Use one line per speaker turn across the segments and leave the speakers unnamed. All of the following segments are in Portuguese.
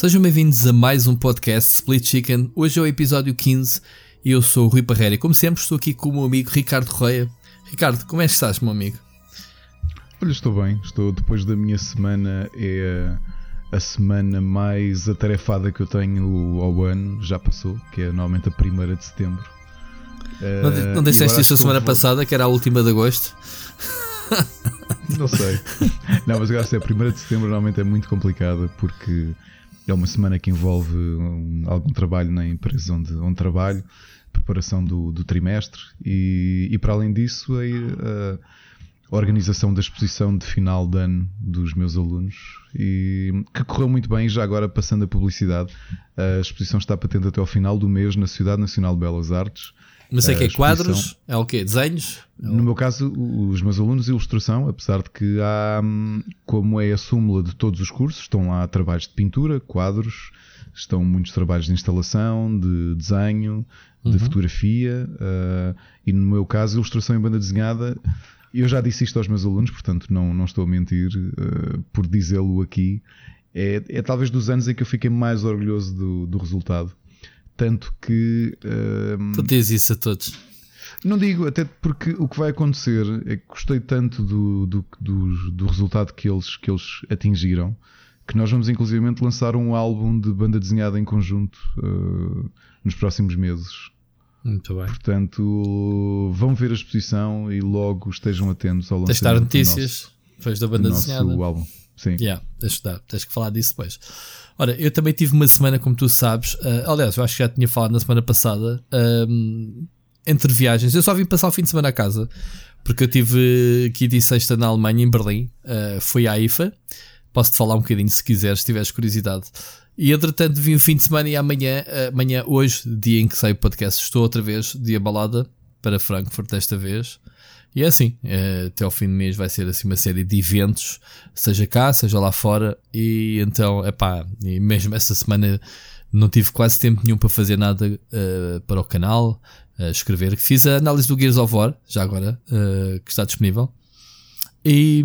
Sejam bem-vindos a mais um podcast Split Chicken. Hoje é o episódio 15 e eu sou o Rui Parreira. Como sempre, estou aqui com o meu amigo Ricardo Correia. Ricardo, como é que estás, meu amigo?
Olha, estou bem. Estou depois da minha semana, é a semana mais atarefada que eu tenho ao ano. Já passou, que é normalmente a primeira de setembro.
Não, não disseste isso a semana passada, que era a última de agosto?
Não sei. Não, mas agora se é a primeira de setembro normalmente é muito complicada porque é uma semana que envolve um, algum trabalho na empresa onde, onde trabalho, preparação do, do trimestre e, e, para além disso a, a, organização da exposição de final de ano dos meus alunos e que correu muito bem, já agora passando a publicidade, a exposição está patente até ao final do mês na Sociedade Nacional de Belas Artes
mas sei que é quadros, é o quê? Desenhos?
No meu caso, os meus alunos ilustração, apesar de que há, hum, como é a súmula de todos os cursos, estão lá trabalhos de pintura, quadros, estão muitos trabalhos de instalação, de desenho, de uhum. fotografia, uh, e no meu caso, ilustração em banda desenhada. Eu já disse isto aos meus alunos, portanto não, não estou a mentir uh, por dizê-lo aqui. É, é talvez dos anos em que eu fiquei mais orgulhoso do, do resultado tanto que.
Uh, tu dizes isso a todos.
Não digo, até porque o que vai acontecer é que gostei tanto do, do, do, do resultado que eles, que eles atingiram que nós vamos inclusivamente lançar um álbum de banda desenhada em conjunto uh, nos próximos meses.
Muito bem.
Portanto, vão ver a exposição e logo estejam atentos ao
lançamento. Tens de dar notícias depois da banda desenhada.
álbum. Sim.
Yeah, tens, dar, tens que falar disso depois. Ora, eu também tive uma semana, como tu sabes, uh, aliás, eu acho que já tinha falado na semana passada, uh, entre viagens. Eu só vim passar o fim de semana a casa, porque eu tive aqui de sexta na Alemanha, em Berlim. Uh, fui à IFA. Posso-te falar um bocadinho se quiseres, se tiveres curiosidade. E entretanto vim o fim de semana e amanhã, amanhã, hoje, dia em que sai o podcast, estou outra vez, dia balada, para Frankfurt desta vez. E é assim, é, até ao fim do mês vai ser assim uma série de eventos, seja cá, seja lá fora. E então, é pá, e mesmo essa semana não tive quase tempo nenhum para fazer nada uh, para o canal, uh, escrever. Fiz a análise do Gears of War, já agora, uh, que está disponível. E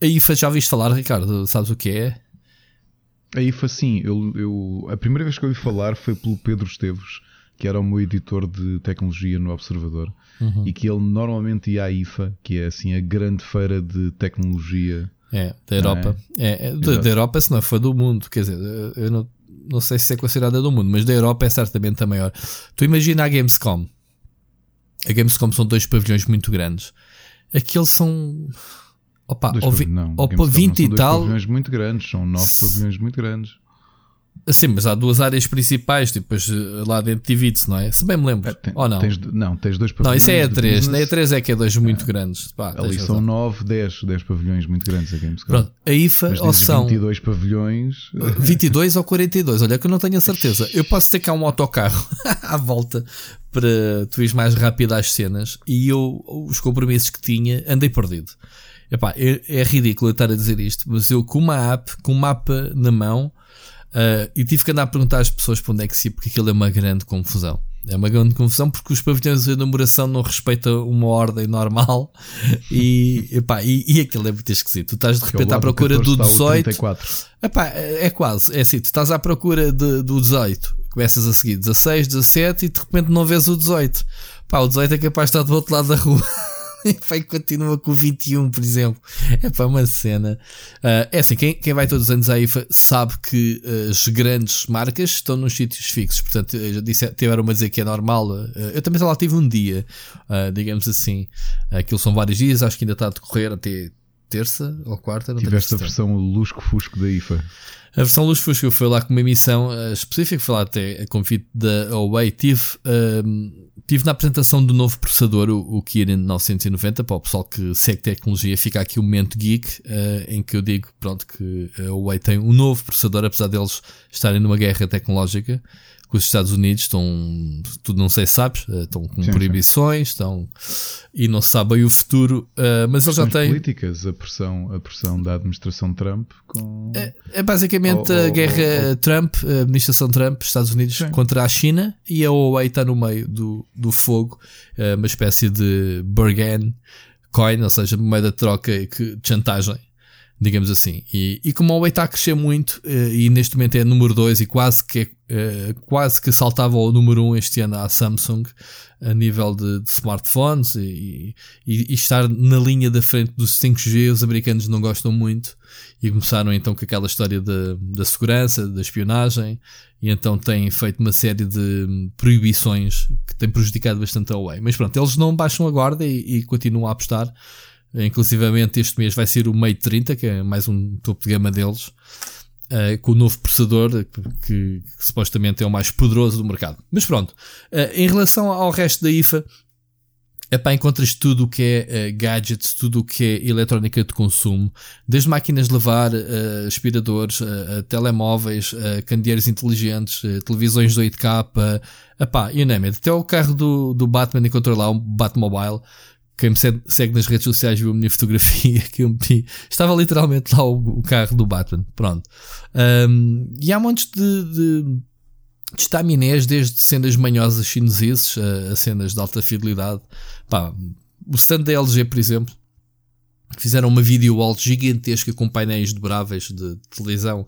a IFA já ouviste falar, Ricardo? Sabes o que é?
A IFA, sim. Eu, eu, a primeira vez que eu ouvi falar foi pelo Pedro Esteves, que era o meu editor de tecnologia no Observador uhum. e que ele normalmente ia à IFA, que é assim a grande feira de tecnologia.
É, da Europa. É? É, é da, da, Europa, se não foi do mundo, quer dizer, eu não, não sei se é considerada do mundo, mas da Europa é certamente a maior. Tu imagina a Gamescom. A Gamescom são dois pavilhões muito grandes. Aqueles são. Opa,
dois ou, não,
opa 20 e tal.
Pavilhões muito grandes, são nove pavilhões muito grandes.
Sim, mas há duas áreas principais, depois tipo, lá dentro divide-se, não é? Se bem me lembro. É, tem, ou não?
Tens, não, tens dois
pavilhões. Não, isso é E3. Na E3 é que é dois muito é. grandes. Pá,
Ali são 9, 10, 10 pavilhões muito grandes a Gamescom.
Pronto, a IFA mas ou são.
22 pavilhões.
22 ou 42, olha que eu não tenho a certeza. Eu posso ter cá um autocarro à volta para tu ires mais rápido às cenas e eu, os compromissos que tinha, andei perdido. Epá, é, é ridículo eu estar a dizer isto, mas eu com uma app, com um mapa na mão Uh, e tive que andar a perguntar às pessoas para onde é que se ia, porque aquilo é uma grande confusão. É uma grande confusão porque os pavilhões de numeração não respeitam uma ordem normal e, epá, e, e aquilo é muito esquisito. Tu estás de repente à procura do 18. Epá, é, é quase, é assim, tu estás à procura de, do 18, começas a seguir 16, 17 e de repente não vês o 18. Pá, o 18 é capaz de estar do outro lado da rua. e continua com 21, por exemplo. É para uma cena. Uh, é assim, quem, quem vai todos os anos à IFA sabe que uh, as grandes marcas estão nos sítios fixos. Portanto, já disse, tiveram a dizer que é normal. Uh, eu também lá tive um dia, digamos assim. Aquilo são vários dias, acho que ainda está a decorrer até terça ou quarta. Não
Tiveste a versão lusco-fusco da IFA.
A versão Luz Fusco foi lá com uma emissão uh, específica, foi lá até a convite da Huawei. Tive, uh, tive na apresentação do novo processador, o, o Kirin 990, para o pessoal que segue tecnologia, fica aqui o um momento geek, uh, em que eu digo, pronto, que a Huawei tem um novo processador, apesar deles estarem numa guerra tecnológica que os Estados Unidos estão, tu não sei se sabes, eh, estão com sim, proibições, sim. estão e não se sabe o futuro, uh, mas eles já têm
políticas, a pressão, a pressão da administração Trump com
é, é basicamente a guerra Trump, a administração Trump, Estados Unidos sim. contra a China e a Huawei está no meio do, do fogo, uh, uma espécie de bargain coin, ou seja, moeda de troca de chantagem digamos assim. E, e como a Huawei está a crescer muito, uh, e neste momento é número 2 e quase que, uh, quase que saltava ao número 1 um este ano à Samsung, a nível de, de smartphones e, e, e, estar na linha da frente dos 5G, os americanos não gostam muito e começaram então com aquela história da, da segurança, da espionagem, e então têm feito uma série de proibições que têm prejudicado bastante a Huawei. Mas pronto, eles não baixam a guarda e, e continuam a apostar. Inclusivamente este mês vai ser o Mate 30, que é mais um topo de gama deles, uh, com o novo processador, que, que, que, supostamente é o mais poderoso do mercado. Mas pronto, uh, em relação ao resto da IFA, Epá, encontras tudo o que é uh, gadgets, tudo o que é eletrónica de consumo, desde máquinas de lavar, uh, aspiradores, uh, telemóveis, candeeiros inteligentes, televisões 8K, epá, you name it. Até o carro do, do Batman encontrei lá, um Batmobile. Quem me segue nas redes sociais viu a minha fotografia que eu meti. Estava literalmente lá o, o carro do Batman. Pronto. Um, e há montes de, de de estaminés, desde cenas manhosas chineses a, a, cenas de alta fidelidade. Pá, o stand da LG, por exemplo, fizeram uma video wall gigantesca com painéis dobráveis de televisão,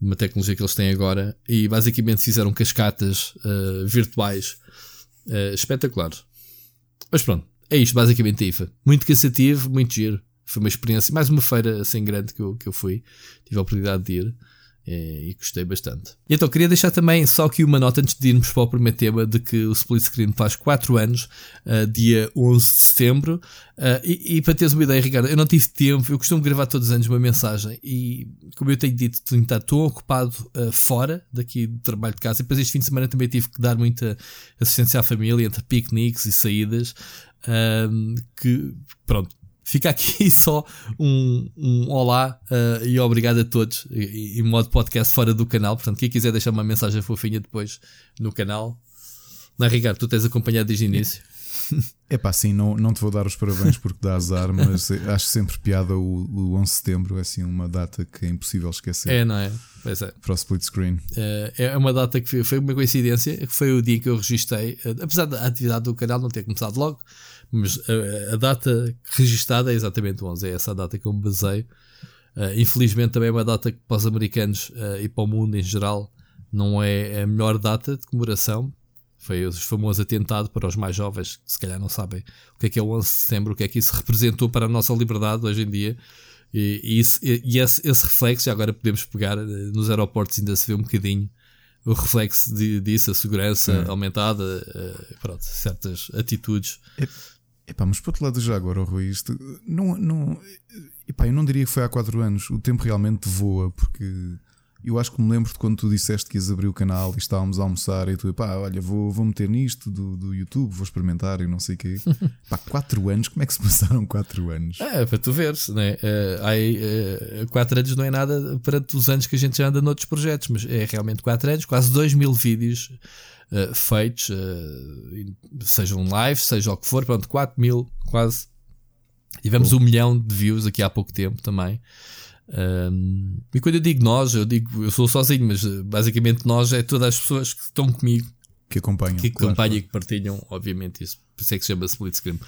uma tecnologia que eles têm agora, e basicamente fizeram cascatas uh, virtuais uh, espetaculares. Mas pronto, é isto basicamente a IFA. Muito cansativo, muito giro. Foi uma experiência, mais uma feira assim grande que eu, que eu fui, tive a oportunidade de ir. É, e gostei bastante. E então, queria deixar também só aqui uma nota antes de irmos para o primeiro tema de que o Split Screen faz 4 anos, uh, dia 11 de setembro. Uh, e, e, para teres uma ideia, Ricardo, eu não tive tempo, eu costumo gravar todos os anos uma mensagem e, como eu tenho dito, tenho estado tão ocupado uh, fora daqui do trabalho de casa. E depois este fim de semana também tive que dar muita assistência à família, entre piqueniques e saídas. Que, pronto, Fica aqui só um, um olá uh, e obrigado a todos em modo podcast fora do canal. Portanto, quem quiser deixar uma mensagem fofinha depois no canal. Não é, Ricardo? Tu tens acompanhado desde o início.
É pá, sim, não, não te vou dar os parabéns porque dá azar, mas acho sempre piada o, o 11 de setembro, é assim uma data que é impossível esquecer.
É, não é? Pois é.
Para o split screen.
É, é uma data que foi uma coincidência, que foi o dia que eu registrei, apesar da atividade do canal não ter começado logo, mas a, a, data registada é exatamente 11, é essa a data que eu me baseio. Uh, infelizmente também é uma data que para os americanos uh, e para o mundo em geral não é a melhor data de comemoração. Foi o famoso atentado para os mais jovens, que se calhar não sabem o que é que é o 11 de setembro, o que é que isso representou para a nossa liberdade hoje em dia. E, e, isso, e esse, esse, reflexo, já agora podemos pegar, eh, nos aeroportos ainda se vê um bocadinho o reflexo de, disso, a segurança é. aumentada, uh, pronto, certas atitudes.
É, Epá, mas por outro lado, já agora, Rui, isto não, não, epá, eu não diria que foi há 4 anos. O tempo realmente voa, porque eu acho que me lembro de quando tu disseste que ias abrir o canal e estávamos a almoçar e tu, pá, olha, vou, vou meter nisto do, do YouTube, vou experimentar e não sei o quê. pá, 4 anos, como é que se passaram 4 anos?
É, para tu veres, né? Uh, aí, uh, 4 anos não é nada para os anos que a gente já anda noutros projetos, mas é realmente 4 anos, quase 2 mil vídeos uh, feitos, uh, sejam lives, seja o que for, pronto, 4 mil quase. Tivemos um milhão de views aqui há pouco tempo também. Um, e quando eu digo nós, eu digo eu sou sozinho, mas eh, basicamente nós é todas as pessoas que estão comigo
que acompanham,
que acompanham claro. e que partilham, obviamente, isso. Por isso é que se chama Split Screen.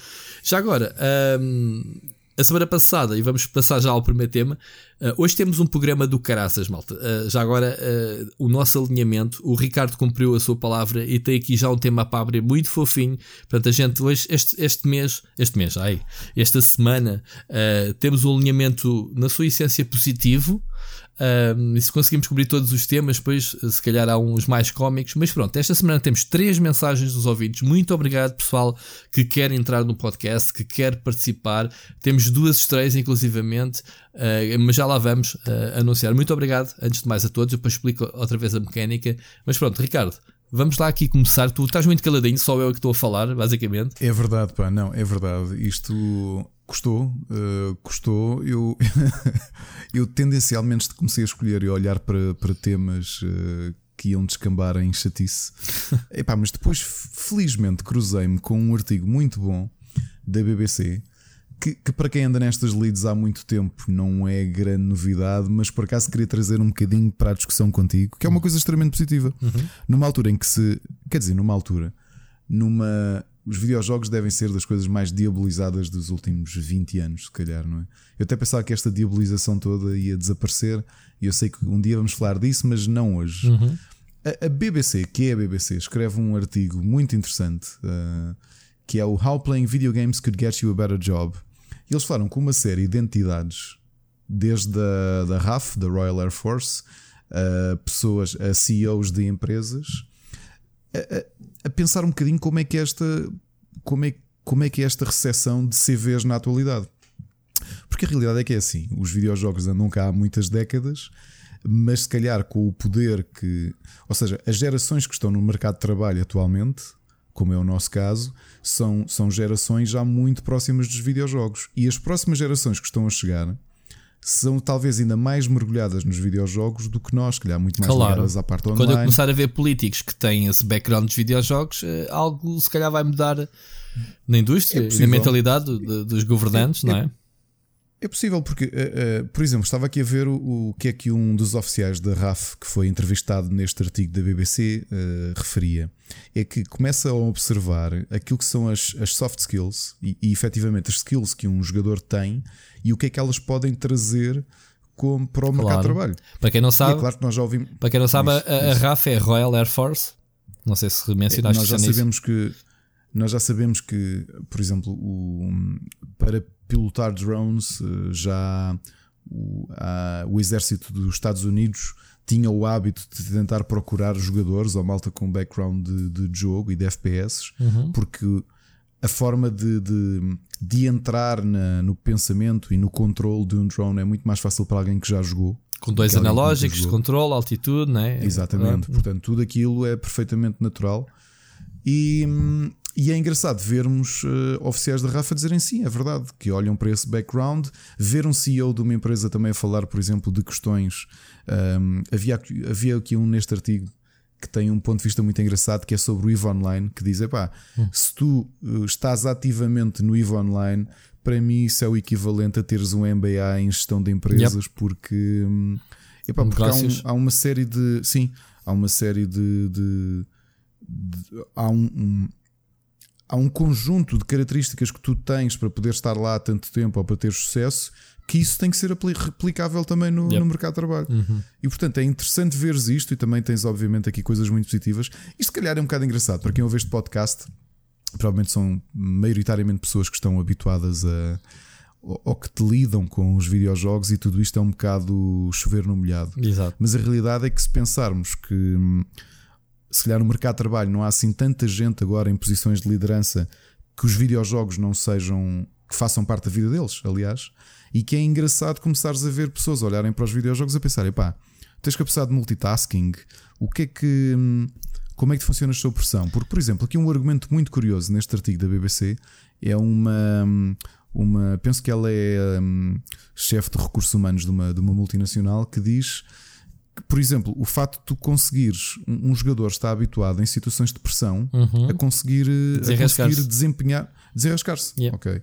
Já agora, um, a semana passada, e vamos passar já ao primeiro tema, uh, hoje temos um programa do caraças, malta. Uh, já agora, uh, o nosso alinhamento, o Ricardo cumpriu a sua palavra e tem aqui já um tema para abrir muito fofinho. Portanto, a gente hoje, este, este mês, este mês, ai, esta semana, temos um alinhamento na sua essência positivo. Um, e se conseguimos cobrir todos os temas, depois se calhar há uns mais cómicos. Mas pronto, esta semana temos três mensagens dos ouvintes. Muito obrigado, pessoal, que quer entrar no podcast, que quer participar. Temos duas estreias, inclusivamente, uh, mas já lá vamos uh, anunciar. Muito obrigado, antes de mais a todos. Eu depois explico outra vez a mecânica. Mas pronto, Ricardo. Vamos lá aqui começar. Tu estás muito caladinho, só eu é que estou a falar, basicamente.
É verdade, pá, não, é verdade. Isto custou, uh, custou. Eu, eu tendencialmente comecei a escolher e a olhar para, para temas uh, que iam descambar em chatice. Epá, mas depois, felizmente, cruzei-me com um artigo muito bom da BBC. Que, que, para quem anda nestas leads há muito tempo não é grande novidade, mas por acaso queria trazer um bocadinho para a discussão contigo, que é uma coisa extremamente positiva. Uhum. Numa altura em que se. Quer dizer, numa altura. Numa os videojogos devem ser das coisas mais diabolizadas dos últimos 20 anos, se calhar, não é? Eu até pensava que esta diabolização toda ia desaparecer e eu sei que um dia vamos falar disso, mas não hoje.
Uhum.
A, a, BBC, que é a BBC, escreve um artigo muito interessante uh, que é o How Playing Video Games Could Get You a Better Job. E eles falaram com uma série de entidades, desde a da RAF, da Royal Air Force, a pessoas, a CEOs de empresas, a, a, pensar um bocadinho como é que esta como é, como é que é esta recepção de CVs na atualidade. Porque a realidade é que é assim: os videojogos andam cá há muitas décadas, mas se calhar com o poder que. Ou seja, as gerações que estão no mercado de trabalho atualmente, como é o nosso caso, são, são gerações já muito próximas dos videojogos. E as próximas gerações que estão a chegar são talvez ainda mais mergulhadas nos videojogos do que nós, que calhar muito mais claro. ligadas à parte online.
Quando eu começar a ver políticos que têm esse background dos videojogos, eh, algo se calhar vai mudar na indústria é e na mentalidade dos governantes, é, não é?
É possível, porque, uh, uh, por exemplo, estava aqui a ver o, o, que é que um dos oficiais da RAF, que foi entrevistado neste artigo da BBC, uh, referia. É que começa a observar aquilo que são as, as soft skills e, e efetivamente as skills que um jogador tem e o que é que elas podem trazer como, para o claro. mercado de trabalho.
Para quem não sabe,
é claro que nós já ouvimos.
Para quem não sabe, isso, a, a RAF é Royal Air Force. Não sei se mencionaste
é, Nós já sabemos que nós já sabemos que, por exemplo, o, para pilotar drones, eh, já o, a, o exército dos Estados Unidos tinha o hábito de tentar procurar jogadores ou malta com background de, de jogo e de FPS,
uhum.
porque a forma de, de, de entrar na, no pensamento e no controle de um drone é muito mais fácil para alguém que já jogou.
Com dois analógicos de controle, altitude, né?
Exatamente. Portanto, tudo aquilo é perfeitamente natural. E, e é engraçado vermos uh, oficiais da Rafa dizerem sim, é verdade, que olham para esse background, ver um CEO de uma empresa também a falar, por exemplo, de questões. Um, havia, havia aqui um neste artigo que tem um ponto de vista muito engraçado que é sobre o EVE Online, que diz: epá, hum. se tu uh, estás ativamente no EVE Online, para mim isso é o equivalente a teres um MBA em gestão de empresas, yep. porque, um, epá, porque há, um, há, uma série de. Sim, há uma série de. de, de há um há um conjunto de características que tu tens para poder estar lá há tanto tempo ou para ter sucesso que isso tem que ser replicável também no, yep. no mercado de trabalho.
Uhum.
E portanto é interessante veres isto e também tens, obviamente, aqui coisas muito positivas. Isto, se calhar, é um bocado engraçado para quem ouve este podcast. Provavelmente são maioritariamente pessoas que estão habituadas a ou que te lidam com os videojogos e tudo isto é um bocado chover no molhado.
Exato.
Mas a realidade é que se pensarmos que se calhar no mercado de trabalho não há assim tanta gente agora em posições de liderança que os videojogos não sejam, que façam parte da vida deles, aliás, e que é engraçado começares a ver pessoas olharem para os videojogos a pensarem, pá, tens capacidade de multitasking, o que é que. Hum, como é que funciona a sua pressão? Porque, por exemplo, aqui um argumento muito curioso neste artigo da BBC é uma. Hum, uma penso que ela é um, chefe de recursos humanos de uma, de uma multinacional que diz por exemplo, o facto de tu conseguires um, jogador está habituado em situações de pressão
uhum.
a conseguir, a conseguir desempenhar, desenrascar-se.
Yep.
Ok.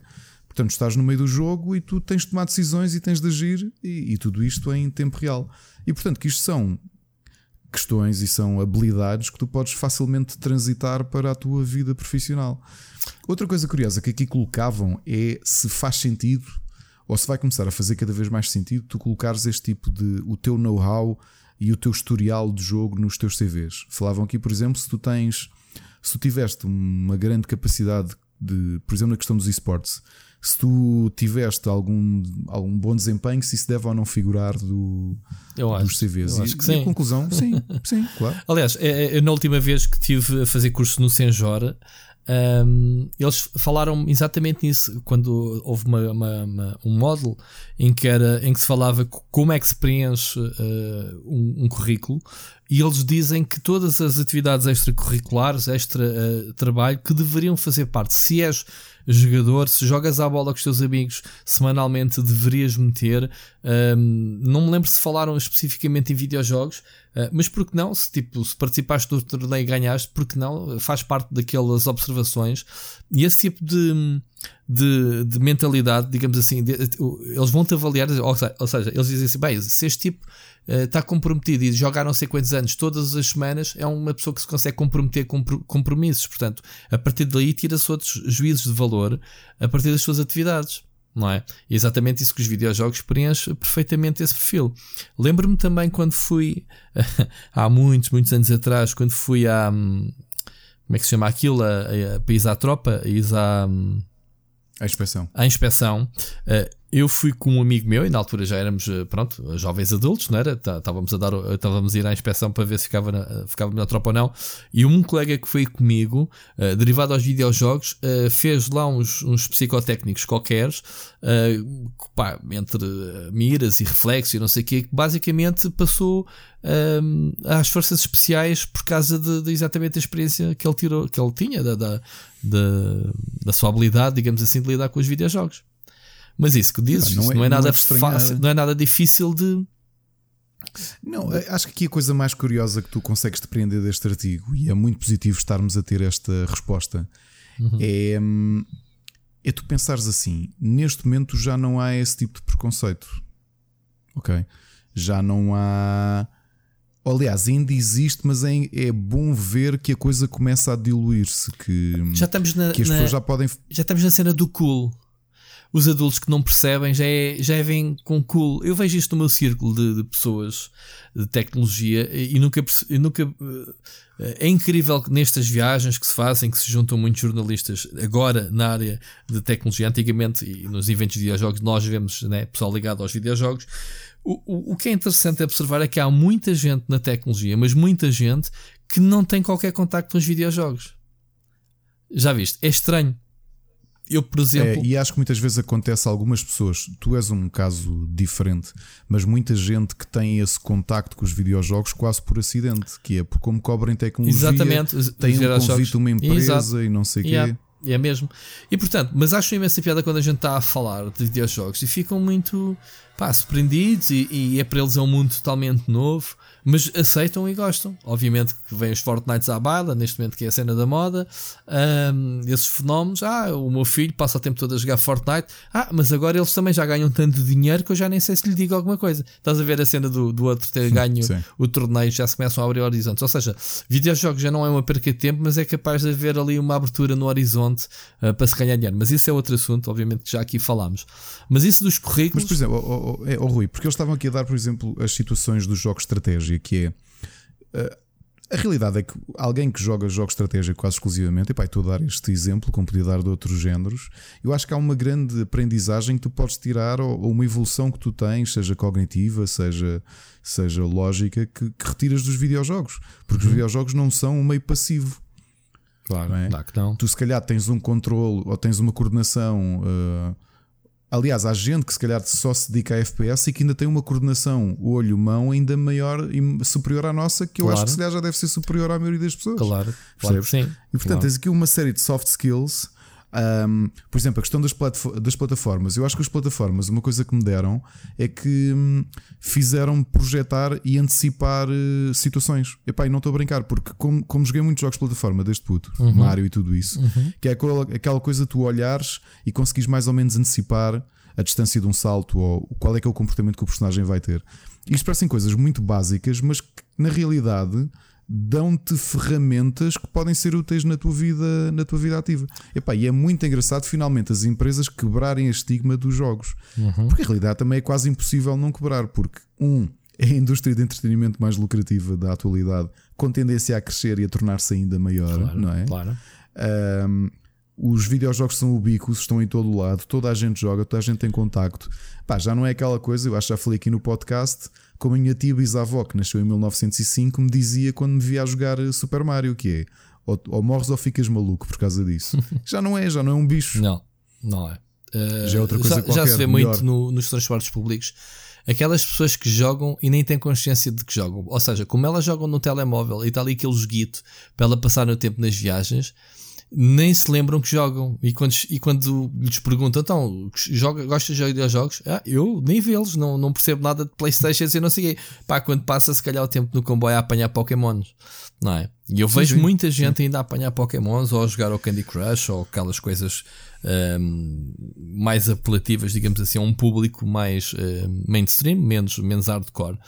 Portanto, estás no meio do jogo e tu tens de tomar decisões e tens de agir, e, e tudo isto em tempo real. E portanto, que isto são questões e são habilidades que tu podes facilmente transitar para a tua vida profissional. Outra coisa curiosa que aqui colocavam é se faz sentido ou se vai começar a fazer cada vez mais sentido tu colocares este tipo de o teu know-how e o teu historial de jogo nos teus CVs. Falavam aqui, por exemplo, se tu tens, se tu tiveste uma grande capacidade de, por exemplo, na questão dos esportes, se tu tiveste algum, algum bom desempenho, se isso deve ou não figurar do,
eu acho,
dos CVs.
Eu acho que
e,
sim.
E conclusão, sim, sim, claro.
Aliás, é, é, na última vez que tive a fazer curso no Senjora, um, eles falaram exatamente nisso quando houve uma, uma, uma, um módulo em que, era, em que se falava como é que se preenche uh, um, um, currículo e eles dizem que todas as atividades extracurriculares, extra uh, trabalho, que deveriam fazer parte. Se és jogador, se jogas à bola com os teus amigos semanalmente, deverias meter. Um, não me lembro se falaram especificamente em videojogos, uh, mas porque não? Se, tipo, se participaste do torneio e ganhaste, porque não? Faz parte daquelas observações. E esse tipo de, de, de mentalidade, digamos assim, de, eles vão-te avaliar, ou, seja, eles dizem assim: bem, se este tipo está comprometido e joga há não sei quantos anos, todas as semanas, é uma pessoa que se consegue comprometer com compromissos. Portanto, a partir daí tira-se outros juízos de valor a partir das suas atividades. Não é? E exatamente isso que os videojogos preenchem perfeitamente esse perfil. Lembro-me também quando fui há muitos, muitos anos atrás, quando fui a. Hum, como é que se chama aquilo? A, a, a país à tropa, a, hum,
a inspeção.
A inspeção. Uh, eu fui com um amigo meu e na altura já éramos, eh, pronto, jovens adultos, não era? Tá, estávamos a dar, estávamos a ir à inspeção para ver se ficava na, ficava na tropa ou não. E um colega que foi comigo, uh, derivado aos videojogos, uh, fez lá uns, uns psicotécnicos qualquer, uh, pá, entre miras e reflexo e não sei o quê, que basicamente passou às forças especiais por causa de, de, exatamente a experiência que ele tirou, que ele tinha da, da, da, da sua habilidade, digamos assim, de lidar com os videojogos. Mas isso que dizes, não, é, não é nada não é fácil, não é nada difícil de.
Não, acho que aqui a coisa mais curiosa que tu consegues depreender deste artigo, e é muito positivo estarmos a ter esta resposta, uhum. é, hum, é tu pensares assim: neste momento já não há esse tipo de preconceito. Ok? Já não há. Aliás, ainda existe, mas é, é bom ver que a coisa começa a diluir-se. Que,
já estamos na,
que as
na,
pessoas já podem.
Já estamos na cena do cool os adultos que não percebem já, é, já vêm com cool. Eu vejo isto no meu círculo de, de pessoas de tecnologia e nunca, e nunca. Eh, é incrível que nestas viagens que se fazem, que se juntam muitos jornalistas agora na área de tecnologia, antigamente e nos eventos de videojogos, nós vemos né, pessoal ligado aos videojogos. O, o, o que é interessante observar é que há muita gente na tecnologia, mas muita gente que não tem qualquer contacto com os videojogos. Já viste? É estranho. Eu, por exemplo.
É, e acho que muitas vezes acontece a algumas pessoas, tu és um caso diferente, mas muita gente que tem esse contacto com os videojogos quase por acidente, que é por como cobrem tecnologia,
Exatamente.
tem um convite uma empresa Exato. e não sei o yeah. quê.
É mesmo. E portanto, mas acho imensa piada quando a gente está a falar de videojogos e ficam muito pá, surpreendidos e, e é para eles é um mundo totalmente novo. Mas aceitam e gostam. Obviamente que vem os Fortnites à baila, neste momento que é a cena da moda. Um, esses fenómenos. Ah, o meu filho passa o tempo todo a jogar Fortnite. Ah, mas agora eles também já ganham tanto dinheiro que eu já nem sei se lhe digo alguma coisa. Estás a ver a cena do, do outro ter ganho Sim. o torneio, já se começam a abrir horizontes. Ou seja, videojogos já não é uma perca de tempo, mas é capaz de haver ali uma abertura no horizonte uh, para se ganhar dinheiro. Mas isso é outro assunto, obviamente que já aqui falámos. Mas isso dos currículos.
Mas, por exemplo, oh, oh, oh, Rui, porque eles estavam aqui a dar, por exemplo, as situações dos jogos de estratégia, que é. Uh, a realidade é que alguém que joga jogos de estratégia quase exclusivamente, e pá, estou a dar este exemplo, como podia dar de outros géneros, eu acho que há uma grande aprendizagem que tu podes tirar, ou, ou uma evolução que tu tens, seja cognitiva, seja, seja lógica, que, que retiras dos videojogos. Porque uhum. os videojogos não são um meio passivo.
Claro, não é? Dá que não.
Tu, se calhar, tens um controle ou tens uma coordenação. Uh, Aliás, há gente que se calhar só se dedica a FPS e que ainda tem uma coordenação olho-mão ainda maior e superior à nossa, que eu claro. acho que se calhar já deve ser superior à maioria das pessoas.
Claro, claro sim.
E portanto,
claro.
tens aqui uma série de soft skills um, por exemplo, a questão das, das, plataformas. Eu acho que as plataformas, uma coisa que me deram é que hum, fizeram projetar e antecipar uh, situações. Epá, e não estou a brincar, porque como, como joguei muitos jogos de plataforma deste puto, uhum. Mario e tudo isso, uhum. que é aquela coisa tu olhares e conseguires mais ou menos antecipar a distância de um salto ou qual é que é o comportamento que o personagem vai ter. Isto parecem coisas muito básicas, mas que na realidade dão-te ferramentas que podem ser úteis na tua vida, na tua vida ativa. Epá, e é muito engraçado finalmente as empresas quebrarem a estigma dos jogos. Uhum. Porque a realidade também é quase impossível não quebrar, porque um é a indústria de entretenimento mais lucrativa da atualidade, com tendência a crescer e a tornar-se ainda maior,
claro,
não é?
Claro.
Um, os videojogos são ubíquos, estão em todo o lado, toda a gente joga, toda a gente tem contacto. Pá, já não é aquela coisa, eu acho que já falei aqui no podcast, como a minha tia bisavó, que nasceu em 1905, me dizia quando me via a jogar Super Mario, que é ou, ou morres ou ficas maluco por causa disso. já não é, já não é um bicho.
Não, não é.
Uh, já é outra coisa
já,
qualquer,
já se vê
melhor.
muito no, nos transportes públicos aquelas pessoas que jogam e nem têm consciência de que jogam. Ou seja, como elas jogam no telemóvel e está ali aquele joguito para ela passar no tempo nas viagens, nem se lembram que jogam. E quando, e quando lhes perguntam, então, joga, gostas de videojogos? Ah, eu nem vê-los, não, não percebo nada de Playstation e não sei Pá, quando passa se calhar o tempo no comboio a apanhar Pokémons, não é? E eu vejo sim, muita gente sim. ainda a apanhar Pokémons ou a jogar ao Candy Crush ou aquelas coisas um, mais apelativas, digamos assim, a um público mais uh, mainstream, menos, menos hardcore.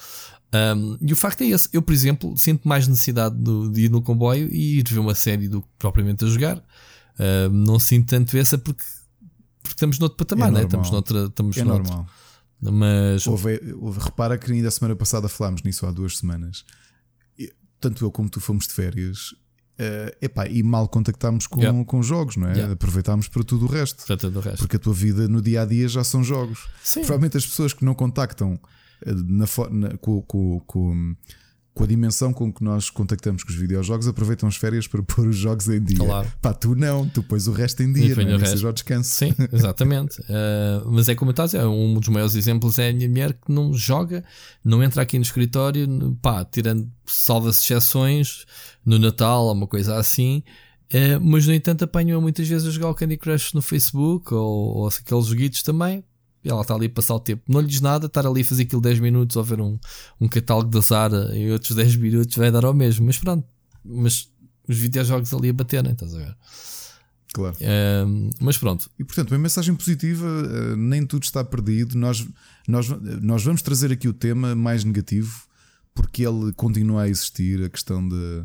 Um, e o facto é esse. Eu, por exemplo, sinto mais necessidade de, de ir no comboio e ir ver uma série do que propriamente a jogar. Uh, não sinto tanto essa porque, porque estamos noutro patamar, é né? estamos noutra. Estamos
é
noutro.
normal.
Mas.
Houve, houve, repara que ainda a semana passada falámos nisso há duas semanas. tanto eu como tu fomos de férias. Uh, epá, e mal contactámos com, yeah. com jogos, não é? Yeah. Aproveitámos para tudo o resto.
Para tudo o resto.
Porque a tua vida no dia a dia já são jogos. Sim. Provavelmente as pessoas que não contactam na, na, com, com, com, com, a dimensão com que nós contactamos com os videojogos, aproveitam as férias para pôr os jogos em dia. Claro. Pá, tu não, tu pões o resto em dia, não é? seja o descanso.
Sim, exatamente. uh, mas é como estás, é um dos maiores exemplos é a minha mulher que não joga, não entra aqui no escritório, pá, tirando salva-se exceções no Natal ou uma coisa assim. Uh, mas no entanto apanham muitas vezes a jogar o Candy Crush no Facebook ou, ou aqueles joguitos também ela está ali a passar o tempo. Não lhe diz nada, estar ali a fazer aquilo 10 minutos ou ver um, um catálogo da Zara em outros 10 minutos vai dar ao mesmo. Mas pronto, mas os videojogos ali a baterem, estás a ver?
Claro.
mas pronto.
E portanto, uma mensagem positiva, uh, nem tudo está perdido. Nós, nós, nós vamos trazer aqui o tema mais negativo, porque ele continua a existir, a questão de,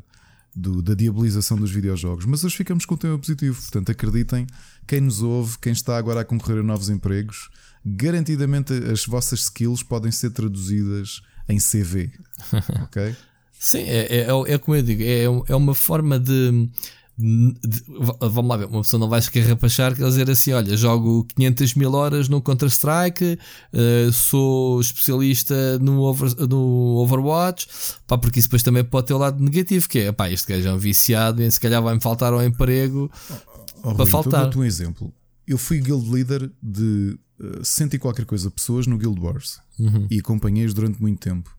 do, da diabolização dos videojogos. Mas hoje ficamos com o tema positivo. Portanto, acreditem, quem nos ouve, quem está agora a concorrer a novos empregos, garantidamente as vossas skills podem ser traduzidas em CV. ok?
Sim, é, é, é, como eu digo, é, é uma forma de, de, Vamos lá ver, uma pessoa não vai escarrapachar quer dizer assim: olha, jogo 500 mil horas no Counter-Strike, uh, sou especialista no, over, no Overwatch, pá, porque isso depois também pode ter o lado negativo, que é pá, este gajo é um viciado e se calhar vai-me faltar ao emprego
oh, oh, para Rui, faltar. Então, um exemplo. Eu fui guild leader de cento e qualquer coisa pessoas no Guild Wars uhum. e acompanhei-os durante muito tempo.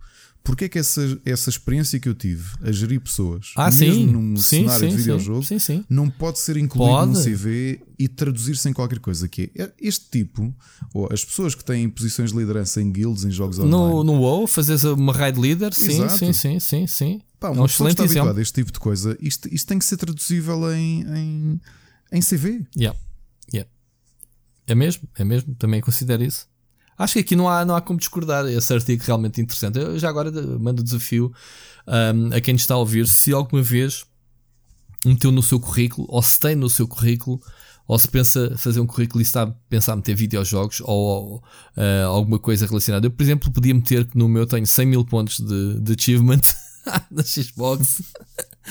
Porque é que essa, essa experiência que eu tive a gerir pessoas,
ah, mesmo sim.
num
sim,
cenário
sim,
de videojogo,
sim,
não pode ser incluído pode. num CV e traduzir-se em qualquer coisa. Que é este tipo, ou as pessoas que têm posições de liderança em guilds, em jogos online.
No, no WoW, fazes uma raid leader, sim, Exato. sim, sim, sim, sim.
Pá, uma é um pessoa está habituada a este tipo de coisa, isto, isto tem que ser traduzível em, em, em CV.
Yeah. É mesmo, é mesmo, também considero isso. Acho que aqui não há, não há como discordar. Esse artigo realmente interessante. Eu já agora mando o desafio um, a quem está a ouvir se alguma vez meteu no seu currículo, ou se tem no seu currículo, ou se pensa fazer um currículo e está a pensar meter videojogos ou, ou uh, alguma coisa relacionada. Eu, por exemplo, podia meter que no meu tenho 100 mil pontos de, de achievement na Xbox.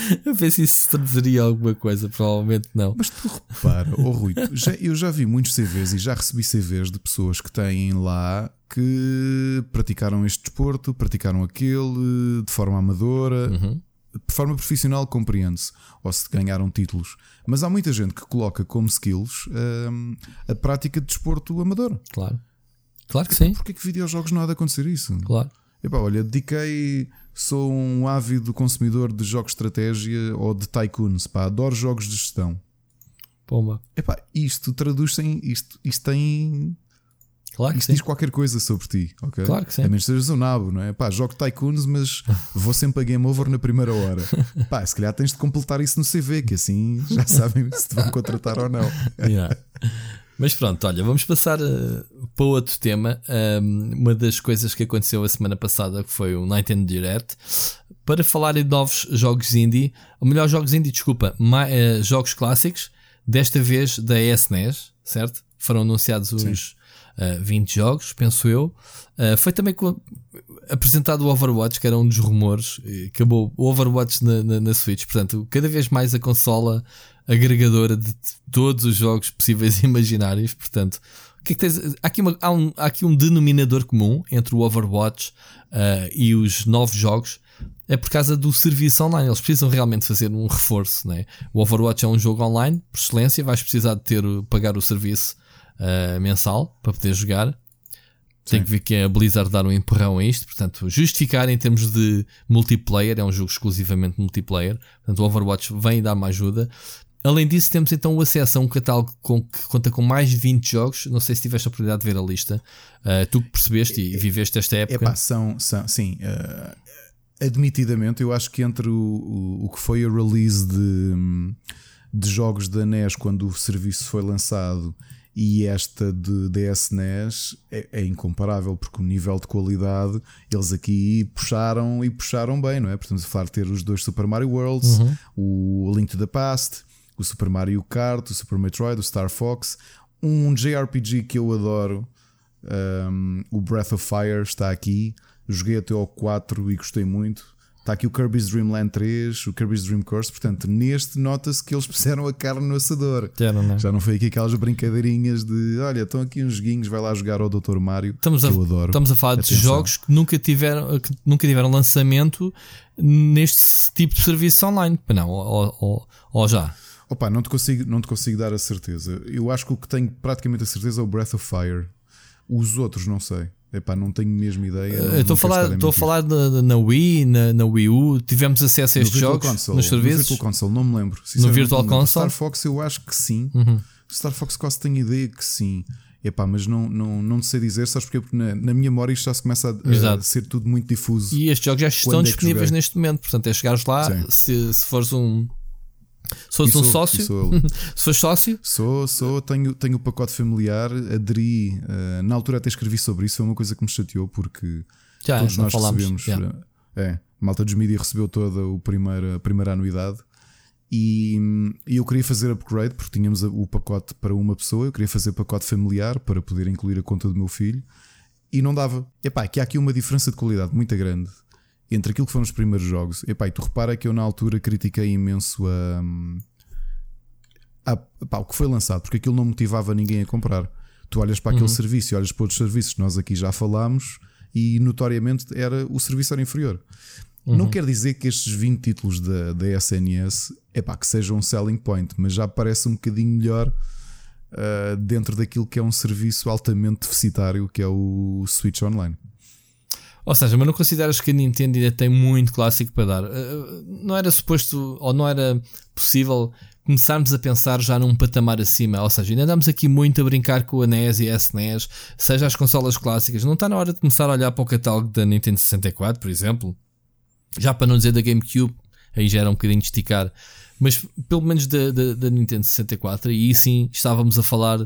Eu pensei se se traduziria alguma coisa, provavelmente não.
Mas tu repara, oh Rui, já, eu já vi muitos CVs e já recebi CVs de pessoas que têm lá que praticaram este desporto, praticaram aquele de forma amadora. Uhum. De forma profissional compreende-se, ou se ganharam títulos. Mas há muita gente que coloca como skills hum, a prática de desporto amador.
Claro. Claro que sim.
Porquê que videojogos não há de acontecer isso?
Claro.
Epá, olha, dediquei sou um ávido consumidor de jogos de estratégia ou de tycoons, pá, adoro jogos de gestão.
Pomba.
Epá, isto traduz em. Isto, isto tem.
Claro que
isto
sim.
diz qualquer coisa sobre ti, ok?
Claro que sim.
A menos que sejas um nabo, não é? Pá, jogo tycoons, mas vou sempre a game over na primeira hora. Pá, se calhar tens de completar isso no CV, que assim já sabem se te vão contratar ou não.
Yeah. Mas pronto, olha, vamos passar uh, para outro tema. Um, uma das coisas que aconteceu a semana passada que foi o Nintendo Direct para falar de novos jogos indie, ou melhor, jogos indie, desculpa, uh, jogos clássicos, desta vez da SNES, certo? Foram anunciados os uh, 20 jogos, penso eu. Foi também com, apresentado o Overwatch, que era um dos rumores. Acabou o Overwatch na, na, na Switch, portanto, cada vez mais a consola agregadora de todos os jogos possíveis e imaginários. Portanto, que é que tens? Há, aqui uma, há, um, há aqui um denominador comum entre o Overwatch uh, e os novos jogos. É por causa do serviço online. Eles precisam realmente fazer um reforço. Né? O Overwatch é um jogo online, por excelência. Vais precisar de ter, pagar o serviço uh, mensal para poder jogar. Tem que ver que a Blizzard dar um empurrão a isto, portanto, justificar em termos de multiplayer, é um jogo exclusivamente multiplayer, portanto, o Overwatch vem dar uma ajuda. Além disso, temos então o acesso a um catálogo com, que conta com mais de 20 jogos. Não sei se tiveste a oportunidade de ver a lista. Uh, tu que percebeste e viveste esta época.
Epá, são, são, sim, uh, admitidamente, eu acho que entre o, o, o, que foi a release de, de jogos da NES quando o serviço foi lançado e esta de DS é, é, incomparável porque o nível de qualidade eles aqui puxaram e puxaram bem, não é? Portanto, a falar ter os dois Super Mario Worlds, uhum. o Link to the Past, o Super Mario Kart, o Super Metroid, o Star Fox, um JRPG que eu adoro, um, o Breath of Fire está aqui. Joguei até ao 4 e gostei muito. Está aqui o Kirby's Dream Land 3, o Kirby's Dream Course. Portanto, neste nota-se que eles puseram a carne no assador.
Quero, não é?
Já não foi aqui aquelas brincadeirinhas de olha, estão aqui uns joguinhos, vai lá jogar ao Dr. Mário. Estamos
a,
eu adoro.
Estamos a falar Atenção. de jogos que nunca, tiveram, que nunca tiveram lançamento neste tipo de serviço online. Não, ou, ou, ou já.
Opa, não te, consigo, não te consigo dar a certeza. Eu acho que o que tenho praticamente a certeza é o Breath of Fire. Os outros não sei. Epá, não tenho mesmo ideia.
Estou a falar, estou a falar na, na Wii, na, na, Wii U, tivemos acesso a estes jogos
console,
nos serviços.
No Virtual Console, não me lembro.
No Virtual Console?
Star Fox eu acho que sim. Uhum. Star Fox quase tenho ideia que sim. Epá, mas não, não, não sei dizer, sabes porquê? Porque na, na minha memória isto já se começa a, a, ser tudo muito difuso.
E estes jogos já estão é disponíveis neste momento, portanto é chegares lá, se, se fores um, um sou, sócio, se fores sócio,
sou, sou, tenho, tenho o pacote familiar, aderi. Uh, na altura até escrevi sobre isso, foi uma coisa que me chateou porque Já, todos nós falamos, recebemos. Uh, é, malta dos mídia recebeu toda o primeiro, a primeira anuidade e, e, eu queria fazer upgrade porque tínhamos o pacote para uma pessoa, eu queria fazer pacote familiar para poder incluir a conta do meu filho e não dava. Epá, que há aqui uma diferença de qualidade muito grande entre aquilo que foram os primeiros jogos. Epá, e tu repara que eu na altura critiquei imenso a, a, o que foi lançado, porque aquilo não motivava ninguém a comprar. Tu olhas para aquele uhum. serviço e olhas para outros serviços que nós aqui já falámos e notoriamente era o serviço era inferior. Uhum. Não quer dizer que estes 20 títulos da, da SNS epá, que sejam um selling point, mas já parece um bocadinho melhor uh, dentro daquilo que é um serviço altamente deficitário que é o Switch Online.
Ou seja, mas não consideras que a Nintendo ainda tem muito clássico para dar? Eh, não era suposto, ou não era possível começarmos a pensar já num patamar acima? Ou seja, ainda andamos aqui muito a brincar com a NES e a SNES, seja as consolas clássicas. Não está na hora de começar a olhar para o catálogo da Nintendo 64, por exemplo? Já para não dizer da GameCube, aí já era um bocadinho de esticar. Mas pelo menos da, da, da Nintendo 64, e aí sim estávamos a falar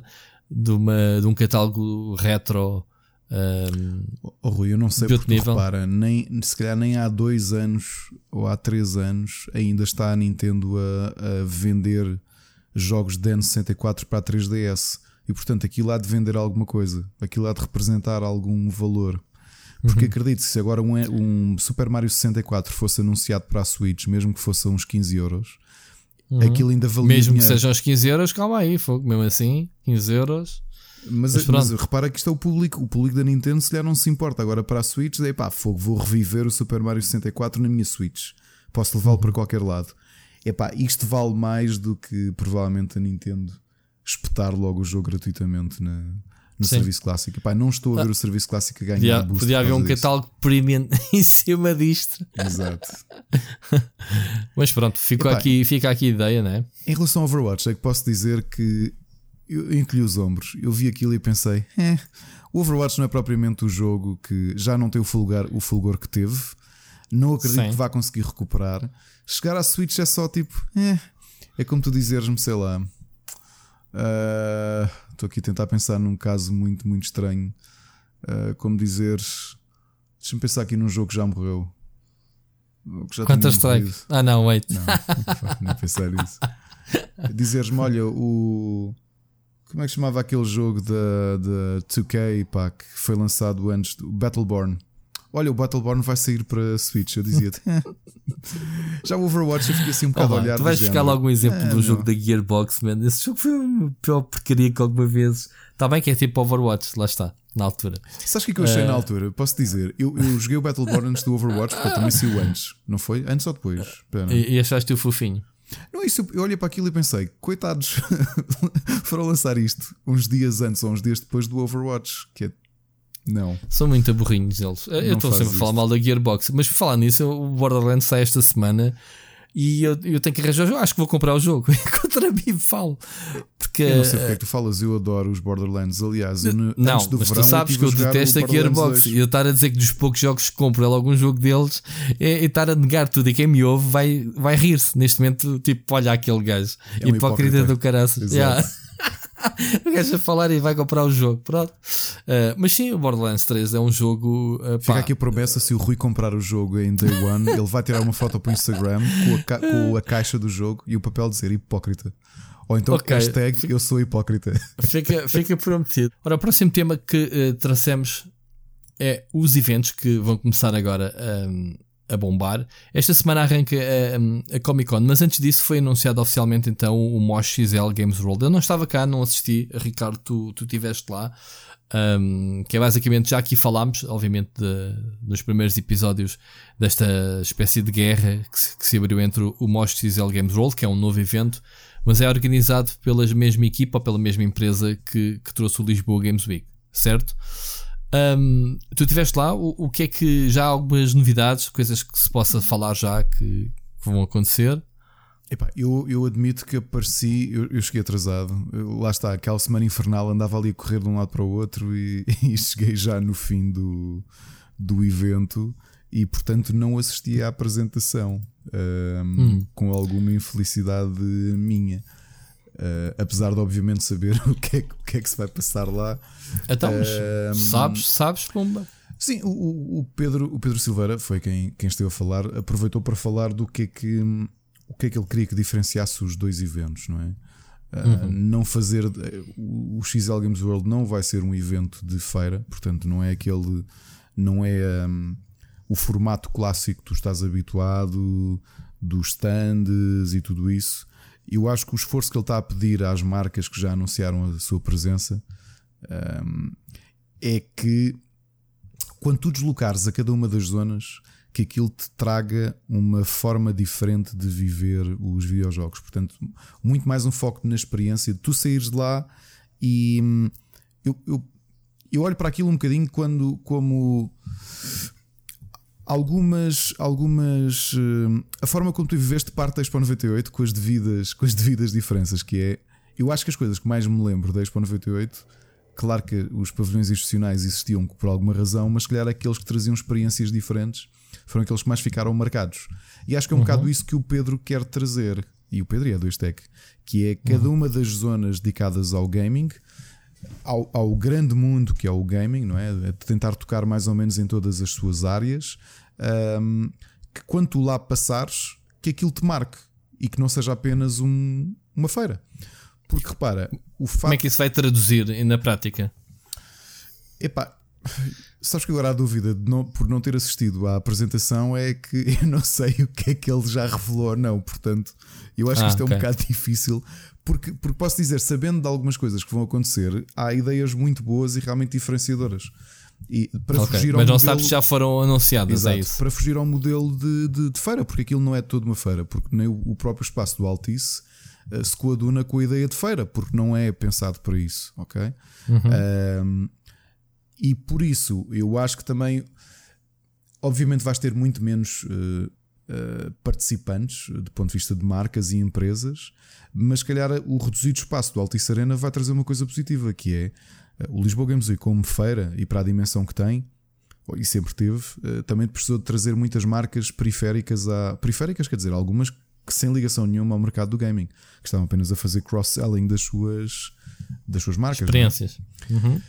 de, uma, de um catálogo retro
um, oh, Rui, eu não sei porque nível. repara, nem, se calhar nem há dois anos ou há três anos ainda está a Nintendo a, a vender jogos de N64 para a 3DS e portanto aquilo há de vender alguma coisa, aquilo há de representar algum valor. Porque uhum. acredito, se agora um, um, Super Mario 64 fosse anunciado para a Switch, mesmo que fosse a uns 15 euros, uhum. aquilo ainda valia.
Mesmo
dinheiro.
que sejam uns 15 euros, calma aí, fogo, mesmo assim, 15 euros.
Mas, mas, mas, repara que isto é o público, o público da Nintendo se calhar não se importa. Agora para a Switch, é pá, fogo, vou reviver o Super Mario 64 na minha Switch. Posso levá-lo para qualquer lado. É pá, isto vale mais do que provavelmente a Nintendo espetar logo o jogo gratuitamente na, no Sim. serviço clássico. Epá, não estou a ver ah, o serviço clássico ganhar
podia, boost Podia haver um disso. catálogo premium em cima disto.
Exato.
Mas pronto, ficou aqui, fica aqui a ideia, né?
Em relação ao Overwatch, é que posso dizer que eu encolhi os ombros. Eu vi aquilo e pensei: é, o Overwatch não é propriamente o jogo que já não tem o fulgor, o fulgor que teve. Não acredito Sim. que vá conseguir recuperar. Chegar à Switch é só tipo: é, é como tu dizeres-me, sei lá. Ah, estou uh, aqui a tentar pensar num caso muito, muito estranho. Uh, como dizeres. Deixa-me pensar aqui num jogo que já morreu.
Quantas strike? Ah, não, wait.
Não, não pensar nisso. Dizeres-me, olha, o. Como é que chamava aquele jogo da, da 2K pá, que foi lançado antes do Battleborn? Olha, o Battleborn vai sair para Switch, eu dizia-te. Já o Overwatch eu fiquei assim um bocado a olhar.
Tu vais ficar logo um exemplo é, do não. jogo da Gearbox, man. Esse jogo foi a pior porcaria que alguma vez. Está bem que é tipo Overwatch, lá está, na altura.
Sabes o que, é que eu achei uh... na altura? Posso dizer, eu, eu joguei o Battleborn antes do Overwatch, porque eu também saiu antes, não foi? Antes ou depois?
E, e achaste o fofinho?
Não, isso, eu olhei para aquilo e pensei, coitados, foram lançar isto uns dias antes ou uns dias depois do Overwatch, que é não.
São muito burrinhos eles. Eu estou sempre a falar mal da Gearbox, mas por falar nisso, o Borderlands sai esta semana e eu, eu tenho que arranjar o jogo. Acho que vou comprar o jogo. Contra mim falo. Porque,
eu não sei porque é que tu falas, eu adoro os Borderlands. Aliás, eu,
não, mas tu sabes que eu detesto a Gearbox. E eu estar a dizer que dos poucos jogos que compro é logo um jogo deles é, é estar a negar tudo. E quem me ouve vai, vai rir-se neste momento. Tipo, olha aquele gajo. É um hipócrita do caraças. Yeah. o gajo a falar e vai comprar o jogo. Pronto. Uh, mas sim, o Borderlands 3 é um jogo. Uh,
Fica aqui a promessa: se o Rui comprar o jogo em day one, ele vai tirar uma foto para o Instagram com a, ca com a caixa do jogo e o papel dizer hipócrita. Ou então okay. hashtag eu sou hipócrita.
Fica, fica prometido. Ora, o próximo tema que uh, tracemos é os eventos que vão começar agora um, a bombar. Esta semana arranca a, a, Comic Con, mas antes disso foi anunciado oficialmente então o Mosh XL Games World. Eu não estava cá, não assisti. Ricardo, tu, tu estiveste lá. Um, que é basicamente, já aqui falámos, obviamente, de, dos primeiros episódios desta espécie de guerra que se, que se abriu entre o Mosh XL Games World, que é um novo evento, mas é organizado pela mesma equipa pela mesma empresa que, que trouxe o Lisboa Games Week, certo? Um, tu estiveste lá, o, o, que é que já há algumas novidades, coisas que se possa falar já que, que vão acontecer?
Epá, eu, eu admito que apareci, eu, eu cheguei atrasado. Eu, lá está, aquela semana infernal andava ali a correr de um lado para o outro e, e cheguei já no fim do, do evento e portanto não assisti à apresentação um, hum. com alguma infelicidade minha. Uh, apesar de obviamente saber o que, é, o que é que se vai passar lá.
Então, uh, sabes, sabes, Pumba?
Sim, o, o, Pedro, o Pedro Silveira foi quem, quem esteve a falar, aproveitou para falar do que é que o que é que ele queria que diferenciasse os dois eventos, não é? Uh, uhum. Não fazer o XL Games World não vai ser um evento de feira, portanto, não é aquele, não é um, o formato clássico que tu estás habituado dos stands e tudo isso eu acho que o esforço que ele está a pedir às marcas que já anunciaram a sua presença um, é que quando tu deslocares a cada uma das zonas, que aquilo te traga uma forma diferente de viver os videojogos. Portanto, muito mais um foco na experiência de tu saíres de lá e hum, eu, eu, eu olho para aquilo um bocadinho quando como algumas. algumas uh, a forma como tu viveste parte da Expo 98 com as devidas, com as devidas diferenças, que é. Eu acho que as coisas que mais me lembro da Expo 98, claro que os pavilhões institucionais existiam por alguma razão, mas calhar aqueles que traziam experiências diferentes foram aqueles que mais ficaram marcados. E acho que é um uhum. bocado isso que o Pedro quer trazer, e o Pedro é do Tech, que é cada uhum. uma das zonas dedicadas ao gaming. Ao, ao, grande mundo que é o gaming, não é? Tentar tocar mais ou menos em todas as suas áreas um, que quando tu lá passares, que aquilo te marque e que não seja apenas um, uma feira. Porque repara, o
facto. Como é que isso vai traduzir na prática?
Epá, sabes que agora a dúvida não, por não ter assistido à apresentação é que eu não sei o que é que ele já revelou ou não. Portanto, eu acho ah, que isto okay. é um bocado difícil. Porque, porque posso dizer, sabendo de algumas coisas que vão acontecer, há ideias muito boas e realmente diferenciadoras. E para okay, fugir ao
mas não
modelo...
sabes se já foram anunciadas, é Exato, é isso?
Para fugir ao modelo de, de, de, feira, porque aquilo não é toda uma feira, porque nem o, próprio espaço do Altice uh, se coaduna com a ideia de feira, porque não é pensado para isso, ok? Uhum. Um, e por isso eu acho que também, obviamente, vais ter muito menos. Uh, Uh, participantes do ponto de vista de marcas e empresas, mas calhar o reduzido espaço do Altice Arena vai trazer uma coisa positiva que é o Lisboa Games Week, como feira e para a dimensão que tem, e sempre teve, eh, também precisou de trazer muitas marcas periféricas a. Periféricas, quer dizer, algumas que sem ligação nenhuma ao mercado do gaming, que estavam apenas a fazer cross-selling das suas, das suas marcas. É?
Experiências. Uhum.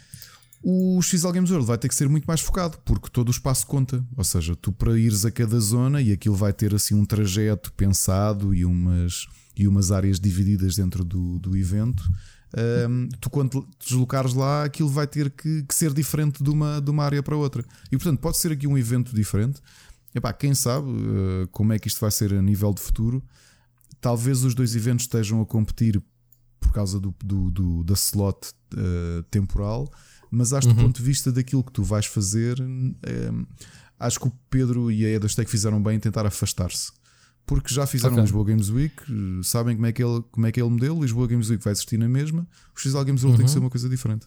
O XL Games World vai ter que ser muito mais focado, porque todo o espaço conta. Ou seja, tu para ires a cada zona e aquilo vai ter assim um trajeto pensado e umas, e umas áreas divididas dentro do, do evento um, tu quando te deslocares lá, aquilo vai ter que, que, ser diferente de uma, de uma área para outra. E portanto, pode ser aqui um evento diferente. Epá, quem sabe uh, como é que isto vai ser a nível de futuro. Talvez os dois eventos estejam a competir por causa do, do, do da slot uh, temporal, mas acho que uhum. do ponto de vista daquilo que tu vais fazer, acho que o Pedro e a Edastec fizeram bem em tentar afastar-se porque já fizeram okay. Lisboa Games Week, sabem como é, que ele, como é que é o modelo. Lisboa Games Week vai existir na mesma, o XL Games Week uhum. tem que ser uhum. uma coisa diferente.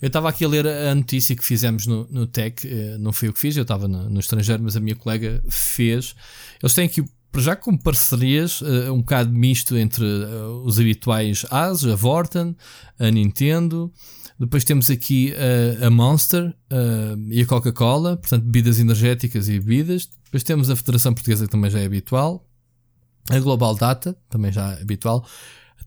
Eu estava aqui a ler a notícia que fizemos no, no Tech, eh, não fui eu que fiz, eu estava no, no, estrangeiro, mas a minha colega fez. Eles têm aqui para já com parcerias uh, um bocado misto entre uh, os habituais AS, a Vorten, a Nintendo. Depois temos aqui uh, a Monster e a Coca-Cola, portanto, bebidas energéticas e bebidas. Depois temos a Federação Portuguesa, que também já é habitual. A Global Data, também já é habitual.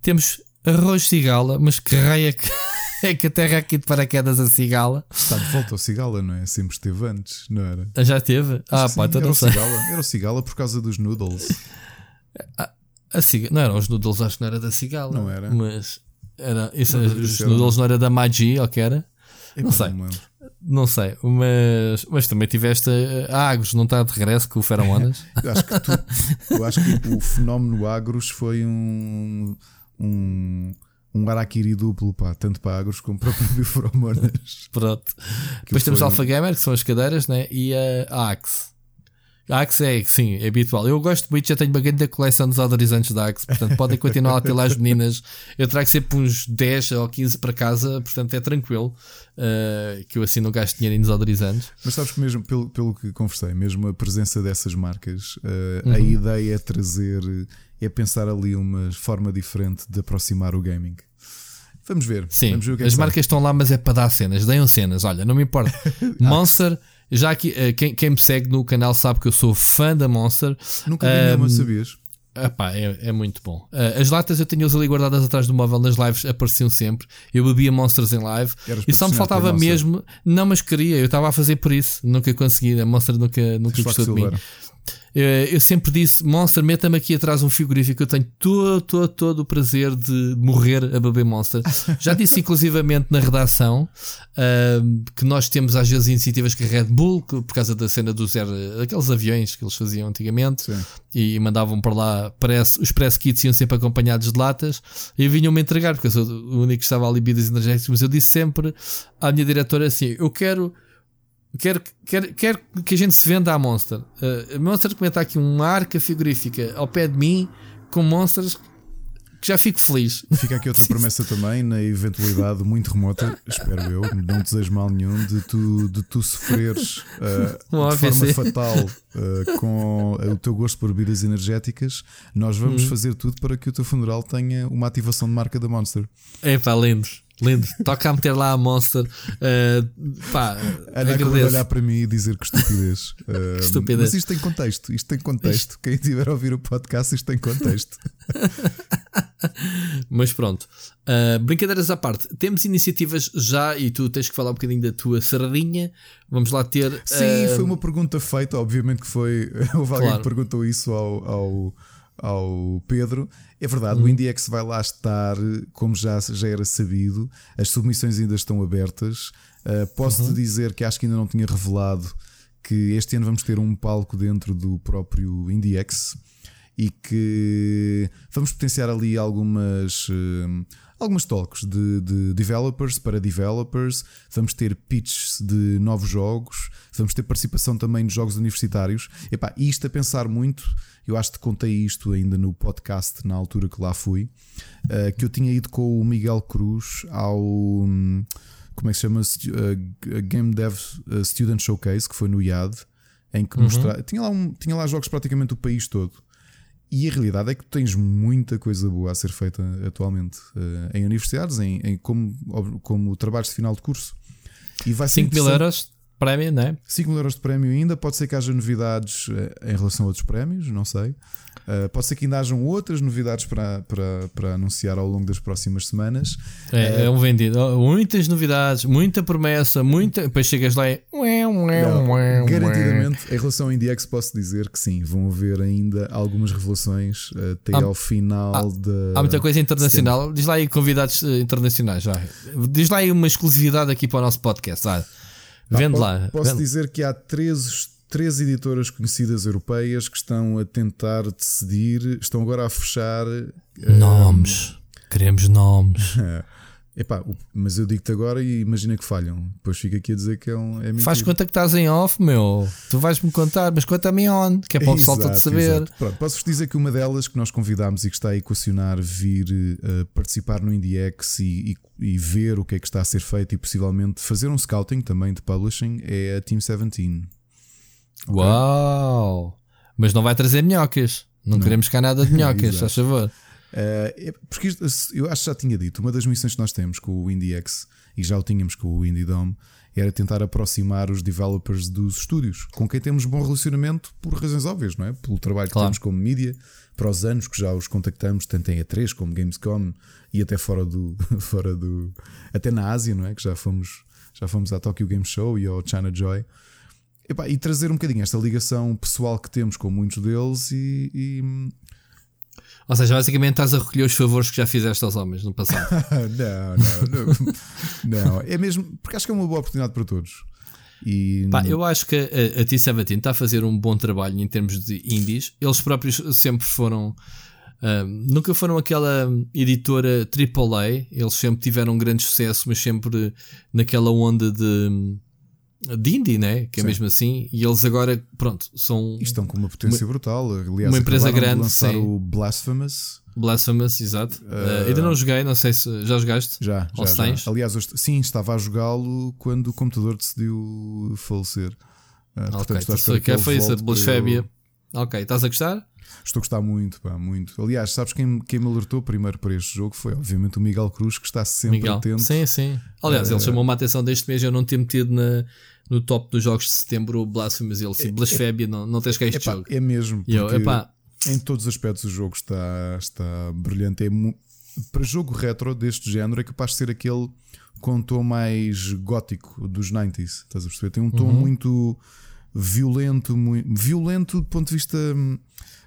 Temos arroz cigala, mas que raia que. é que a terra aqui de paraquedas a cigala.
Está de volta ao cigala, não é? Sempre esteve antes, não era?
Ah, já teve? ah, pá, então não sei.
Cigala. Era o cigala por causa dos noodles.
A, a cigala, não eram os noodles, acho que não era da cigala.
Não era?
Mas era, isso, não, os noodles não era da Magi, ou que era? não sei.
Não,
não, sei, mas, mas também tiveste a Agros, não está de regresso com o Feromonas?
eu acho que tu, eu acho que o fenómeno Agros foi um, um um araquiri duplo, pá, tanto para agros como para biforomonas.
Pronto. Depois temos a Alpha Gamer, que são as cadeiras, né? e a Axe. A Axe é, sim, é habitual. Eu gosto muito, já tenho uma grande coleção dos odorizantes da Axe, portanto podem continuar a ter lá as meninas. Eu trago sempre uns 10 ou 15 para casa, portanto é tranquilo uh, que eu assim não gasto dinheiro em desodorizantes.
Mas sabes que mesmo pelo, pelo que conversei, mesmo a presença dessas marcas, uh, uhum. a ideia é trazer é pensar ali uma forma diferente de aproximar o gaming. Vamos ver.
Sim,
Vamos ver
é as marcas estão lá, mas é para dar cenas. Deem cenas. Olha, não me importa. Monster, já aqui, eh, quem, quem me segue no canal sabe que eu sou fã da Monster.
Nunca vi um, nenhuma, sabias?
Epá, é, é muito bom. Uh, as latas eu tinha-as ali guardadas atrás do móvel nas lives, apareciam sempre. Eu bebia Monsters em live e só me faltava mesmo. Não, mas queria, eu estava a fazer por isso. Nunca consegui. A Monster nunca, nunca gostou de mim. Eh, eu sempre disse: Monster, meta-me aqui atrás um frigorífico. Eu tenho todo, todo, todo o prazer de morrer a beber Monster. Já disse, inclusivamente, na redação uh, que nós temos às vezes iniciativas que a Red Bull, que, por causa da cena dos zero, aqueles aviões que eles faziam antigamente Sim. e mandavam para lá. Parece, os press kits iam sempre acompanhados de latas e vinham-me entregar, porque eu sou o único que estava ali bebidas energéticas. Mas eu disse sempre à minha diretora assim: Eu quero Quero, quero, quero que a gente se venda à Monster. Uh, a Monster comenta aqui uma arca frigorífica ao pé de mim com monsters que já fico feliz.
Fica aqui outra promessa também, na eventualidade muito remota, espero eu, não desejo mal nenhum, de tu, de tu sofreres uh, de forma fatal uh, com o teu gosto por bebidas energéticas. Nós vamos hum. fazer tudo para que o teu funeral tenha uma ativação de marca da Monster.
É pá, lindo. Lindo. Toca a meter lá a Monster. Uh, pá,
Ana olhar para mim e dizer que estupidez.
Uh, que estupidez.
Mas isto tem contexto. Isto tem contexto. Isto... Quem estiver a ouvir o podcast, isto tem contexto.
mas pronto. Uh, brincadeiras à parte. Temos iniciativas já e tu tens que falar um bocadinho da tua sardinha. Vamos lá ter.
Sim, foi uma pergunta feita. Obviamente que foi. Houve alguém claro. que perguntou isso ao, ao ao Pedro. É verdade, uhum. o IndieX vai lá estar, como já, já era sabido, as submissões ainda estão abertas. Uh, Posso-te uhum. dizer que acho que ainda não tinha revelado que este ano vamos ter um palco dentro do próprio IndieX e que vamos potenciar ali algumas. Uh, algumas talks de, de, developers para developers, vamos ter pitches de novos jogos, vamos ter participação também nos jogos universitários. Epá, isto a pensar muito eu acho que contei isto ainda no podcast na altura que lá fui, uh, que eu tinha ido com o Miguel Cruz ao. Um, como é que se chama? Uh, Game Dev Student Showcase, que foi no IAD, em que uhum. mostra... tinha, lá um, tinha lá jogos praticamente o país todo. E a realidade é que tens muita coisa boa a ser feita atualmente uh, em universidades, em, em, como, como trabalhos de final de curso.
E vai 5 mil euros prémio, não é?
5 mil euros de prémio ainda. Pode ser que haja novidades eh, em relação a outros prémios, não sei. Uh, pode ser que ainda hajam outras novidades para, para, para anunciar ao longo das próximas semanas.
É, uh, é um vendido. Muitas novidades, muita promessa, muita. Depois chegas lá e. Não,
garantidamente, em relação ao IndieX, posso dizer que sim, vão haver ainda algumas revelações até há, ao final há, de.
Há muita coisa internacional. Diz lá aí convidados internacionais. Já. Diz lá aí uma exclusividade aqui para o nosso podcast. Já. Vende lá.
Posso
Vende.
dizer que há três, três editoras conhecidas europeias que estão a tentar decidir, estão agora a fechar.
Nomes. Um... Queremos nomes.
Epá, mas eu digo-te agora e imagina que falham. Depois fica aqui a dizer que é um. É
Faz conta que estás em off, meu. Tu vais-me contar, mas conta-me on, que é para o pessoal todo saber.
posso-vos dizer que uma delas que nós convidámos e que está a equacionar vir uh, participar no IndieX e, e, e, ver o que é que está a ser feito e possivelmente fazer um scouting também de publishing é a Team 17.
Okay? Uau! Mas não vai trazer minhocas. Não, não. queremos cá nada de minhocas, faz favor.
Uh, porque isto, eu acho que já tinha dito, uma das missões que nós temos com o IndieX e já o tínhamos com o Indie Dome era tentar aproximar os developers dos estúdios, com quem temos bom relacionamento por razões óbvias, não é? Pelo trabalho claro. que temos como mídia, para os anos que já os contactamos, tanto em E3 como Gamescom e até fora do. fora do até na Ásia, não é? Que já fomos, já fomos à Tokyo Game Show e ao China Joy. E, e trazer um bocadinho esta ligação pessoal que temos com muitos deles e, e
ou seja, basicamente estás a recolher os favores que já fizeste aos homens no passado.
não, não, não, não. É mesmo, porque acho que é uma boa oportunidade para todos. E...
Pá, eu acho que a, a T17 está a fazer um bom trabalho em termos de indies. Eles próprios sempre foram. Uh, nunca foram aquela editora AAA, eles sempre tiveram um grande sucesso, mas sempre naquela onda de de indie, né? Que é sim. mesmo assim. E eles agora, pronto, são.
E estão com uma potência uma, brutal. Aliás,
uma empresa grande. lançar
sim. o Blasphemous.
Blasphemous, exato. Uh, uh, ainda não joguei, não sei se já jogaste.
Já, já, já. Tens? Aliás, sim, estava a jogá-lo quando o computador decidiu falecer.
Uh, ok, portanto, que foi isso, de blasfémia. Eu... Ok, estás a gostar?
Estou a gostar muito, pá, muito. Aliás, sabes quem, quem me alertou primeiro para este jogo foi, obviamente, o Miguel Cruz, que está sempre Miguel. atento.
Sim, sim. Aliás, ele chamou-me a atenção deste mês, eu não ter metido na, no top dos jogos de setembro o Blasphemous. Ele assim, Blasfébia, não, não tens que este jogo.
É mesmo, porque eu, em todos os aspectos o jogo está, está brilhante. É para jogo retro deste género, é capaz de ser aquele com um tom mais gótico dos 90s. Estás a perceber? Tem um tom uhum. muito violento, muito, violento do ponto de vista hum,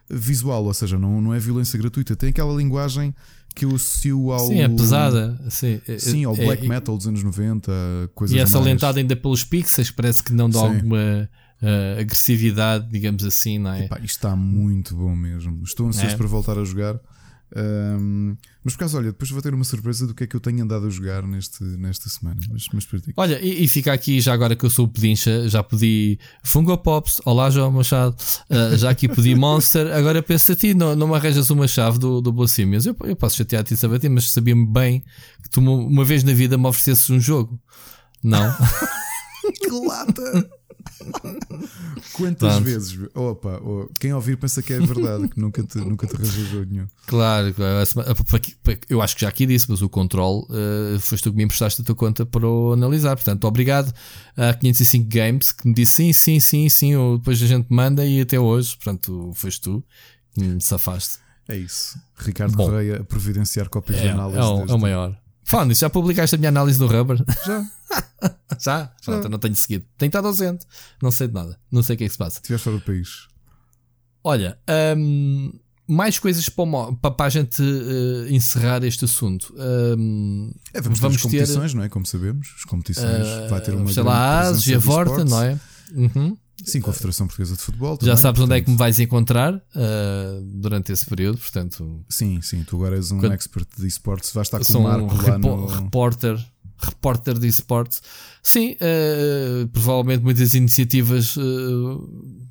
visual, ou seja, não, não é violência gratuita. Tem aquela linguagem que eu associo ao.
Sim, é pesada. Sim,
é, sim ao é, black é, metal dos anos 90, coisas
E é salientada mais... ainda pelos pixels, parece que não dá sim. alguma uh, agressividade, digamos assim, não é?
Epá, isto está muito bom mesmo. Estou ansioso é. para voltar a jogar. Um, mas por acaso, olha, depois vou ter uma surpresa do que é que eu tenho andado a jogar neste, nesta semana. Mas, mas
Olha, e, e, fica aqui já agora que eu sou o pedincha, já pedi Fungo Pops, olá João Machado, uh, já aqui pedi Monster, agora pensa a ti, não, não me arranjas uma chave do, do Blasphemous. Eu, eu posso chatear-te e saber, mas sabia-me bem que tu uma vez na vida me oferecesses um jogo. Não?
que lata! Quantas Pronto. vezes? Opa, oh, quem ouvir pensa que é verdade, que nunca te, nunca te arranjou nenhum.
Claro, eu acho que já aqui disse, mas o controle uh, foste tu que me emprestaste a tua conta para o analisar. Portanto, obrigado a 505 Games que me disse sim, sim, sim, sim. Ou depois a gente manda e até hoje, portanto, foste tu que me safaste.
É isso. Ricardo Bom, Correia a providenciar cópias
é,
de análise.
É o, é o maior. Falando nisso, já publicaste a minha análise do Rubber?
Já.
já? Pronto, não tenho seguido. Tenho estado ausente. Não sei de nada. Não sei o que é que se passa.
Estiveste fora do país.
Olha, um, mais coisas para, para, a gente uh, encerrar este assunto. Um,
é, vamos, vamos ter competições, não é? Como sabemos, as competições. Uh, vai ter uma
sei lá, a Vorta, não é? Uhum.
Sim, com a Federação Portuguesa de Futebol.
Também, Já sabes portanto... onde é que me vais encontrar uh, durante esse período, portanto.
Sim, sim, tu agora és um quando... expert de esportes, vais estar com o Marco um lá no.
Repórter, repórter de esportes. Sim, uh, provavelmente muitas iniciativas uh,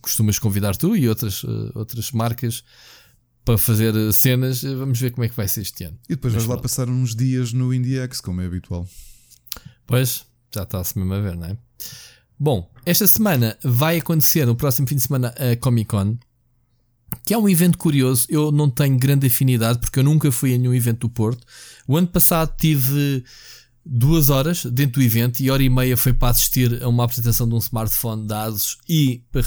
costumas convidar tu e outras, outras marcas para fazer cenas. Vamos ver como é que vai ser este ano.
E depois Mas vais lá passar uns dias no IndieX, como é habitual.
Pois, já está-se mesmo a ver, não é? Bom, esta semana vai acontecer, no próximo fim de semana, a Comic Con, que é um evento curioso. Eu não tenho grande afinidade porque eu nunca fui a nenhum evento do Porto. O ano passado tive duas horas dentro do evento e hora e meia foi para assistir a uma apresentação de um smartphone da ASUS e para,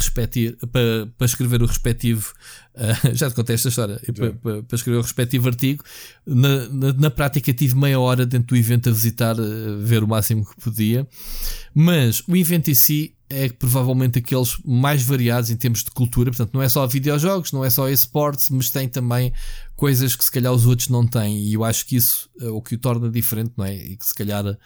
para, para escrever o respectivo uh, já te contei esta história para, para, para, escrever o respectivo artigo. Na, na, na, prática tive meia hora dentro do evento a visitar uh, ver o máximo que podia. Mas o evento em si é provavelmente aqueles mais variados em termos de cultura, portanto não é só videojogos, não é só esportes, mas tem também coisas que se calhar os outros não têm e eu acho que isso é o que o torna diferente, não é? E que se calhar uh,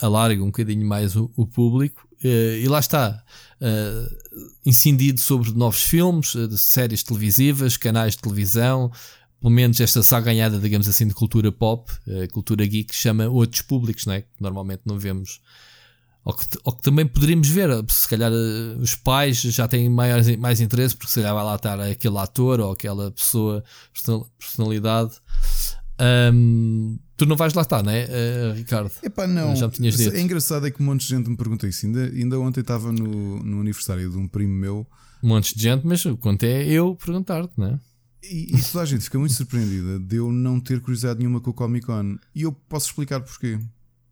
alarga um bocadinho mais o, o público uh, e lá está uh, incidido sobre novos filmes, uh, séries televisivas, canais de televisão, pelo menos esta só ganhada, digamos assim, de cultura pop, uh, cultura geek, chama outros públicos, não é? Que normalmente não vemos ou que, ou que, também poderíamos ver, se calhar eh, os pais já têm mais, mais interesse, porque se calhar vai lá estar aquele ator ou aquela pessoa, personalidade. Um, tu não vais lá estar, não é, uh, Ricardo?
Epá, não. Já me tinhas dito. É engraçado é que um monte de gente me pergunta isso. Ainda, ainda ontem estava no, no aniversário de um primo meu
um monte de gente, mas quanto é eu perguntar-te, não é?
E, e toda a gente fica muito surpreendida de eu não ter curiosidade nenhuma com o Comic Con. E eu posso explicar porquê.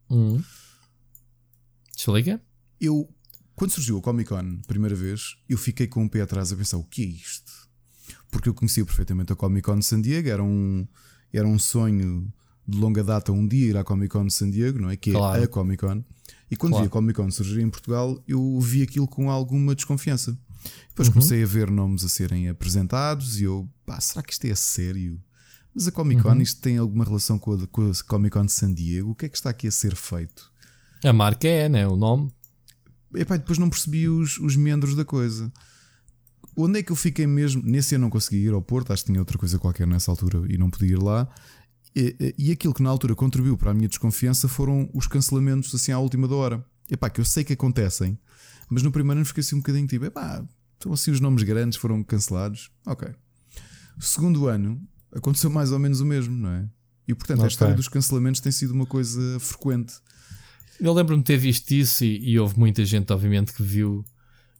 Hum. Explica?
Eu, quando surgiu o Comic Con, primeira vez, eu fiquei com um pé atrás a pensar: o que é isto? Porque eu conhecia perfeitamente a Comic Con de San Diego, era um, era um sonho de longa data um dia ir à Comic Con de San Diego, não é? Que
Claro.
é a Comic Con. E quando
Claro.
vi a Comic Con surgir em Portugal, eu vi aquilo com alguma desconfiança. Depois
Uhum.
comecei a ver nomes a serem apresentados e eu, pá, será que isto é a sério? Mas a Comic Con,
Uhum.
isto tem alguma relação com a, com a Comic Con de San Diego? O que é que está aqui a ser feito?
A marca é, né? O nome.
Epá, depois não percebi os, os membros da coisa. Onde é que eu fiquei mesmo? Nesse eu não consegui ir ao Porto, acho que tinha outra coisa qualquer nessa altura e não podia ir lá. E, e- aquilo que na altura contribuiu para a minha desconfiança foram os cancelamentos assim à última da hora. Epá, que eu sei que acontecem, mas no primeiro ano fiquei assim um bocadinho tipo, epá, então assim os nomes grandes foram cancelados. Ok. Segundo ano, aconteceu mais ou menos o mesmo, não é? E portanto, a
Ok.
história dos cancelamentos tem sido uma coisa frequente.
Eu lembro-me de ter visto isso e, e houve muita gente, obviamente, que viu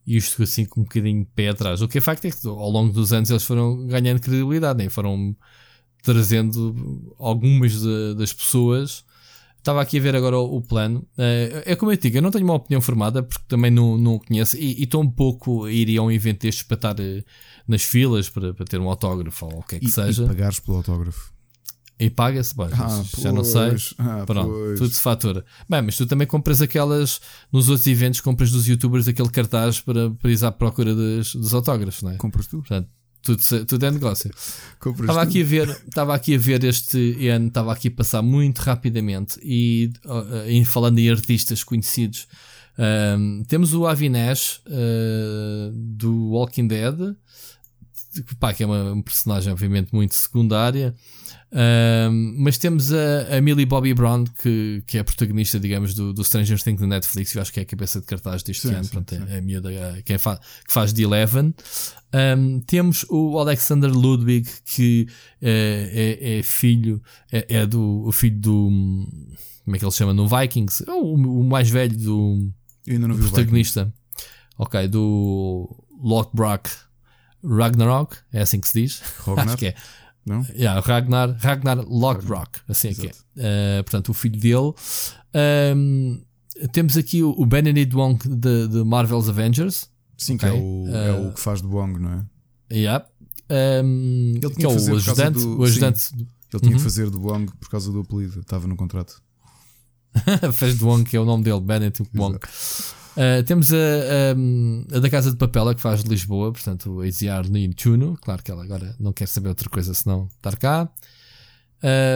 isto assim com um bocadinho de pé atrás. O que é facto é que ao longo dos anos eles foram ganhando credibilidade, né? foram trazendo algumas de- das pessoas. Estava aqui a ver agora o, o plano. Eh, é como eu digo, eu não tenho uma opinião formada porque também não, não conheço e e um pouco a ir a um evento destes para estar eh, nas filas para, para ter um autógrafo ou o que é que
E,
seja.
e pagares pelo autógrafo.
E paga-se,
Ah,
já não sei.
Ah,
Pronto,
pois.
tudo se fatura. Bem, mas tu também compras aquelas nos outros eventos, compras dos youtubers aquele cartaz para, para ir à procura dos, dos autógrafos, não é?
Compras tu?
Portanto, tudo, tudo é negócio.
Compras
Estava
tu?
aqui a ver, estava aqui a ver este ano, estava aqui a passar muito rapidamente e em- falando em artistas conhecidos, um, temos o Avi Nash uh, do Walking Dead, que, pá, que é uma, um personagem obviamente muito secundária. Um, mas temos a, a Millie Bobby Brown, que, que é a protagonista, digamos, do, do Stranger Things da Netflix. Eu acho que é a cabeça de cartaz deste
Sim,
ano.
sim,
Pronto,
sim.
é a miúda é quem fa que faz de Eleven. Um, temos o Alexander Ludwig, que eh, é, é filho, é, é do o filho do. Como é que ele se chama? No Vikings. É o, o mais velho do
Eu ainda não vi o Vikings.
protagonista. Ok, do Lothbrok Ragnarok. É assim que se diz.
Ragnar?
Acho que é.
Não?
Yeah, Ragnar, Ragnar Lothbrok, assim é que é. Uh, portanto, o filho dele. Um, temos aqui o, o Benedict Wong de, de Marvel's Avengers.
Sim,
Ok.
que é o, é
Uh,
o que faz de Bong, não é?
Yeah. Um,
Ele tinha
que é
que fazer
o
por causa
ajudante,
do-
o ajudante
Ele tinha
Uhum.
que fazer de Bong por causa do apelido, estava no contrato.
fez de Wong, que é o nome dele, Benedict Wong. Uh, temos a, a- a da Casa de Papel, a que faz de Lisboa, portanto, o Eziar Chuno. Claro que ela agora não quer saber outra coisa senão estar cá.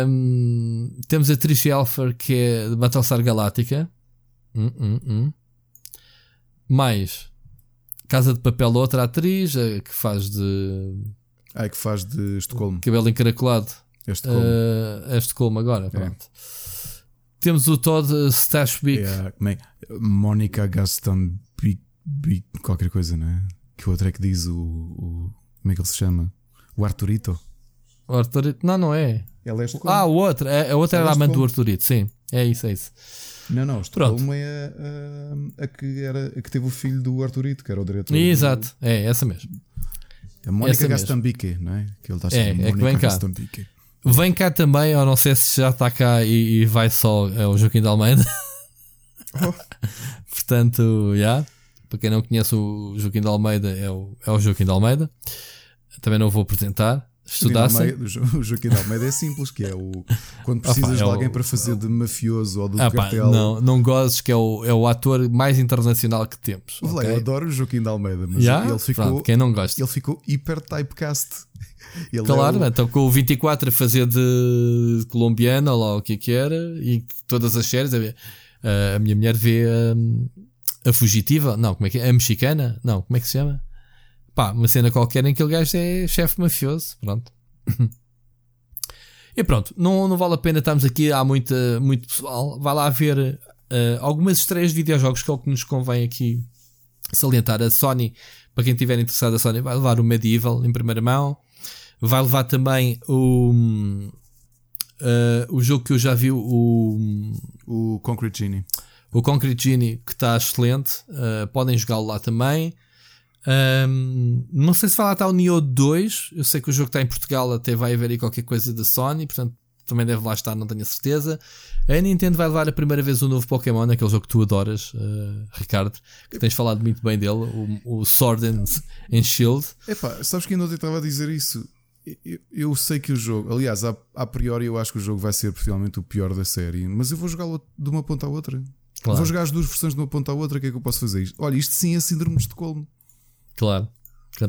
Um, temos a Trish Elfer, que é de Battlestar Galáctica. Hum, hum, hum. Mais Casa de Papel, outra atriz, a que faz de
Ah, é que faz de Estocolmo.
cabelo encaracolado.
Este como?
Uh, este como agora, pronto. Temos o Todd Stashwick.
É a- como é? Mónica Gaston Bi- Bi- qualquer coisa, não é? Que o outro é que diz o, o- Como é que ele se chama? O Arturito.
O Arturito. Não, não é.
Ele é Estocolmo.
Ah, o outro. A, a outra era a amante do. Arturito, sim. É isso, é isso.
Não, não, Estocolmo é a, a, a que era, a que teve o filho do Arturito, que era o diretor. do-
Exato, é essa mesmo.
A Mónica. Gastambique, não é? Que ele está a
É,
chamar
é que
Mónica
vem cá.
Gastambique.
Vem cá também, eu não sei se já está cá e, e vai só é o Joaquim de Almeida.
Oh.
Portanto, já. Para quem não conhece o Joaquim de Almeida, é o, é o Joaquim de Almeida. Também não vou apresentar. Estudassem.
O Jo- o Joaquim de Almeida é simples, que é o quando precisas
pá, é
de
o-
alguém para fazer de mafioso ou do
Ah, pá,
cartel.
não, não gozes que é o, é o ator mais internacional que temos.
Ouve lá,
ok?
Eu adoro o Joaquim de Almeida, mas
Já?
ele ficou,
Pronto, quem não gosta.
ele ficou hiper typecast. Ele
Claro,
é o-
então com o 24 a fazer de colombiana, ou lá o que é que era, e todas as séries. A, a- a minha mulher vê hum, a, fugitiva, não, como é que é? A mexicana? Não, como é que se chama? Pá, uma cena qualquer em que o gajo é chefe mafioso. Pronto. e pronto, não, não vale a pena estarmos aqui, há muita, muito pessoal. Vai lá ver eh, algumas estreias de videojogos que é o que nos convém aqui salientar. A Sony, para quem estiver interessado, a Sony vai levar o Medieval em primeira mão. Vai levar também o, eh, o jogo que eu já vi, o,
o Concrete Genie.
o Concrete Genie, que está excelente. eh, podem jogá-lo lá também. Um, não sei se vai lá estar o Neo 2. Eu sei que o jogo está em Portugal, até vai haver aí qualquer coisa da Sony, portanto também deve lá estar, não tenho a certeza. A Nintendo vai levar a primeira vez o novo Pokémon, aquele jogo que tu adoras, uh, Ricardo, que tens falado muito bem dele, o, o Sword and, and Shield.
Epá, sabes que ainda ontem estava a dizer isso? Eu, eu, sei que o jogo, aliás, a, a, priori eu acho que o jogo vai ser possivelmente o pior da série, mas eu vou jogá-lo de uma ponta à outra. Claro. Vou jogar as duas versões de uma ponta à outra, o que é que eu posso fazer? Olha, isto sim é síndrome de Estocolmo.
Claro.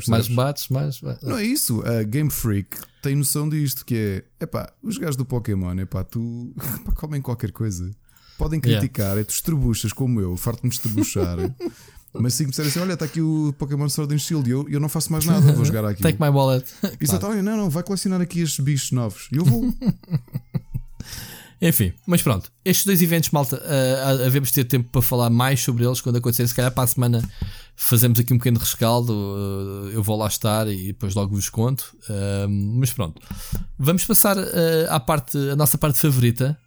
Mais bates, mais.
Não é isso. A Game Freak tem noção disto: que é, epá, os gajos do Pokémon, epá, tu epá, comem qualquer coisa. Podem criticar, yeah. é tu estribuchas como eu, farto-me estribuchar. Mas se me disserem assim, olha, está aqui o Pokémon Sword and Shield e eu, eu não faço mais nada, vou jogar aqui.
Take my wallet.
Exato, claro. não, não, vai colecionar aqui estes bichos novos. E eu vou.
Enfim, mas pronto, estes dois eventos, malta, uh, ter tempo para falar mais sobre eles quando acontecer. Se calhar para a semana fazemos aqui um pequeno rescaldo. Uh, eu vou lá estar e depois logo vos conto. Uh, mas pronto, vamos passar à parte, a nossa parte favorita,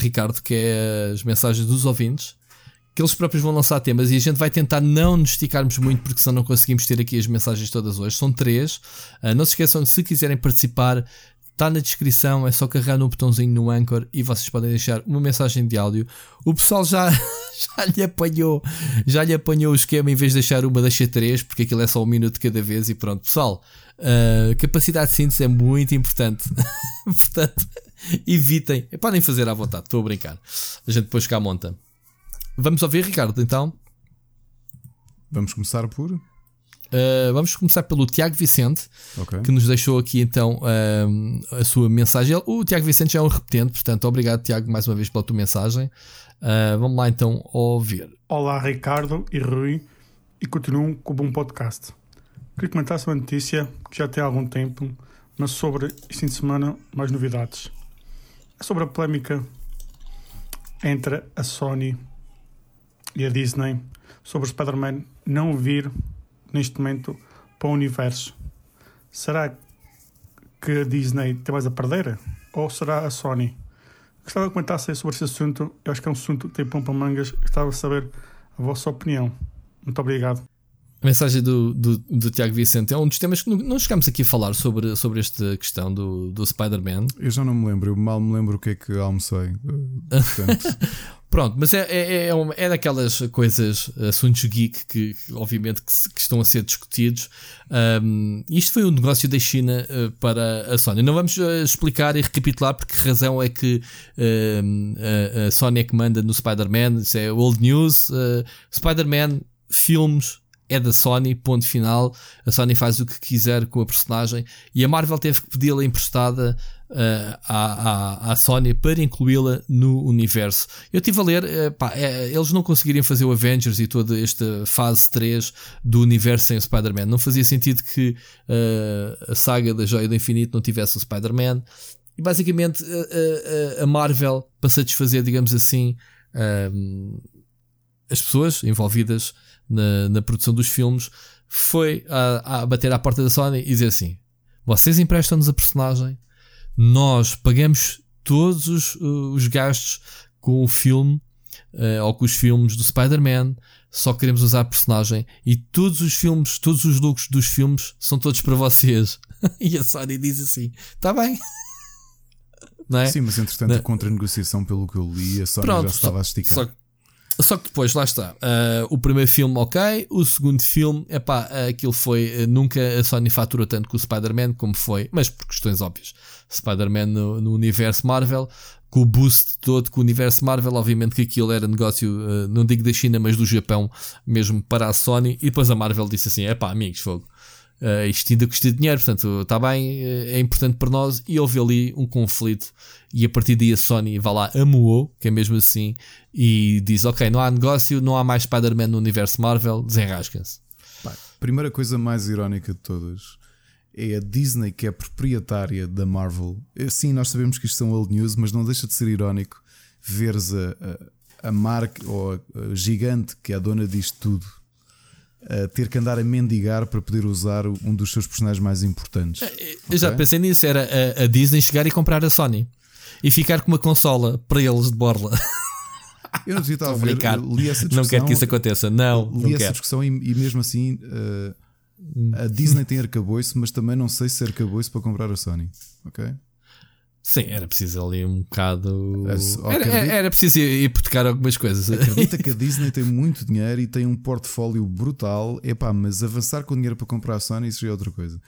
Ricardo, que é as mensagens dos ouvintes. Que eles próprios vão lançar temas e a gente vai tentar não nos esticarmos muito porque senão não conseguimos ter aqui as mensagens todas hoje. São três. não se esqueçam, se quiserem participar, Está na descrição, é só carregar no botãozinho no Anchor e vocês podem deixar uma mensagem de áudio. O pessoal já, já lhe apanhou, já lhe apanhou o esquema em vez de deixar uma, deixa três, porque aquilo é só um minuto cada vez e pronto. Pessoal, uh, capacidade de síntese é muito importante. Portanto, evitem. Podem fazer à vontade, estou a brincar. A gente depois cá monta. Vamos ouvir, Ricardo, então.
Vamos começar por.
Uh, vamos começar pelo Tiago Vicente, okay. que nos deixou aqui então uh, a sua mensagem. O Tiago Vicente já é um repetente, portanto, obrigado, Tiago, mais uma vez pela tua mensagem. Uh, vamos lá então ouvir.
Olá, Ricardo e Rui, e continuam com o bom podcast. Queria comentar sobre a notícia que já tem algum tempo, mas sobre este fim de semana, mais novidades. É sobre a polémica entre a Sony e a Disney sobre o Spider-Man não vir neste momento para o universo. Será que a Disney tem mais a perder? Ou será a Sony? Gostava de comentar sobre esse assunto. Eu acho que é um assunto que tem pão para mangas. Gostava de saber a vossa opinião. Muito obrigado.
A mensagem do, do, do, Tiago Vicente é um dos temas que não chegamos aqui a falar sobre, sobre esta questão do, do Spider-Man.
Eu já não me lembro, eu mal me lembro o que é que almocei. Portanto.
Pronto, mas é, é, é, uma, é daquelas coisas, assuntos geek que, que obviamente que, que, estão a ser discutidos. Um, isto foi um negócio da China uh, para a Sony. Não vamos uh, explicar e recapitular porque razão é que uh, a, a, Sony é que manda no Spider-Man. Isso é old news. Uh, Spider-Man, filmes, é da Sony, ponto final. A Sony faz o que quiser com a personagem e a Marvel teve que pedi-la emprestada à, Sony para incluí-la no universo. Eu estive a ler, uh, pá, é, eles não conseguiriam fazer o Avengers e toda esta fase 3 do universo sem o Spider-Man. Não fazia sentido que uh, a saga da Joia do Infinito não tivesse o Spider-Man. E basicamente a Marvel, para satisfazer, digamos assim, as pessoas envolvidas na, na produção dos filmes, foi a, a bater à porta da Sony e dizer assim: vocês emprestam-nos a personagem, nós pagamos todos os, uh, os gastos com o filme uh, ou com os filmes do Spider-Man, só queremos usar a personagem e todos os filmes, todos os lucros dos filmes são todos para vocês. e a Sony diz assim: está bem.
Não é? Sim, mas entretanto, a contra-negociação, pelo que eu li, a Sony Pronto, já estava a esticar. Só,
só que depois, lá está. Uh, o primeiro filme, ok. O segundo filme, é pá, aquilo foi. Uh, nunca a Sony faturou tanto com o Spider-Man como foi, mas por questões óbvias. Spider-Man no, no, universo Marvel, com o boost todo com o universo Marvel, obviamente que aquilo era negócio, uh, não digo da China, mas do Japão, mesmo para a Sony. E depois a Marvel disse assim: é pá, amigos, fogo. Uh, isto ainda custa dinheiro, portanto, está bem, é importante para nós. E houve ali um conflito. E a partir daí a Sony vai lá, amuou, que é mesmo assim, e diz: Ok, não há negócio, não há mais Spider-Man no universo Marvel, desenrasca-se.
Primeira coisa mais irónica de todas é a Disney que é proprietária da Marvel. É, sim, nós sabemos que isto são old news, mas não deixa de ser irónico veres a, a, a marca ou a, a gigante que é a dona disto tudo ter que andar a mendigar para poder usar um dos seus personagens mais importantes. Eu
okay? já pensei nisso, era a, a, Disney chegar e comprar a Sony e ficar com uma consola para eles de borla.
Eu não estava a ver, li essa discussão.
Não quero que isso aconteça, não.
Li
não
essa
quero.
discussão e, e mesmo assim uh, a Disney tem arcabouço, mas também não sei se é arcabouço para comprar a Sony. Ok?
Sim, era preciso ali um bocado.
É,
Era, era, era preciso hipotecar algumas coisas.
Acredita que a Disney tem muito dinheiro e tem um portfólio brutal. Epá, mas avançar com dinheiro para comprar a Sony, isso já é outra coisa.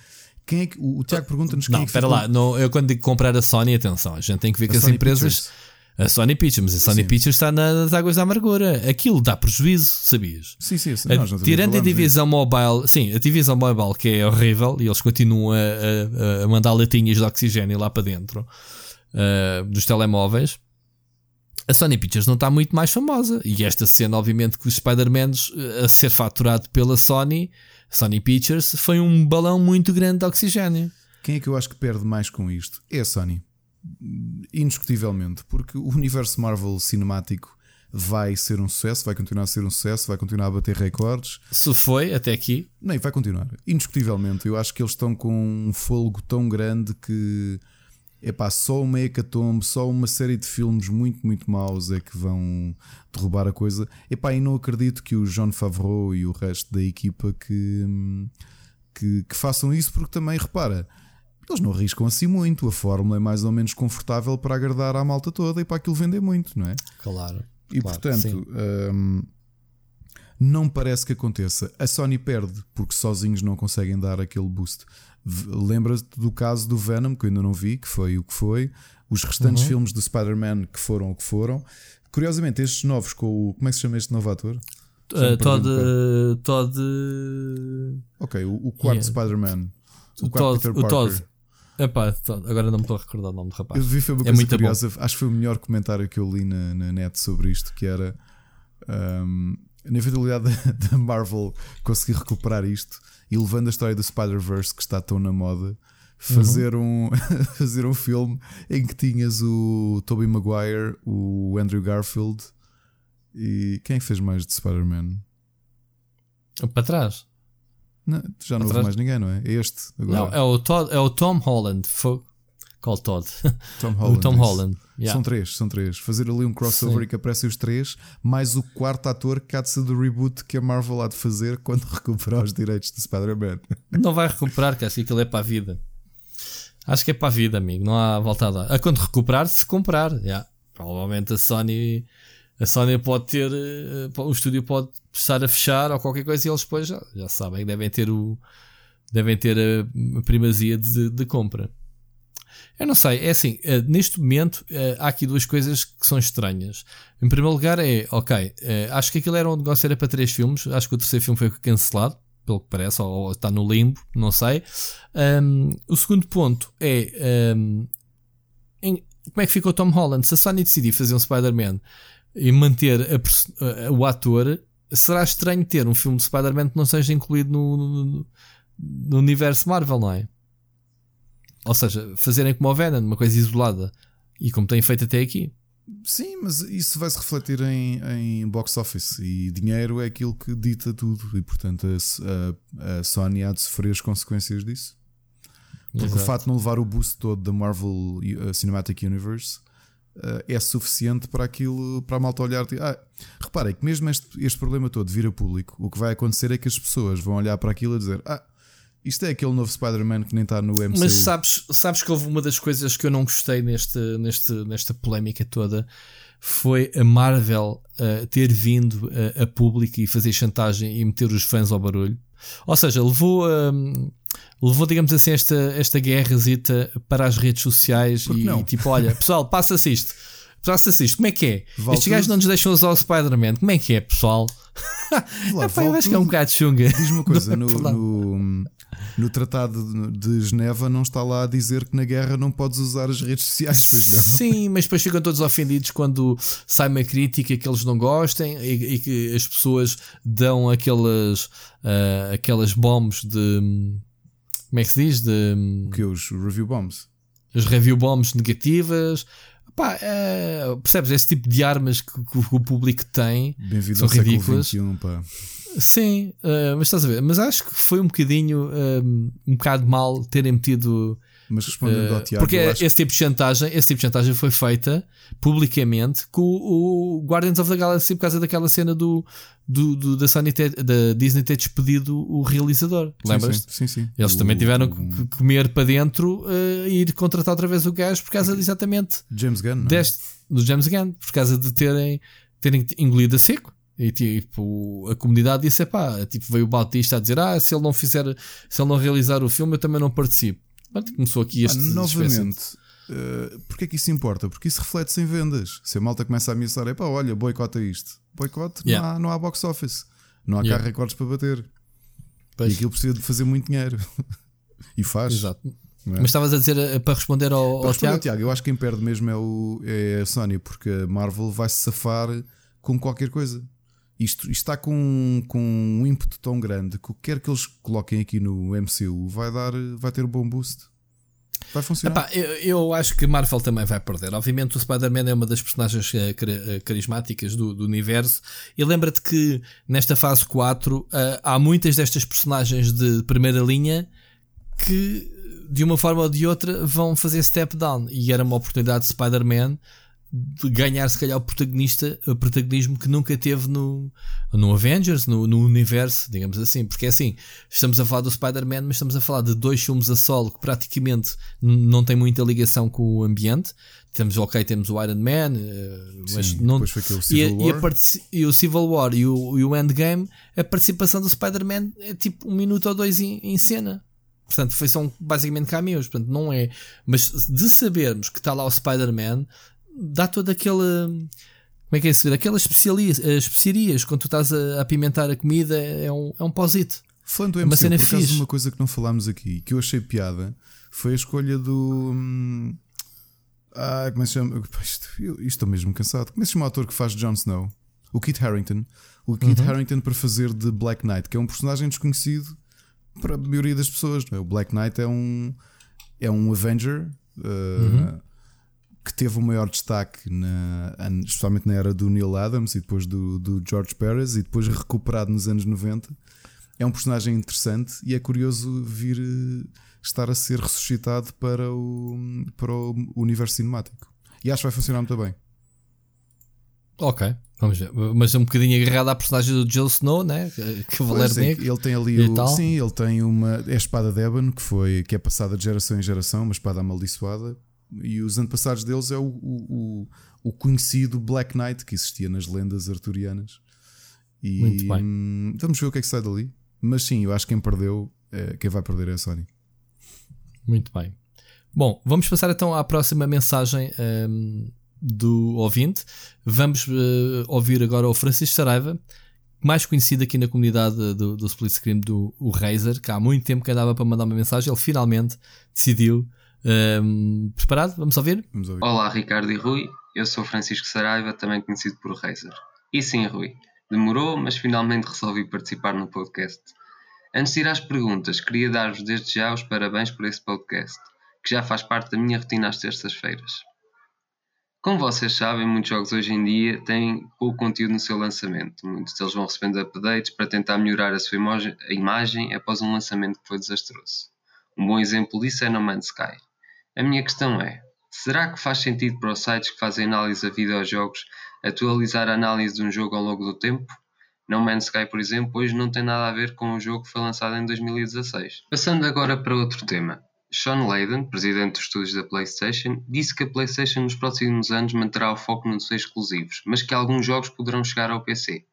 Quem é que, o, Tiago pergunta-nos quem
Não,
é que
espera
ficou-
lá. Não, eu quando digo comprar a Sony, atenção, a gente tem que ver
A
que as
Sony
empresas.
Pictures.
A Sony Pictures, mas a Sony
Sim.
Pictures está nas águas da amargura. Aquilo dá prejuízo, sabias?
Sim, sim, sim.
A- tirando a
falamos disso.
divisão mobile, sim, a divisão mobile que é horrível e eles continuam a, a- a mandar latinhas de oxigênio lá para dentro ah, dos telemóveis. A Sony Pictures não está muito mais famosa. E esta cena, obviamente, que os Spider-Man a ser faturado pela Sony, Sony Pictures, foi um balão muito grande de oxigênio.
Quem é que eu acho que perde mais com isto? É a Sony. Indiscutivelmente. Porque o universo Marvel cinemático vai ser um sucesso, vai continuar a ser um sucesso, vai continuar a bater recordes.
Se foi até aqui,
Nem, vai continuar. Indiscutivelmente. Eu acho que eles estão com um fogo tão grande que. Epá, só uma hecatombe, só uma série de filmes muito, muito maus é que vão derrubar a coisa. Epá, e não acredito que o John Favreau e o resto da equipa que, que, que façam isso, porque também, repara, eles não arriscam assim muito. A fórmula é mais ou menos confortável para agradar à malta toda e para aquilo vender muito, não é?
claro.
E
Claro,
portanto, hum, não parece que aconteça. A Sony perde porque sozinhos não conseguem dar aquele boost. Lembra-te do caso do Venom, que eu ainda não vi, que foi o que foi. Os restantes
Uhum.
filmes do Spider-Man que foram o que foram. Curiosamente, estes novos com o. Como é que se chama este novo ator?
Uh, Todd,
um
uh, Todd,
Ok, o, o quarto
Yeah.
Spider-Man. O
o
quarto
Todd,
Peter
o
Parker.
Todd. Epá, agora não me estou a recordar o nome do rapaz.
Eu vi foi uma
É
coisa
muito bom.
curiosa. Acho que foi o melhor comentário que eu li na, na net sobre isto, que era hum, na eventualidade da, da Marvel conseguir recuperar isto e levando a história do Spider-Verse que está tão na moda, fazer, um, fazer um filme em que tinhas o Tobey Maguire, o Andrew Garfield e quem é fez mais de Spider-Man?
Para trás.
Não, já não houve mais ninguém, não é? É este agora.
Não, é o, Todd, é o Tom Holland. Qual Todd?
Tom
o
Holland.
Tom
isso.
Holland. Yeah.
São três, são três. Fazer ali um crossover
Sim.
e que aparecem os três, mais o quarto ator que há de ser do reboot que a Marvel há de fazer quando recuperar os direitos de Spider-Man.
Não vai recuperar, que acho que aquilo é para a vida. Acho que é para a vida, amigo. Não há volta a dar. A quando recuperar, se comprar. Yeah. Provavelmente a Sony. A Sony pode ter. eh, O estúdio pode estar a fechar ou qualquer coisa e eles depois já, já sabem. Devem ter o. Devem ter a, primazia de, de compra. Eu não sei, é assim, eh, neste momento eh, há aqui duas coisas que são estranhas. Em primeiro lugar é, ok, acho que aquilo era um negócio era para três filmes, acho que o terceiro filme foi cancelado, pelo que parece, ou, ou está no limbo, não sei. Um, o segundo ponto é um, em- como é que ficou Tom Holland? Se a Sony decidir fazer um Spider-Man e manter a a- o ator, será estranho ter um filme de Spider-Man que não seja incluído no, no- no universo Marvel, não é? Ou seja, fazerem como o Venom, uma coisa isolada. E como têm feito até aqui.
Sim, mas isso vai se refletir em, em box office e dinheiro é aquilo que dita tudo e portanto a, a- a Sony há de sofrer as consequências disso. Porque o
Exato.
facto de não levar o boost todo da Marvel uh, Cinematic Universe é suficiente para aquilo, para a malta olhar. e, Ah, reparem que mesmo este, este problema todo vir a público, o que vai acontecer é que as pessoas vão olhar para aquilo e dizer: Ah, isto é aquele novo Spider-Man que nem está no MCU.
Mas sabes, sabes que houve uma das coisas que eu não gostei neste, neste, nesta polémica toda foi a Marvel uh, ter vindo uh, a público e fazer chantagem e meter os fãs ao barulho. Ou seja, levou, um, levou digamos assim, esta, esta guerrazita para as redes sociais e,
não?
tipo, olha, pessoal, passa-se isto. Passa-se isto, como é que é? Estes gajos não nos deixam usar o Spider-Man, como é que é, pessoal?
Lá,
Epá, eu
vale
acho que é um bocado chunga.
Diz uma coisa:
é
no, no, no Tratado de- Geneva não está lá a dizer que na guerra não podes usar as redes sociais, pois não?
Sim, mas depois ficam todos ofendidos quando sai uma crítica que eles não gostem e, e que as pessoas dão aquelas, ah, aquelas bombs de. Como é que se diz? De,
O que os review bombs.
as review bombs negativas. Pá, ah, percebes? Esse tipo de armas que, que o público tem.
Bem-vindo
São ridículas.
XXI, pá.
Sim, ah, mas estás a ver? Mas acho que foi um bocadinho, ah, um bocado mal terem metido
Mas respondendo uh, ao Tiago.
Porque esse tipo de chantagem, esse tipo de chantagem foi feita publicamente com o, o Guardians of the Galaxy por causa daquela cena do, do, do da, Sony ter, da Disney ter despedido o realizador. Lembras?
Sim, sim, sim.
Eles o, também tiveram o, que comer para dentro uh, e ir contratar outra vez o gajo por causa de exatamente
James Gunn,
deste, do James Gunn, por causa de terem, terem engolido a seco. E tipo, a comunidade disse: pá, tipo, veio o Bautista a dizer: ah, se ele não fizer, se ele não realizar o filme, eu também não participo. Pronto, começou aqui este.
Ah, novamente, uh, porque é que isso importa? Porque isso reflete-se em vendas. Se a malta começa a ameaçar, é pá, olha, boicota isto. Boicote, yeah. não, há, não há box office, não há yeah. carro recordes para bater. Pois. E aquilo precisa de fazer muito dinheiro. e faz.
Exato. É? Mas estavas a dizer eh, para responder ao,
para
ao
responder
Tiago?
Ao Tiago? Eu acho que quem perde mesmo é, o, é a Sony, porque a Marvel vai se safar com qualquer coisa. Isto, está com, com um ímpeto tão grande que o que quer que eles coloquem aqui no MCU vai, dar, vai ter um bom boost. Vai funcionar.
Epá, eu, eu, acho que Marvel também vai perder. Obviamente, o Spider-Man é uma das personagens uh, carismáticas do, do, universo. E lembra-te que nesta fase 4 uh, eh, há muitas destas personagens de primeira linha que, de uma forma ou de outra, vão fazer step down. E era uma oportunidade de Spider-Man de ganhar se calhar o protagonista, o protagonismo que nunca teve no, no Avengers, no, no universo, digamos assim, porque é assim, estamos a falar do Spider-Man, mas estamos a falar de dois filmes a solo que praticamente não têm muita ligação com o ambiente. Temos, ok, temos o Iron Man, eh, mas
Sim,
não.
Civil
e,
War.
E, e, o Civil War e o, e o Endgame, a participação do Spider-Man é tipo um minuto ou dois em, em cena. Portanto, foi, são basicamente cameos. Portanto, não é. Mas de sabermos que está lá o Spider-Man, dá toda aquela. Como é que é isso? Aquelas especiarias, especiarias quando tu estás a apimentar a comida é um, é um posito.
Falando do é uma cena por acaso, uma coisa que não falámos aqui que eu achei piada foi a escolha do. Hum, ah, como é que se chama? Isto, eu, estou mesmo cansado. Como é que se chama o ator que faz Jon Snow? O Kit Harington. O Kit uhum. Harington para fazer de Black Knight, que é um personagem desconhecido para a maioria das pessoas. É? O Black Knight é um, é um Avenger. Uh, uhum que teve o maior destaque, na, especialmente na era do Neil Adams e depois do, do George Perez, e depois recuperado nos anos 90. É um personagem interessante e é curioso vir eh, estar a ser ressuscitado para o, para o universo cinemático. E acho que vai funcionar muito bem.
Ok, vamos ver. Mas é um bocadinho agarrado à personagem do Jon Snow, né? Cavaleiro
é,
Negro.
Ele tem ali o. Sim, ele tem uma. É a espada de Ebon, que, foi, que é passada de geração em geração, uma espada amaldiçoada e os antepassados deles é o, o, o, conhecido Black Knight que existia nas lendas arturianas. E
Muito bem. Hum,
vamos ver o que é que sai dali. Mas sim, eu acho que quem perdeu, é, quem vai perder é a Sony.
Muito bem. Bom, vamos passar então à próxima mensagem um, do ouvinte. Vamos uh, ouvir agora o Francisco Saraiva, mais conhecido aqui na comunidade do, do split screen do o Razer, que há muito tempo que andava para mandar uma mensagem. Ele finalmente decidiu um, preparado? Vamos ouvir?
Vamos ouvir?
Olá, Ricardo e Rui. Eu sou Francisco Saraiva, também conhecido por Razer. E sim, Rui, demorou, mas finalmente resolvi participar no podcast. Antes de ir às perguntas, queria dar-vos desde já os parabéns por esse podcast, que já faz parte da minha rotina às terças-feiras. Como vocês sabem, muitos jogos hoje em dia têm pouco conteúdo no seu lançamento. Muitos deles vão recebendo updates para tentar melhorar a sua imagem após um lançamento que foi desastroso. Um bom exemplo disso é No Man's Sky. A minha questão é: será que faz sentido para os sites que fazem análise a videojogos atualizar a análise de um jogo ao longo do tempo? No Man's Sky, por exemplo, hoje não tem nada a ver com o jogo que foi lançado em 2016. Passando agora para outro tema. Sean Layden, presidente dos estúdios da PlayStation, disse que a PlayStation nos próximos anos manterá o foco nos exclusivos, mas que alguns jogos poderão chegar ao PC.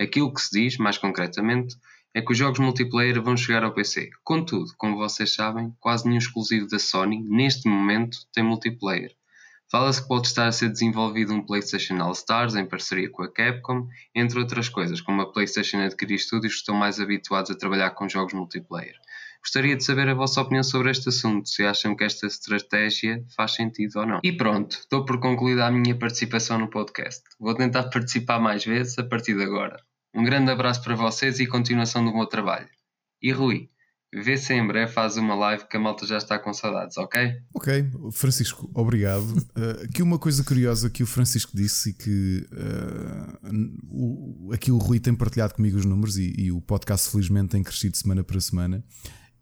Aquilo que se diz, mais concretamente, é que os jogos multiplayer vão chegar ao PC. Contudo, como vocês sabem, quase nenhum exclusivo da Sony, neste momento, tem multiplayer. Fala-se que pode estar a ser desenvolvido um PlayStation All Stars em parceria com a Capcom, entre outras coisas, como a PlayStation adquirir estúdios que estão mais habituados a trabalhar com jogos multiplayer. Gostaria de saber a vossa opinião sobre este assunto, se acham que esta estratégia faz sentido ou não. E pronto, estou por concluída a minha participação no podcast. Vou tentar participar mais vezes a partir de agora. Um grande abraço para vocês e continuação do meu trabalho. E Rui, vê se em breve faz uma live que a malta já está com saudades, ok?
Ok, Francisco, obrigado. uh, aqui uma coisa curiosa que o Francisco disse e que uh, o, aqui o Rui tem partilhado comigo os números e, e, o podcast felizmente tem crescido semana para semana.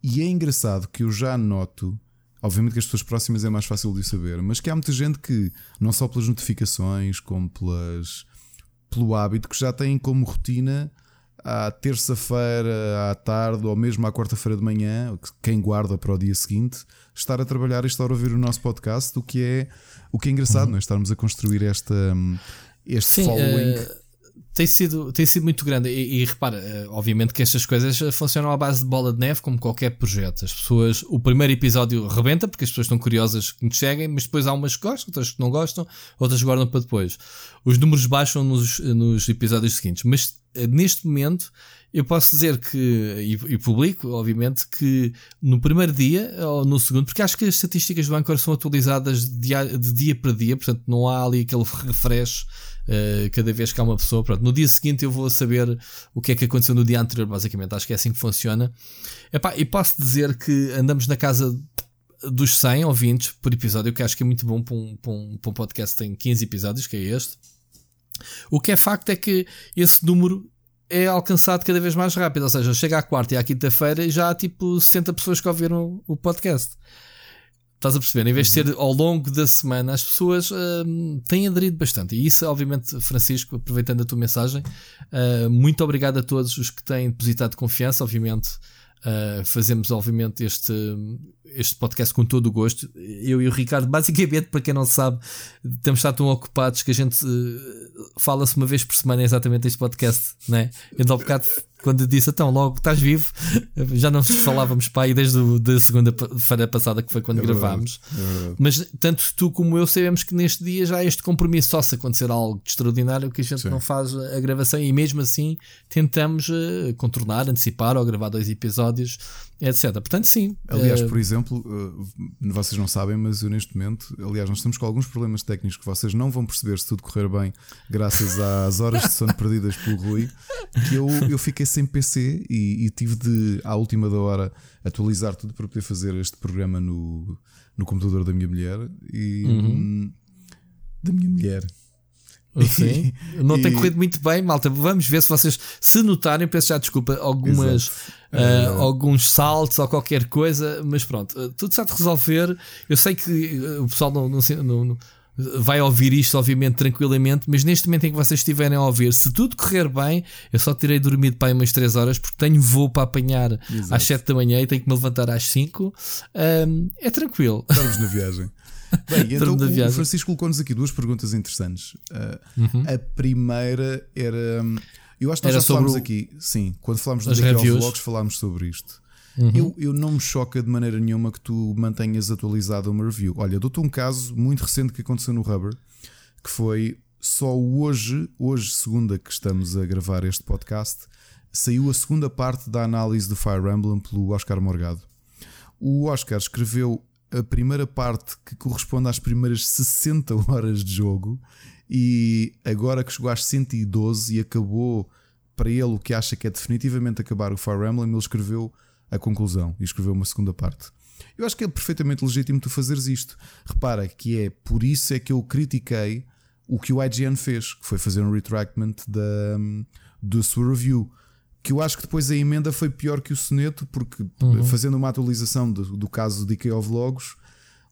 E é engraçado que eu já noto Obviamente que as pessoas próximas é mais fácil de saber, mas que há muita gente que, não só pelas notificações, como pelas, pelo hábito, que já têm como rotina à terça-feira à tarde ou mesmo à quarta-feira de manhã, quem guarda para o dia seguinte, estar a trabalhar e estar a ouvir o nosso podcast, o que é, o que é engraçado, uhum. não é? Estarmos a construir esta, este Sim, following. Uh
tem sido, tem sido muito grande. E, e repara, eh, obviamente que estas coisas eh, funcionam à base de bola de neve, como qualquer projeto. As pessoas, o primeiro episódio rebenta, porque as pessoas estão curiosas que nos seguem, mas depois há umas que gostam, outras que não gostam, outras guardam para depois. Os números baixam nos, nos episódios seguintes. Mas eh, neste momento, eu posso dizer que, e, e, publico, obviamente, que no primeiro dia ou no segundo, porque acho que as estatísticas do Anchor são atualizadas de dia, de dia para dia, portanto não há ali aquele refresh uh, cada vez que há uma pessoa. Pronto, no dia seguinte eu vou saber o que é que aconteceu no dia anterior, basicamente. Acho que é assim que funciona. Epá, e posso dizer que andamos na casa dos 100 ouvintes por episódio, que acho que é muito bom para um, para um, para um podcast que tem 15 episódios, que é este. O que é facto é que esse número é alcançado cada vez mais rápido. Ou seja, chega à quarta e à quinta-feira e já há tipo 60 pessoas que ouviram o podcast. Estás a perceber? Em vez de ser uhum. ao longo da semana, as pessoas uh, têm aderido bastante. E isso, obviamente, Francisco, aproveitando a tua mensagem, uh, muito obrigado a todos os que têm depositado confiança. Obviamente, uh, fazemos, obviamente, este, este podcast com todo o gosto. Eu e o Ricardo, basicamente, para quem não sabe, temos estado tão ocupados que a gente fala-se uma vez por semana exatamente este podcast, né? Então, ao bocado, quando disse, então, logo estás vivo, já não falávamos para aí desde a segunda-feira passada, que foi quando é gravámos. É Mas tanto tu como eu sabemos que neste dia já há este compromisso, só se acontecer algo de extraordinário, que a gente Sim. não faz a gravação e mesmo assim tentamos uh, contornar, antecipar ou gravar dois episódios etc. Portanto, sim.
Aliás, uh... por exemplo, uh, vocês não sabem, mas eu neste momento, aliás, nós estamos com alguns problemas técnicos que vocês não vão perceber se tudo correr bem, graças às horas de sono perdidas pelo Rui, que eu, eu fiquei sem PC e, e, tive de, à última da hora, atualizar tudo para poder fazer este programa no, no computador da minha mulher e. Uhum. Da minha mulher.
Sim, não tem corrido muito bem, malta. Vamos ver se vocês, se notarem, peço já desculpa, algumas, uh, alguns saltos ou qualquer coisa, mas pronto, uh, tudo está de resolver. Eu sei que o pessoal não, não, não, não, vai ouvir isto, obviamente, tranquilamente, mas neste momento em que vocês estiverem a ouvir, se tudo correr bem, eu só terei dormido para aí umas 3 horas porque tenho voo para apanhar Exato. às 7 da manhã e tenho que me levantar às 5. é tranquilo.
Estamos na viagem. Bem, então o Francisco colocou-nos aqui duas perguntas interessantes. Uh, uhum. A primeira era. Eu acho que nós era já falámos o... aqui, sim, quando falámos do Daqui Vlogs, falámos sobre isto. Uhum. Eu, eu não me choca de maneira nenhuma que tu mantenhas atualizado uma review. Olha, dou-te um caso muito recente que aconteceu no Rubber, que foi só hoje, hoje, segunda que estamos a gravar este podcast, saiu a segunda parte da análise do Fire Emblem pelo Oscar Morgado. O Oscar escreveu a primeira parte que corresponde às primeiras 60 horas de jogo e agora que chegou às 112 e acabou para ele o que acha que é definitivamente acabar o Fire Emblem, ele escreveu a conclusão e escreveu uma segunda parte. Eu acho que é perfeitamente legítimo tu fazeres isto. Repara que é por isso é que eu critiquei o que o IGN fez, que foi fazer um retractment da, da sua review que eu acho que depois a emenda foi pior que o soneto, porque uhum. fazendo uma atualização do, do caso de IKEA Vlogs,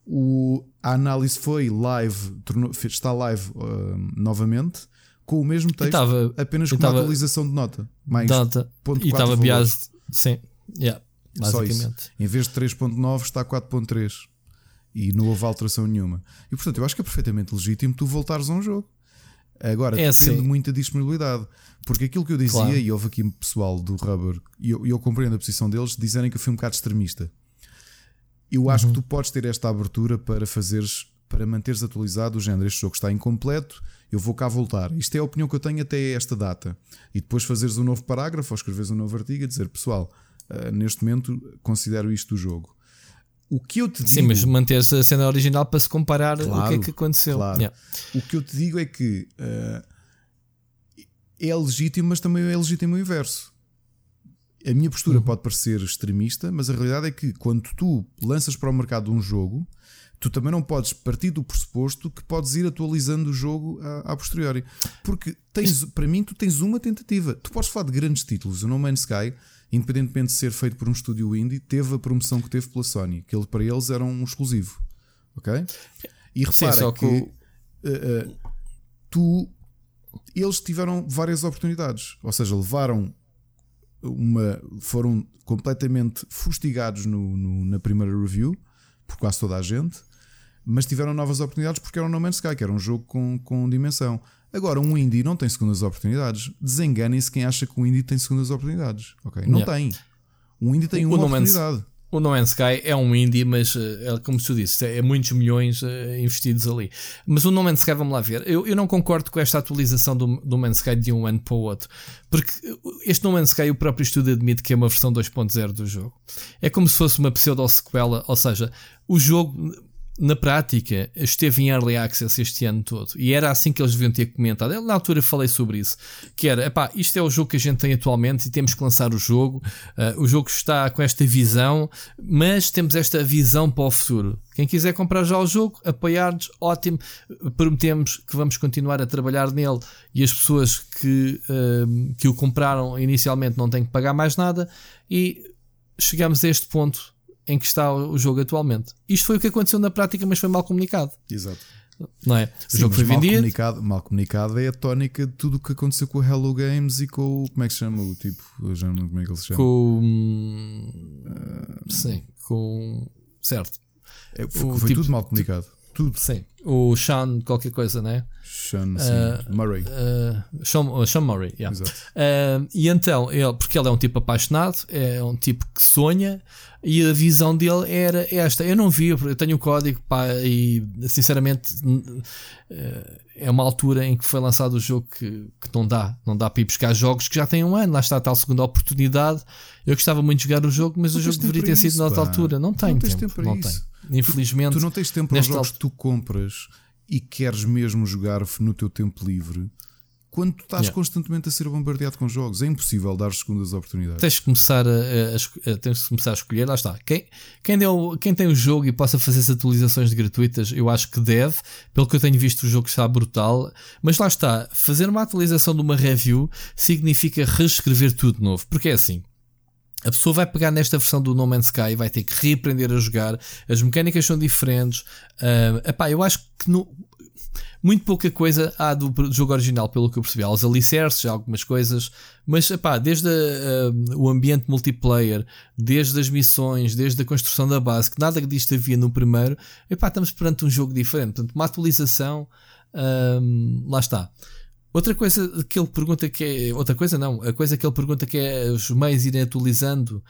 o, a análise foi live, tornou, está live uh, novamente, com o mesmo texto, tava, apenas com uma atualização de nota. Mais
nota. Ponto e estava biased, sim, yeah, basicamente.
Em vez de 3.9 está 4.3 e não houve alteração nenhuma. E portanto, eu acho que é perfeitamente legítimo tu voltares a um jogo. Agora, é depende assim. muita disponibilidade. Porque aquilo que eu dizia, claro. e houve aqui pessoal do Rubber, e eu, eu, compreendo a posição deles, dizerem que eu fui um bocado extremista. Eu acho uhum. que tu podes ter esta abertura para fazeres, para manteres atualizado o género. Este jogo está incompleto, eu vou cá voltar. Isto é a opinião que eu tenho até esta data. E depois fazeres um novo parágrafo ou escreveres um novo artigo a dizer, pessoal, uh, neste momento considero isto o jogo. O que eu te digo.
Sim, mas manter-se a cena original para se comparar claro, o que é que aconteceu.
Claro. Yeah. O que eu te digo é que. Uh, é legítimo, mas também é legítimo o inverso. A minha postura uhum. pode parecer extremista, mas a realidade é que quando tu lanças para o mercado um jogo, tu também não podes partir do pressuposto que podes ir atualizando o jogo a, a posteriori. Porque tens, para mim, tu tens uma tentativa. Tu podes falar de grandes títulos. O No Man's Sky, independentemente de ser feito por um estúdio indie, teve a promoção que teve pela Sony, que ele, para eles era um exclusivo. Ok? E repara Sim, que, uh, uh, tu eles tiveram várias oportunidades, ou seja, levaram uma foram completamente fustigados no, no, na primeira review por quase toda a gente mas tiveram novas oportunidades porque era um No Man's Sky, que era um jogo com, com dimensão. Agora, um indie não tem segundas oportunidades. Desenganem-se quem acha que um indie tem segundas oportunidades. Okay? Não yeah. tem. Um indie tem o, uma o oportunidade.
No o No Man's Sky é um indie, mas eh, é, como tu disse, é muitos milhões uh, investidos ali. Mas o No Man's Sky, vamos lá ver. Eu, eu não concordo com esta atualização do, do No Man's Sky de um ano para o outro. Porque este No Man's Sky, o próprio estudo admite que é uma versão 2.0 do jogo. É como se fosse uma pseudo-sequela, ou seja, o jogo na prática, esteve em Early Access este ano todo. E era assim que eles deviam ter comentado. Eu, na altura falei sobre isso. Que era, epá, isto é o jogo que a gente tem atualmente e temos que lançar o jogo. Uh, o jogo está com esta visão, mas temos esta visão para o futuro. Quem quiser comprar já o jogo, apoiar-nos, ótimo. Prometemos que vamos continuar a trabalhar nele e as pessoas que, uh, que o compraram inicialmente não têm que pagar mais nada. E chegamos a este ponto em que está o jogo atualmente. Isto foi o que aconteceu na prática, mas foi mal comunicado.
Exato.
Não é? O
Sim, jogo foi mal vendido. Comunicado, mal comunicado é a tónica de tudo o que aconteceu com o Hello Games e com o. Como é que se chama o tipo? Eu já não como é que ele se chama.
Com. Uh, sim, com. Certo.
É, foi, foi tipo, tudo mal comunicado. Tudo.
Sim. O Sean, qualquer coisa, né?
Sean, uh, Murray.
Uh, Sean, uh, Sean Murray, yeah. Uh, e então, ele, porque ele é um tipo apaixonado, é um tipo que sonha, e a visão dele era esta. Eu não vi, eu tenho o código, pá, e sinceramente uh, é uma altura em que foi lançado o jogo que, que não dá, não dá para ir buscar jogos que já têm um ano, lá está a tal segunda oportunidade. Eu gostava muito de jogar o jogo, mas não o jogo deveria ter sido noutra altura. Não tenho não tempo, tempo não tenho. Infelizmente,
tu, tu não tens tempo para os jogos que tu compras e queres mesmo jogar no teu tempo livre quando tu estás yeah. constantemente a ser bombardeado com jogos. É impossível dar segundas oportunidades.
Tens que começar a, a, a, tens que começar a escolher. Lá está. Quem, quem, deu, quem tem o jogo e possa fazer as atualizações gratuitas, eu acho que deve. Pelo que eu tenho visto, o jogo está brutal. Mas lá está. Fazer uma atualização de uma review significa reescrever tudo de novo. Porque é assim. A pessoa vai pegar nesta versão do No Man's Sky e vai ter que reaprender a jogar. As mecânicas são diferentes. Uh, epá, eu acho que no, muito pouca coisa há do, jogo original, pelo que eu percebi. Há os alicerces, algumas coisas, mas epá, desde a, a, o ambiente multiplayer, desde as missões, desde a construção da base, que nada disto havia no primeiro, epá, estamos perante um jogo diferente. Portanto, uma atualização, hum, lá está. Outra coisa que ele pergunta que é. Outra coisa não. A coisa que ele pergunta que é os meios irem atualizando,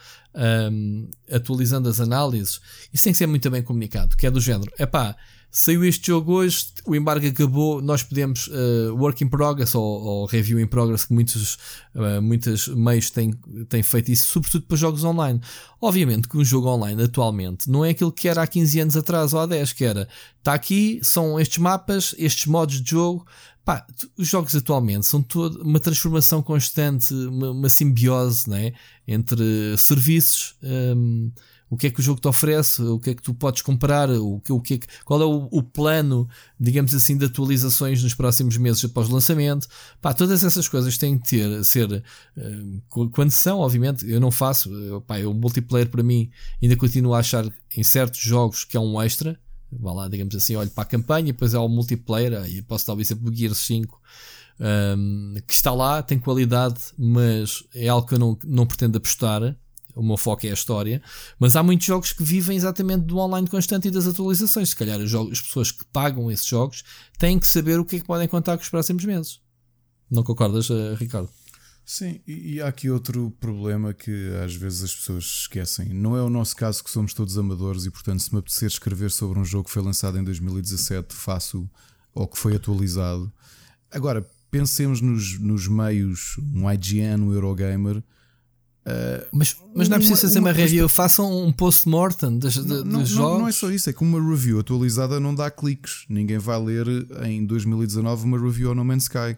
um, atualizando as análises. Isso tem que ser muito bem comunicado. Que é do género. É pá, Saiu este jogo hoje, o embargo acabou, nós podemos uh, work in progress ou, ou, review in progress, que muitos, uh, muitos meios têm, têm feito isso, sobretudo para jogos online. Obviamente que um jogo online atualmente não é aquilo que era há 15 anos atrás ou há 10, que era, está aqui, são estes mapas, estes modos de jogo, Pá, os jogos atualmente são toda uma transformação constante, uma, uma simbiose né? entre serviços, um, o que é que o jogo te oferece, o que é que tu podes comprar, o que, o que, é que qual é o, o, plano, digamos assim, de atualizações nos próximos meses após o lançamento. Pá, todas essas coisas têm que ter, ser, uh, quando são, obviamente, eu não faço, pá, o multiplayer para mim ainda continuo a achar em certos jogos que é um extra. Vá lá, digamos assim, olho para a campanha, depois há o multiplayer, aí posso talvez sempre o Gear 5. Um, que está lá, tem qualidade, mas é algo que eu não, não pretendo apostar o meu foco é a história, mas há muitos jogos que vivem exatamente do online constante e das atualizações. Se calhar as pessoas que pagam esses jogos têm que saber o que é que podem contar com os próximos meses. Não concordas, eh, Ricardo?
Sim, e há aqui outro problema que às vezes as pessoas esquecem. Não é o nosso caso que somos todos amadores e, portanto, se me apetecer escrever sobre um jogo que foi lançado em 2017, faço ou que foi atualizado. Agora, pensemos nos, nos meios, um IGN, um Eurogamer
Uh, mas, mas não é preciso fazer uma, uma review, façam um post-mortem dos, não, não, jogos.
Não é só isso, é que uma review atualizada não dá cliques. Ninguém vai ler em 2019 uma review ao No Man's Sky.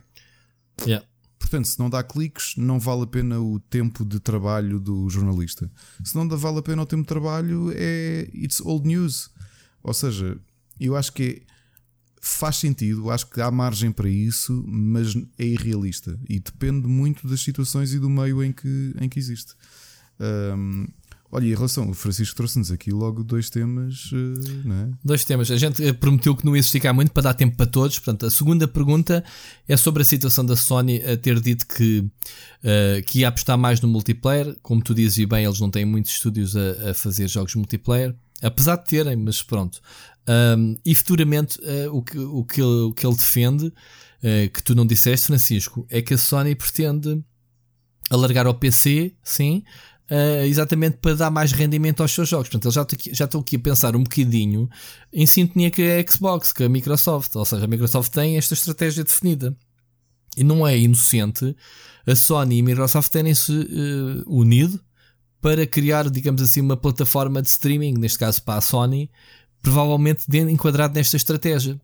Yeah.
Portanto, se não dá cliques, não vale a pena o tempo de trabalho do jornalista. Se não dá, vale a pena o tempo de trabalho, é it's old news. Ou seja, eu acho que faz sentido, acho que há margem para isso, mas é irrealista e depende muito das situações e do meio em que, em que existe. Um, olha, em relação, o Francisco trouxe-nos aqui logo dois temas, não é?
Dois temas. A gente prometeu que não ia esticar muito para dar tempo para todos. Portanto, a segunda pergunta é sobre a situação da Sony a ter dito que, uh, que ia apostar mais no multiplayer. Como tu dizes e bem, eles não têm muitos estúdios a, a fazer jogos multiplayer. Apesar de terem, mas pronto. Um, e futuramente uh, o, que, o, que ele, o que ele defende, uh, que tu não disseste, Francisco, é que a Sony pretende alargar ao PC, sim, uh, exatamente para dar mais rendimento aos seus jogos. Portanto, eles já estão aqui a pensar um bocadinho em sintonia com a Xbox, com a Microsoft. Ou seja, a Microsoft tem esta estratégia definida. E não é inocente a Sony e a Microsoft terem-se unido para criar, digamos assim, uma plataforma de streaming, neste caso para a Sony, provavelmente enquadrado nesta estratégia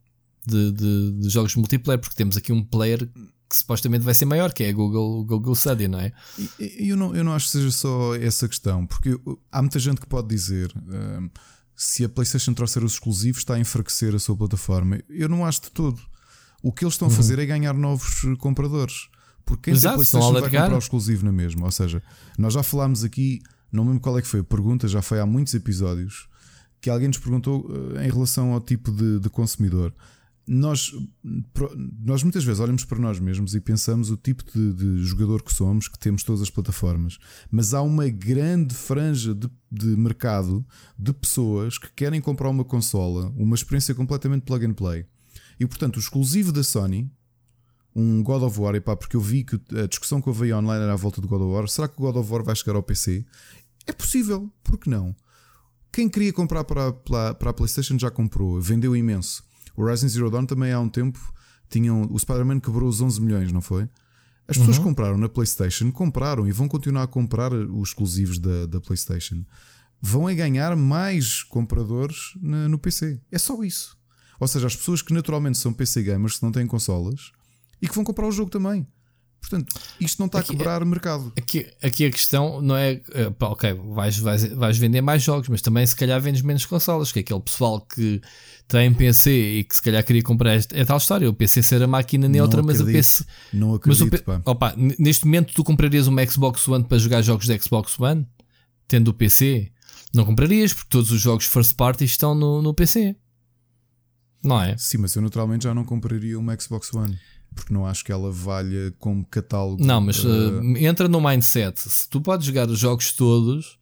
de, de, de, jogos multiplayer, porque temos aqui um player que supostamente vai ser maior, que é a Google, Google Stadia, não é?
Eu não, eu não acho que seja só essa questão, porque há muita gente que pode dizer um, se a PlayStation trouxer os exclusivos está a enfraquecer a sua plataforma. Eu não acho de todo. O que eles estão a uhum. fazer é ganhar novos compradores. Porque quem Exato, tem PlayStation vai comprar o exclusivo na mesma. Ou seja, nós já falámos aqui, não lembro qual é que foi a pergunta, já foi há muitos episódios que alguém nos perguntou uh, em relação ao tipo de, de, consumidor. Nós, nós muitas vezes olhamos para nós mesmos e pensamos o tipo de, de, jogador que somos, que temos todas as plataformas, mas há uma grande franja de, de mercado de pessoas que querem comprar uma consola, uma experiência completamente plug and play. E portanto, o exclusivo da Sony, um God of War, epá, porque eu vi que a discussão que eu veio online era à volta do God of War. Será que o God of War vai chegar ao PC? É possível, por que não? Quem queria comprar para, para, para a PlayStation já comprou, vendeu imenso. O Horizon Zero Dawn também há um tempo tinham. O Spider-Man quebrou os 11 milhões, não foi? As pessoas uhum. compraram na PlayStation, compraram e vão continuar a comprar os exclusivos da, da PlayStation. Vão a ganhar mais compradores na, no PC. É só isso. Ou seja, as pessoas que naturalmente são PC gamers, que não têm consolas e que vão comprar o jogo também. Portanto, isto não está aqui, a quebrar mercado.
Aqui, aqui a questão não é, eh, pá, ok, vais, vais, vais vender mais jogos, mas também se calhar vendes menos consolas, que é aquele pessoal que tem PC e que se calhar queria comprar esta, é tal história, o PC ser a máquina neutra, mas o PC.
Não acredito,
mas o, opa, neste momento tu comprarias uma Xbox One para jogar jogos da Xbox One, tendo o PC? Não comprarias, porque todos os jogos first party estão no, no PC. Não é?
Sim, mas eu naturalmente já não compraria uma Xbox One porque não acho que ela valha como catálogo.
Não, mas uh, entra no mindset. Se tu podes jogar os jogos todos,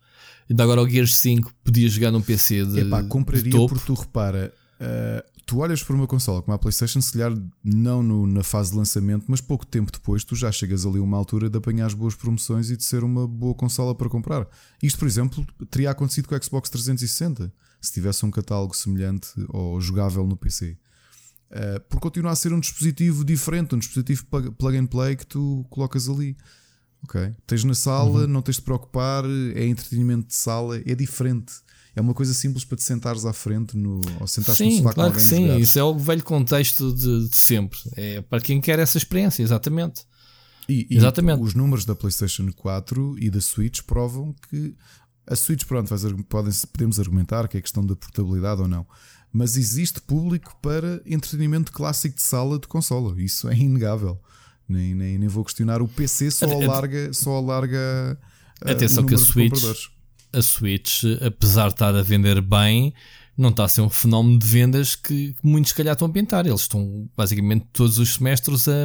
ainda agora o Gears 5 podias jogar num PC de.
Epá, compraria de topo. porque tu repara, uh, tu olhas para uma consola como a PlayStation, se calhar não no, na fase de lançamento, mas pouco tempo depois tu já chegas ali a uma altura de apanhar as boas promoções e de ser uma boa consola para comprar. Isto, por exemplo, teria acontecido com o Xbox 360 se tivesse um catálogo semelhante ou jogável no PC. Uh, porque continua a ser um dispositivo diferente, um dispositivo plug and play que tu colocas ali. Ok? Tens na sala, uhum. não tens de preocupar, é entretenimento de sala, é diferente. É uma coisa simples para te sentares à frente no, ou sentares
sim,
no
claro que sim, isso é o velho contexto de, de, sempre. É para quem quer essa experiência, exatamente.
E, e exatamente. os números da PlayStation 4 e da Switch provam que a Switch, pronto, podem, podemos argumentar que é questão da portabilidade ou não mas existe público para entretenimento clássico de sala de consola. Isso é inegável. Nem, nem, nem vou questionar. O PC só alarga, só alarga
uh, Atenção que a Switch, a Switch, apesar de estar a vender bem, não está a ser um fenómeno de vendas que, que muitos, se calhar, estão a pintar. Eles estão basicamente todos os semestres a,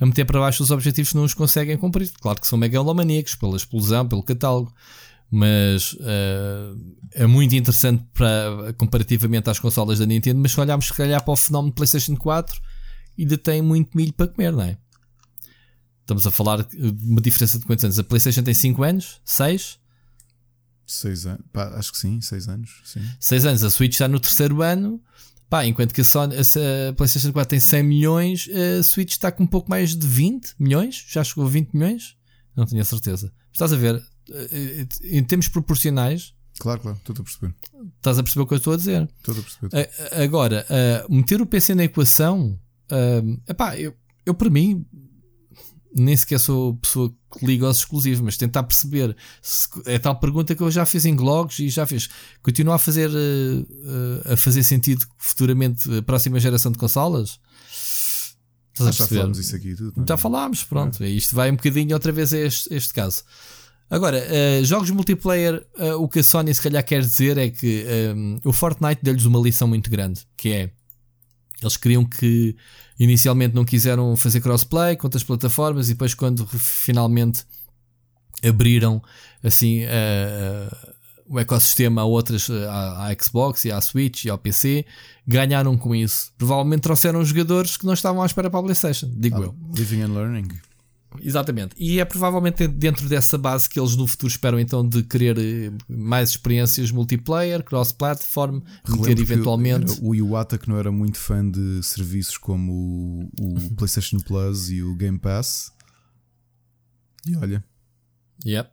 a meter para baixo os objetivos que não os conseguem cumprir. Claro que são megalomaníacos pela explosão, pelo catálogo mas uh, é muito interessante para, comparativamente às consolas da Nintendo. Mas se olharmos se calhar para o fenómeno PlayStation 4, ainda tem muito milho para comer, não é? Estamos a falar de uma diferença de quantos anos? A PlayStation tem 5 anos? 6?
6 anos, Pá, acho que sim, 6 anos.
6 anos, a Switch está no terceiro ano. Pá, enquanto que a, Sony, a PlayStation 4 tem 100 milhões, a Switch está com um pouco mais de 20 milhões. Já chegou a 20 milhões? Não tenho a certeza. Estás a ver? Eh, em termos proporcionais.
Claro, claro, estou a perceber.
Estás a perceber o que eu estou a dizer?
Estou a perceber.
Agora, uh, meter o PC na equação, epá, eu, eu para mim nem sequer sou pessoa que liga aos exclusivos, mas tentar perceber se, é tal pergunta que eu já fiz em blogs e já fiz. Continua a fazer, a fazer sentido futuramente a próxima geração de consolas?
Estás já falámos isso aqui tudo.
É? Já falámos, pronto. É. Isto vai um bocadinho outra vez a este, este caso. Agora, uh, jogos multiplayer, uh, o que a Sony se calhar quer dizer é que um, o Fortnite deu-lhes uma lição muito grande, que é eles queriam que inicialmente não quiseram fazer crossplay com outras plataformas e depois quando finalmente abriram assim uh, o ecossistema a outras, à, à, Xbox e à Switch e ao PC, ganharam com isso. Provavelmente trouxeram jogadores que não estavam à espera para a PlayStation, digo ah, eu.
Living and learning.
Exatamente. E é provavelmente dentro dessa base que eles no futuro esperam então de querer eh, mais experiências multiplayer, cross-platform, meter eventualmente.
O Iwata que não era muito fã de serviços como o, o PlayStation Plus e o Game Pass. E olha.
Yep.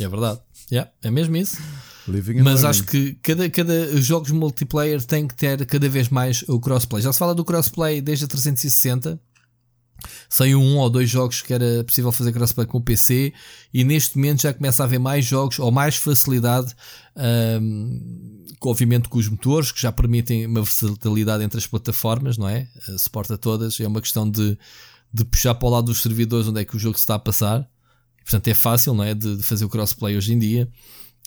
É verdade. Yeah, é mesmo isso. Mas acho que cada, cada jogos multiplayer tem que ter cada vez mais o crossplay. Já se fala do crossplay desde a 360 Saiu um ou dois jogos que era possível fazer crossplay com o PC e neste momento já começa a haver mais jogos ou mais facilidade, um, obviamente com os motores que já permitem uma versatilidade entre as plataformas, não é? Uh, suporta todas, é uma questão de, de puxar para o lado dos servidores onde é que o jogo se está a passar. portanto é fácil, não é? De, de fazer o crossplay hoje em dia.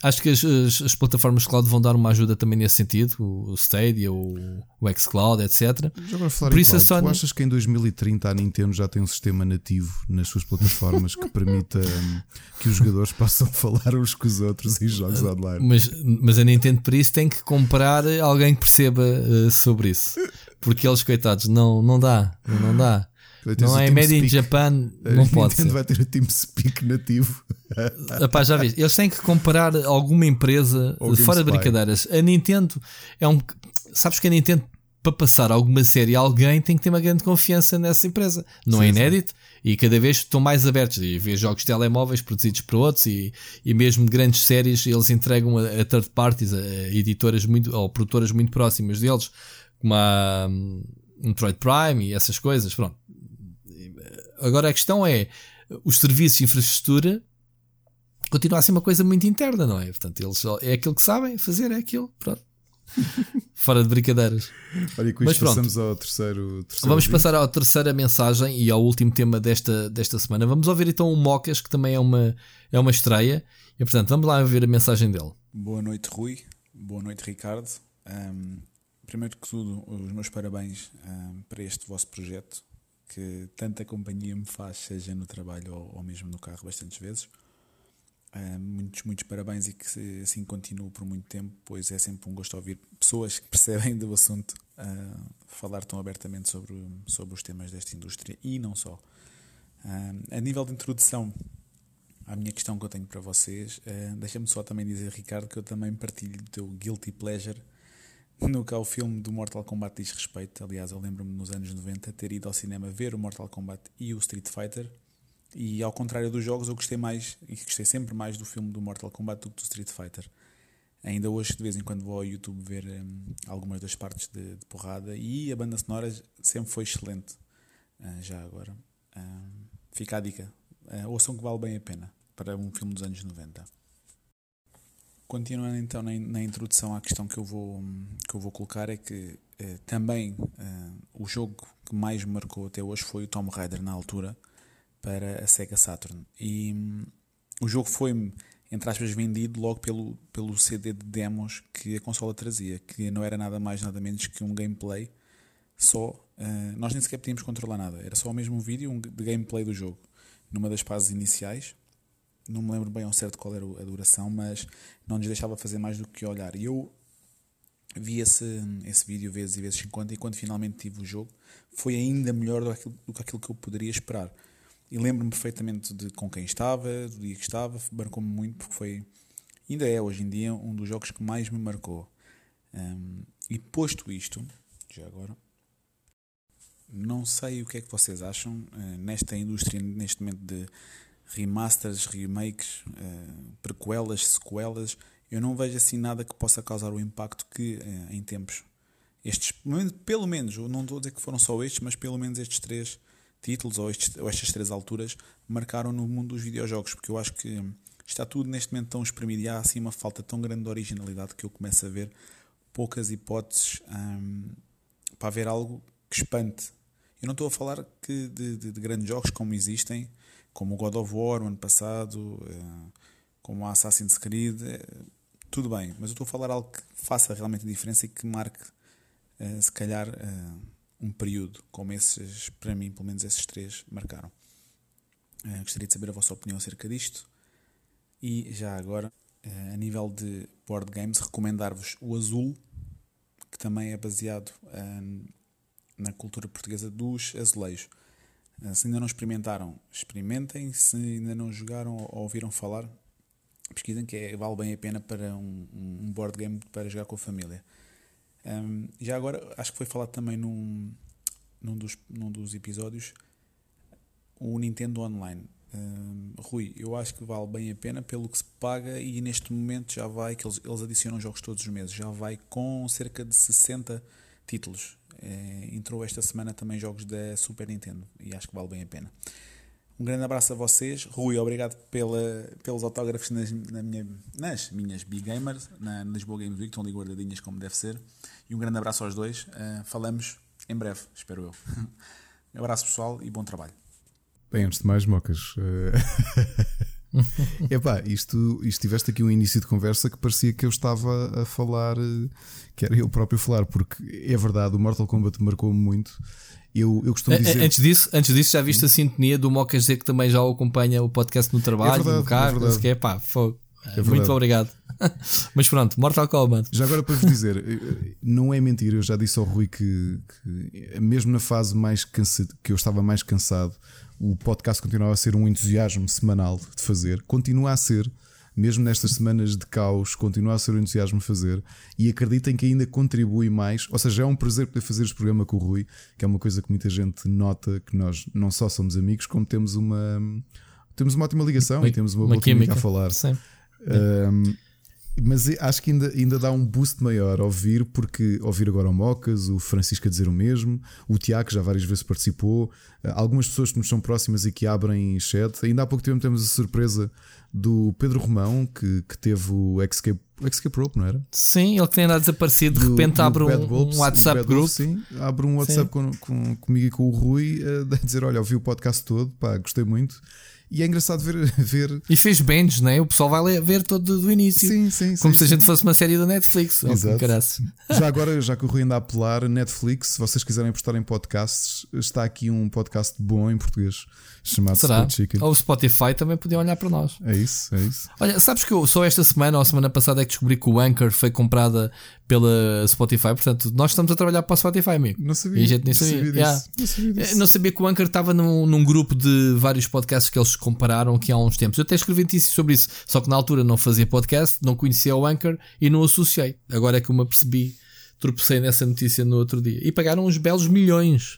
Acho que as, as, as, plataformas cloud vão dar uma ajuda também nesse sentido, o Stadia, o, o xCloud, etc.
Por isso a Sony... Tu achas que em 2030 a Nintendo já tem um sistema nativo nas suas plataformas que permita um, que os jogadores possam falar uns com os outros em jogos online?
Mas, mas a Nintendo por isso tem que comprar alguém que perceba uh, sobre isso. Porque eles, coitados, não, não dá, não dá. Não é Made in Japan, não pode
ser. vai ter o TeamSpeak nativo.
Epá, já viste, eles têm que comparar alguma empresa Ou fora de brincadeiras. A Nintendo é um. Sabes que a Nintendo, para passar alguma série a alguém, tem que ter uma grande confiança nessa empresa. Não sim, é inédito sim. e cada vez estão mais abertos. E vê jogos de telemóveis produzidos por outros e, e mesmo grandes séries eles entregam a, a third parties, a, a editoras muito, ou produtoras muito próximas deles, como a um, Metroid Prime e essas coisas. Pronto Agora a questão é, os serviços de infraestrutura continua a ser uma coisa muito interna, não é? Portanto, eles é aquilo que sabem fazer, é aquilo. Pronto. Fora de brincadeiras.
Olha, com isto Mas pronto, passamos ao terceiro, terceiro
Vamos vídeo. passar à terceira mensagem e ao último tema desta, desta semana. Vamos ouvir então o Mocas, que também é uma, é uma estreia. E portanto, vamos lá ver a mensagem dele.
Boa noite, Rui. Boa noite, Ricardo. Um, primeiro que tudo, os meus parabéns um, para este vosso projeto que tanta companhia me faz, seja no trabalho ou, ou mesmo no carro, bastantes vezes. Uh, muitos, muitos parabéns e que assim continue por muito tempo, pois é sempre um gosto ouvir pessoas que percebem do assunto uh, falar tão abertamente sobre, sobre os temas desta indústria e não só. Uh, a nível de introdução à minha questão que eu tenho para vocês, deixa-me só também dizer, Ricardo, que eu também partilho do teu guilty pleasure no que ao filme do Mortal Kombat diz respeito. Aliás, eu lembro-me nos anos 90 ter ido ao cinema ver o Mortal Kombat e o Street Fighter. E ao contrário dos jogos, eu gostei mais e gostei sempre mais do filme do Mortal Kombat do que do Street Fighter. Ainda hoje, de vez em quando, vou ao YouTube ver um, algumas das partes de, de, porrada e a banda sonora sempre foi excelente. Uh, já agora, uh, fica a dica. Uh, ouçam que vale bem a pena para um filme dos anos 90. Continuando então na, na, introdução à questão que eu vou, que eu vou colocar, é que eh, também eh, o jogo que mais me marcou até hoje foi o Tomb Raider na altura para a Sega Saturn. E um, o jogo foi, entre aspas, vendido logo pelo, pelo CD de demos que a consola trazia, que não era nada mais nada menos que um gameplay só. Uh, nós nem sequer podíamos controlar nada, era só o mesmo vídeo de gameplay do jogo. Numa das fases iniciais, não me lembro bem ao certo qual era a duração, mas não nos deixava fazer mais do que olhar. E eu vi esse, esse vídeo vezes e vezes 50 e quando finalmente tive o jogo foi ainda melhor do que aquilo, do que, aquilo que eu poderia esperar. E lembro-me perfeitamente de com quem estava, do dia que estava, marcou-me muito porque foi, ainda é hoje em dia, um dos jogos que mais me marcou. Um, e posto isto, já agora, não sei o que é que vocês acham uh, nesta indústria, neste momento de remasters, remakes, uh, prequelas, sequelas, eu não vejo assim nada que possa causar o impacto que uh, em tempos estes, pelo menos, não estou a dizer que foram só estes, mas pelo menos estes três títulos ou, estes, ou estas três alturas marcaram no mundo dos videojogos, porque eu acho que está tudo neste momento tão espremido e há assim uma falta tão grande de originalidade que eu começo a ver poucas hipóteses hum, para haver algo que espante. Eu não estou a falar que de, de, de, grandes jogos como existem, como o God of War, o ano passado, uh, como Assassin's Creed, uh, tudo bem, mas eu estou a falar algo que faça realmente a diferença e que marque, uh, se calhar, um período como esses, para mim, pelo menos esses três, marcaram. gostaria de saber a vossa opinião acerca disto. E já agora, a nível de board games, recomendar-vos o Azul, que também é baseado na cultura portuguesa dos azulejos. Se ainda não experimentaram, experimentem. Se ainda não jogaram ou ouviram falar, pesquisem que é, vale bem a pena para um, um board game para jogar com a família. Um, já agora, acho que foi falado também num, num, dos, num dos episódios o Nintendo Online. Um, Rui, eu acho que vale bem a pena pelo que se paga e neste momento já vai, que eles, eles adicionam jogos todos os meses, já vai com cerca de 60 títulos. É, entrou esta semana também jogos da Super Nintendo e acho que vale bem a pena. Um grande abraço a vocês. Rui, obrigado pela, pelos autógrafos nas, na minha, nas minhas Big Gamers, na Lisboa Games Week, estão ali guardadinhas como deve ser. E um grande abraço aos dois. Uh, falamos em breve, espero eu. um abraço pessoal e bom trabalho.
Bem, antes de mais, Mocas. Uh... Epá, isto, isto tiveste aqui um início de conversa que parecia que eu estava a falar, eh, que era eu próprio falar, porque é verdade, o Mortal Kombat marcou-me muito. Eu, eu costumo dizer.
Antes disso, antes disso já viste a sintonia do Mocas dizer que também já acompanha o podcast no trabalho, é verdade, no carro, é que é pá, fogo. É muito obrigado. Mas pronto, Mortal Kombat.
Já agora para vos dizer, eh, não é mentira, eu já disse ao Rui que, que mesmo na fase mais cansado, que eu estava mais cansado, o podcast continuava a ser um entusiasmo semanal de fazer, continua a ser, mesmo nestas semanas de caos, continua a ser um entusiasmo de fazer e acreditem que ainda contribui mais. Ou seja, é um prazer poder fazer este programa com o Rui, que é uma coisa que muita gente nota que nós não só somos amigos, como temos uma temos uma ótima ligação uma, e temos uma, uma boa química a falar. Sim. Um, mas acho que ainda, ainda dá um boost maior ouvir, porque ouvir agora o Mocas, o Francisco a dizer o mesmo, o Tiago já várias vezes participou, eh, algumas pessoas que nos são próximas e que abrem chat. Ainda há pouco tempo temos a surpresa do Pedro Romão, que, que teve o Escape, Escape Rope, não era?
Sim, ele que tem andado desaparecido, de repente do, abre um, Wolves, um, WhatsApp group.
Sim, abre um WhatsApp com, com, comigo e com o Rui a dizer: Olha, ouvi o podcast todo, pá, gostei muito. E é engraçado ver. ver...
E fez bands, né? O pessoal vai ver todo do início.
Sim, sim.
Como
sim,
se
a
gente fosse uma série da Netflix. Exato.
Já agora, já que o Rui anda a apelar, Netflix, se vocês quiserem apostar em podcasts, está aqui um podcast bom em português chamado
Será? Chicken. Ou o Spotify também podiam olhar para nós.
É isso, é isso.
Olha, sabes que eu só esta semana ou semana passada é que descobri que o Anchor foi comprada pela Spotify, portanto, nós estamos a trabalhar para a Spotify, amigo.
Não sabia.
E a gente nem sabia. Sabia yeah. não sabia disso. Não sabia que o Anchor estava num, num, grupo de vários podcasts que eles compararam aqui há uns tempos. Eu até escrevi notícias sobre isso, só que na altura não fazia podcast, não conhecia o Anchor e não associei. Agora é que eu me apercebi, tropecei nessa notícia no outro dia. E pagaram uns belos milhões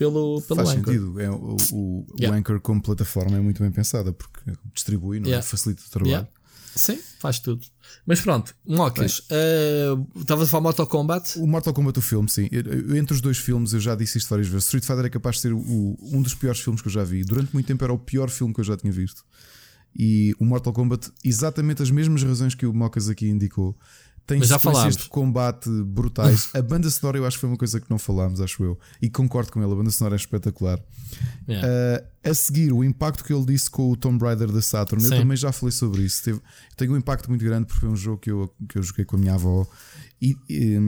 pelo, pelo
Faz
Anchor.
sentido. É, o, o, yeah. o Anchor como plataforma é muito bem pensada porque distribui, não é? yeah. é? facilita o trabalho. Yeah.
Sim, faz tudo. Mas pronto, Mocas, uh, estavas a falar Mortal Kombat?
O Mortal Kombat, o filme, sim. Eu, entre os dois filmes, eu já disse isto várias vezes. Street Fighter é capaz de ser o, um dos piores filmes que eu já vi. Durante muito tempo era o pior filme que eu já tinha visto. E o Mortal Kombat, exatamente as mesmas razões que o Mocas aqui indicou, tem Mas já sequências de combate brutais. a banda sonora eu acho que foi uma coisa que não falámos, acho eu. E concordo com ele, a banda sonora é espetacular. Yeah. Uh, a seguir, o impacto que ele disse com o Tomb Raider da Saturn, Sim. eu também já falei sobre isso. Teve, tenho um impacto muito grande porque foi um jogo que eu, que eu joguei com a minha avó. E, e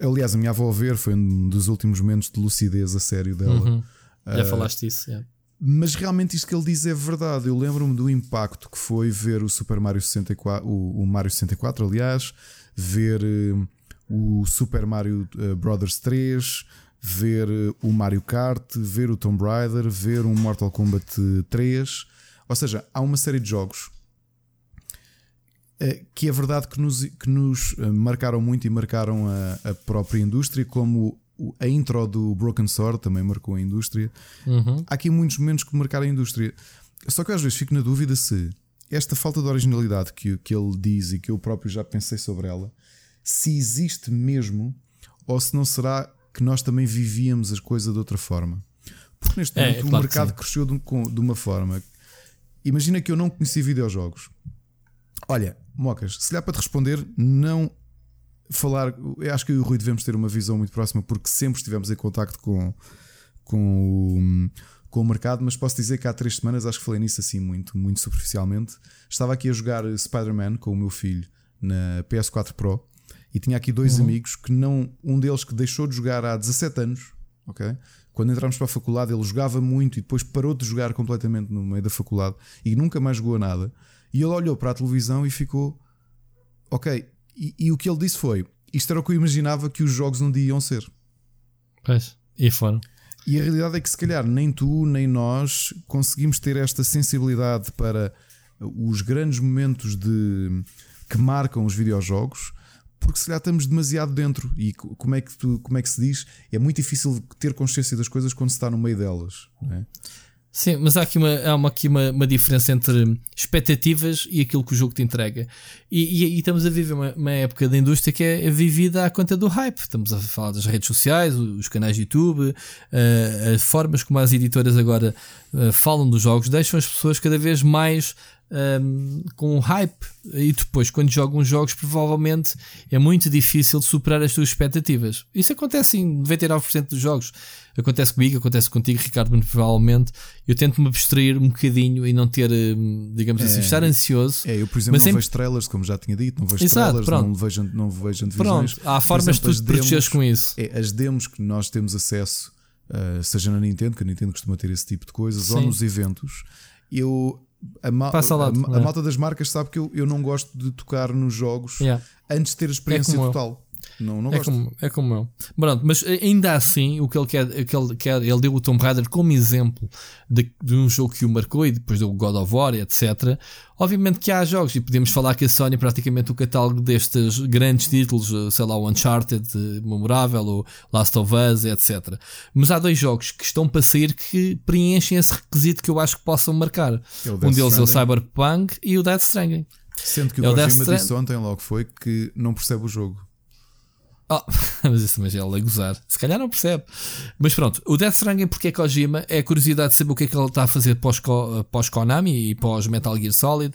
aliás, a minha avó a ver foi um dos últimos momentos de lucidez a sério dela.
Uhum. Já uh, falaste isso, yeah.
Mas realmente isto que ele diz é verdade. Eu lembro-me do impacto que foi ver o Super Mario 64, o, o Mario 64, aliás, ver uh, o Super Mario uh, Brothers 3, ver uh, o Mario Kart, ver o Tomb Raider, ver um Mortal Kombat 3. Ou seja, há uma série de jogos que é verdade que nos, que nos marcaram muito e marcaram a, a própria indústria, como a intro do Broken Sword também marcou a indústria.
Uhum.
Há aqui muitos momentos que marcaram a indústria. Só que às vezes fico na dúvida se esta falta de originalidade que, que ele diz e que eu próprio já pensei sobre ela, se existe mesmo ou se não será que nós também vivíamos as coisas de outra forma. Porque neste
É,
momento o
claro que
mercado cresceu de, de uma forma. Imagina que eu não conhecia videojogos. Olha, Mocas, se dá para te responder, não falar. Eu acho que eu e o Rui devemos ter uma visão muito próxima porque sempre estivemos em contacto com, com, o, com o mercado, mas posso dizer que há três semanas, acho que falei nisso assim muito, muito superficialmente. Estava aqui a jogar Spider-Man com o meu filho na PS4 Pro e tinha aqui dois amigos que não. Um deles que deixou de jogar há 17 anos, ok? Quando entramos para a faculdade, ele jogava muito e depois parou de jogar completamente no meio da faculdade e nunca mais jogou nada. E ele olhou para a televisão e ficou, ok. E, e o que ele disse foi: Isto era o que eu imaginava que os jogos um dia iam ser.
Pois, e foram.
E a realidade é que, se calhar, nem tu nem nós conseguimos ter esta sensibilidade para os grandes momentos de que marcam os videojogos, porque se calhar estamos demasiado dentro. E co- como é que, tu, como é que se diz? É muito difícil ter consciência das coisas quando se está no meio delas. É?
Sim, mas há aqui, uma, há uma, aqui uma, uma diferença entre expectativas e aquilo que o jogo te entrega. E, e- e estamos a viver uma, uma época da indústria que é vivida à conta do hype. Estamos a falar das redes sociais, os canais de YouTube, eh, as formas como as editoras agora eh, falam dos jogos, deixam as pessoas cada vez mais ehm, com hype. E depois, quando jogam jogos, provavelmente é muito difícil de superar as tuas expectativas. Isso acontece em 99% dos jogos. Acontece comigo, acontece contigo, Ricardo, muito provavelmente. Eu tento-me abstrair um bocadinho e não ter, digamos assim, estar ansioso.
É, eu, por exemplo, não vejo trailers, como já tinha dito, não vejo
Exato,
trailers,
pronto.
não vejo, não vejo antevisões.
Pronto, há formas
exemplo,
de tu te protegeres com isso.
É, as demos que nós temos acesso, uh, seja na Nintendo, que a Nintendo costuma ter esse tipo de coisas, ou
Sim.
nos eventos, eu. A, ma-
lado,
a- a
é?
malta das marcas sabe que eu, eu não gosto de tocar nos jogos
Yeah.
antes de ter a experiência
eu.
total. Não, não
É
gosto.
como, é como eu. Pronto, mas ainda assim, o que ele quer, que ele quer, ele deu o Tomb Raider como exemplo de, de um jogo que o marcou e depois deu o God of War, etc. Obviamente que há jogos, e podemos falar que a Sony, praticamente o catálogo destes grandes títulos, eh, sei lá, o Uncharted, eh, memorável, o Last of Us, etc. Mas há dois jogos que estão para sair que preenchem esse requisito que eu acho que possam marcar.
É
um deles é o
Stranding.
Cyberpunk e o Death Stranding.
Sendo que o
É
Kojima
Strand-
disse ontem, logo foi, que não percebe o jogo.
Oh, mas isso mas ele a gozar. Se calhar não percebe. Mas pronto, o Death Stranding porque é Kojima, é a curiosidade de saber o que é que ele está a fazer pós, Ko- pós Konami e pós Metal Gear Solid.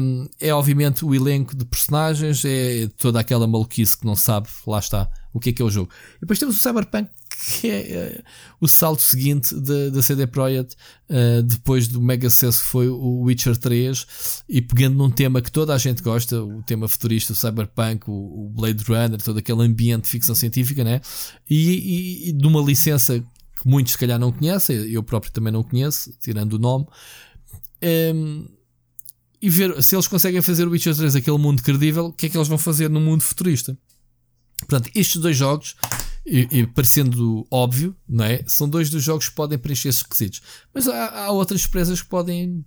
Um, é obviamente o elenco de personagens, é toda aquela maluquice que não sabe, lá está, o que é que é o jogo. E depois temos o Cyberpunk, que é eh, o salto seguinte da CD Projekt, eh, depois do mega sucesso foi o Witcher 3, e pegando num tema que toda a gente gosta, o tema futurista, o Cyberpunk, o, o Blade Runner, todo aquele ambiente de ficção científica, né? E, e, e de uma licença que muitos se calhar não conhecem, eu próprio também não conheço, tirando o nome. Em, e ver se eles conseguem fazer o Witcher 3 aquele mundo credível, o que é que eles vão fazer no mundo futurista? Portanto, estes dois jogos, e, e parecendo óbvio, não é? São dois dos jogos que podem preencher esses requisitos. Mas há, há outras surpresas que podem,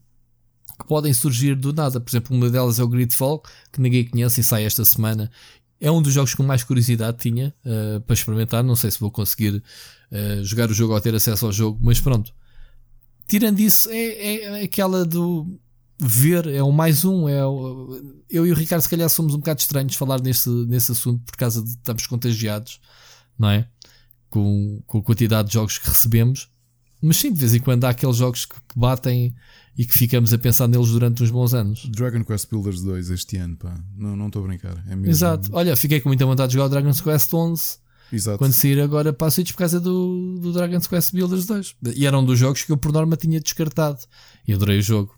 que podem surgir do nada. Por exemplo, uma delas é o Gridfall, que ninguém conhece e sai esta semana. É um dos jogos com mais curiosidade tinha eh, para experimentar. Não sei se vou conseguir eh, jogar o jogo ou ter acesso ao jogo, mas pronto. Tirando isso, é, é aquela do ver, é o mais um. É o- eu e o Ricardo, se calhar, somos um bocado estranhos falar nesse, nesse assunto por causa de estamos contagiados, não é? Com, com a quantidade de jogos que recebemos. Mas sim, de vez em quando há aqueles jogos que, que batem e que ficamos a pensar neles durante uns bons anos.
Dragon Quest Builders 2 este ano, pá. Não não estou a brincar. É mesmo.
Exato. Olha, fiquei com muita vontade de jogar o Dragon's Quest 11
Exato.
quando sair agora para a Switch por causa do, do Dragon's Quest Builders 2. E era um dos jogos que eu por norma tinha descartado. E adorei o jogo.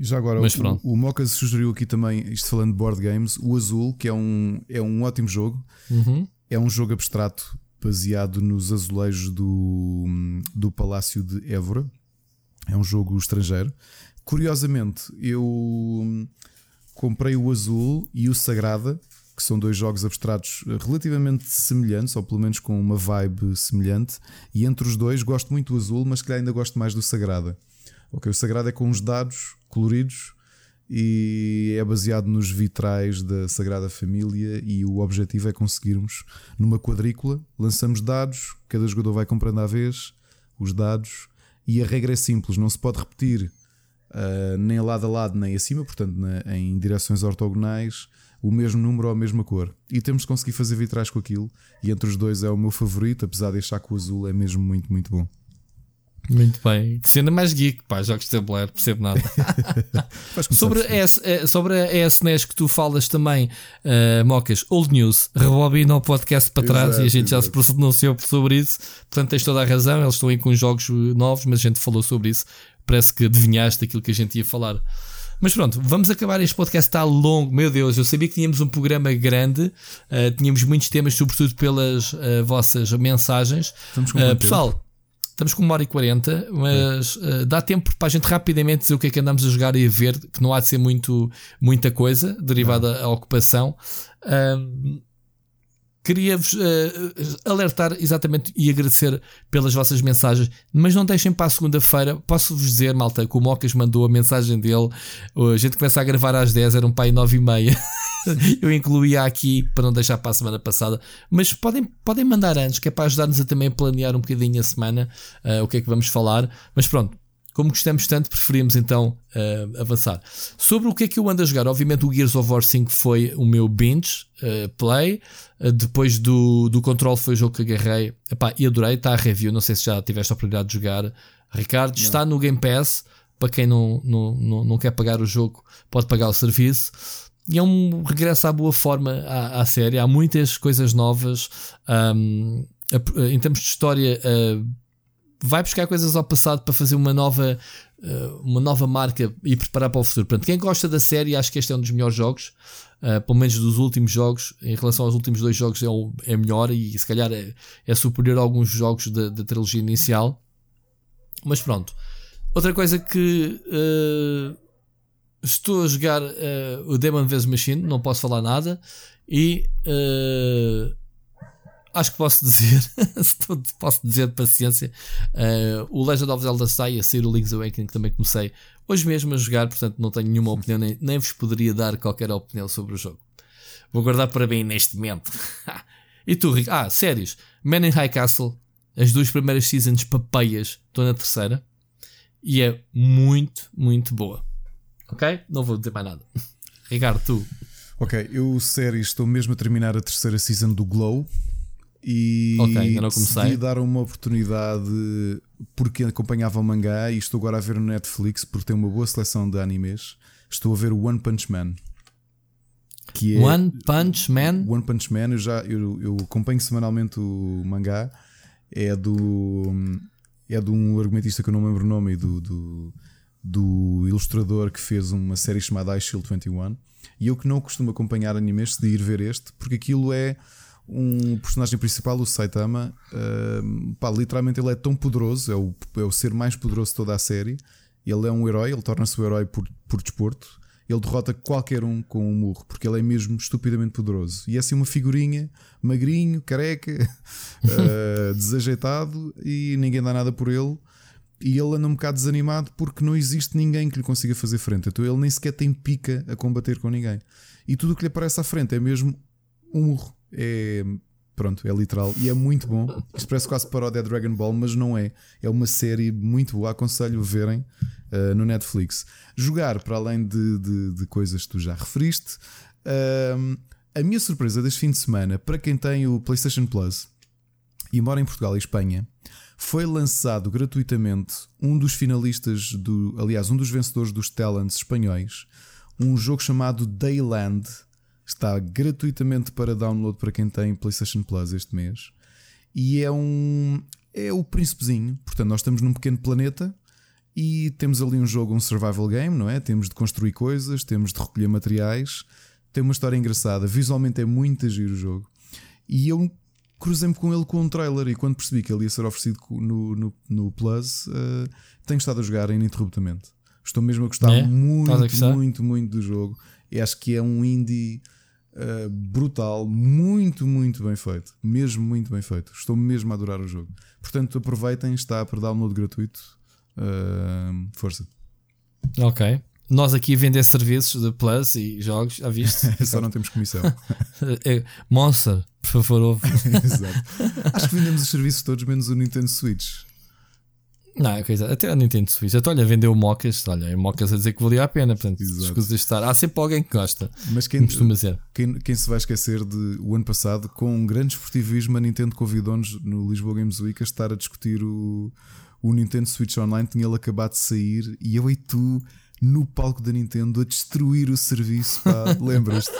Já agora,
Mas
o,
pronto.
o Mocas sugeriu aqui também, isto falando de board games, o Azul, que é um, é um ótimo jogo.
Uhum.
É um jogo abstrato baseado nos azulejos do, do Palácio de Évora. É um jogo estrangeiro. Curiosamente, eu hum, comprei o Azul e o Sagrada, que são dois jogos abstratos relativamente semelhantes, ou pelo menos com uma vibe semelhante. E entre os dois, gosto muito do Azul, mas que ainda gosto mais do Sagrada. Ok, o Sagrado é com uns dados coloridos e é baseado nos vitrais da Sagrada Família e o objetivo é conseguirmos numa quadrícula, lançamos dados, cada jogador vai comprando à vez os dados e a regra é simples, não se pode repetir ah, nem lado a lado nem acima, portanto na- em direções ortogonais o mesmo número ou a mesma cor e temos de conseguir fazer vitrais com aquilo e entre os dois é o meu favorito, apesar de achar que o azul é mesmo muito muito bom.
Muito bem. Que cena mais geek, pá, jogos de tabuleiro, percebo nada. sobre, a S, eh, sobre a SNES que tu falas também, uh, Mocas, Old News, rebobina o podcast para trás exato, e a gente exato. já se pronunciou sobre isso. Portanto, tens toda a razão, eles estão aí com jogos novos, mas a gente falou sobre isso. Parece que adivinhaste aquilo que a gente ia falar. Mas pronto, vamos acabar. Este podcast está longo, meu Deus. Eu sabia que tínhamos um programa grande, uh, tínhamos muitos temas, sobretudo pelas uh, vossas mensagens. Uh, pessoal, Estamos com uma hora e quarenta, mas uh, dá tempo para a gente rapidamente dizer o que é que andamos a jogar e a ver, que não há de ser muito, muita coisa derivada à ocupação. Queria-vos uh, alertar exatamente e agradecer pelas vossas mensagens, mas não deixem para a segunda-feira. Posso-vos dizer, malta, que o Mocas mandou a mensagem dele. A gente começa a gravar às 10, era um pai 9 e meia. eu incluía aqui para não deixar para a semana passada. Mas podem, podem mandar antes, que é para ajudar-nos a também planear um bocadinho a semana uh, o que é que vamos falar. Mas pronto, como gostamos tanto, preferimos então uh, avançar. Sobre o que é que eu ando a jogar, obviamente o Gears of War 5 foi o meu binge uh, play. Uh, depois do, do Control foi o jogo que agarrei Epá, e adorei. Está a review, não sei se já tiveste a oportunidade de jogar. Ricardo, não. está no Game Pass. Para quem não, não, não, não quer pagar o jogo, pode pagar o serviço e é um regresso à boa forma à, à série. Há muitas coisas novas. Um, em termos de história, uh, vai buscar coisas ao passado para fazer uma nova, uh, uma nova marca e preparar para o futuro. Portanto, quem gosta da série, acho que este é um dos melhores jogos. Uh, pelo menos dos últimos jogos, em relação aos últimos dois jogos, é, o, é melhor e se calhar é, é superior a alguns jogos da, da trilogia inicial. Mas pronto. Outra coisa que uh, estou a jogar uh, o Demon vs Machine, não posso falar nada. E uh, acho que posso dizer, posso dizer de paciência, uh, o Legend of Zelda está a sair o Link's Awakening que também comecei hoje mesmo a jogar, portanto não tenho nenhuma opinião, nem, nem vos poderia dar qualquer opinião sobre o jogo. Vou guardar para bem neste momento. e tu, Rico? Ah, séries. Man in High Castle, as duas primeiras seasons papeias, estou na terceira. E é muito, muito boa. Ok? Não vou dizer mais nada. Ricardo, tu.
Ok, eu série estou mesmo a terminar a terceira season do Glow e
okay, decidi
dar uma oportunidade porque acompanhava o mangá e estou agora a ver no Netflix porque tem uma boa seleção de animes. Estou a ver o One Punch Man.
Que é One Punch Man?
One Punch Man, eu já eu, eu acompanho semanalmente o mangá. É do é de um argumentista que eu não me lembro o nome do, do do ilustrador que fez uma série chamada I Shield 21. E eu que não costumo acompanhar animes, de ir ver este, porque aquilo é um personagem principal, o Saitama. Uh, pá, literalmente ele é tão poderoso, é o, é o ser mais poderoso de toda a série. Ele é um herói, ele torna-se um herói por, por desporto. Ele derrota qualquer um com um murro, porque ele é mesmo estupidamente poderoso. E é assim uma figurinha, magrinho, careca, uh, desajeitado, e ninguém dá nada por ele e ele anda um bocado desanimado porque não existe ninguém que lhe consiga fazer frente. Então ele nem sequer tem pica a combater com ninguém. E tudo o que lhe aparece à frente é mesmo um murro. É. Pronto, é literal e é muito bom. Isto parece quase paródia de Dragon Ball, mas não é. É uma série muito boa. Aconselho verem uh, no Netflix. Jogar, para além de, de, de coisas que tu já referiste, uh, a minha surpresa deste fim de semana, para quem tem o PlayStation Plus e mora em Portugal e Espanha, foi lançado gratuitamente um dos finalistas do, aliás, um dos vencedores dos Talents espanhóis, um jogo chamado Dayland. Está gratuitamente para download para quem tem PlayStation Plus este mês. E é um é o príncipezinho. Portanto, nós estamos num pequeno planeta e temos ali um jogo, um survival game, não é? Temos de construir coisas, temos de recolher materiais. Tem uma história engraçada, visualmente é muito agir o jogo. E eu cruzei-me com ele com um trailer e quando percebi que ele ia ser oferecido no, no, no Plus, uh, tenho estado a jogar ininterruptamente. Estou mesmo a gostar é? muito, a muito, muito do jogo. E acho que é um indie uh, brutal, muito, muito bem feito. Mesmo muito bem feito. Estou mesmo a adorar o jogo. Portanto, aproveitem, está para download gratuito. Uh, força.
Ok. Nós aqui a vender serviços de Plus e jogos, já viste?
Só não temos comissão.
É, Monster, por favor, ouve.
Acho que vendemos os serviços todos menos o Nintendo Switch.
Não, coisa, até a Nintendo Switch. Até olha, vendeu mocas. Olha, mocas a dizer que valia a pena. Portanto, escusas de estar. Há sempre alguém que gosta.
Mas quem. Quem, quem se vai esquecer de o ano passado, com um grande esportivismo, a Nintendo convidou-nos no Lisboa Games Week a estar a discutir o, o Nintendo Switch Online. Tinha ele acabado de sair e eu e tu no palco da Nintendo a destruir o serviço. Lembras-te?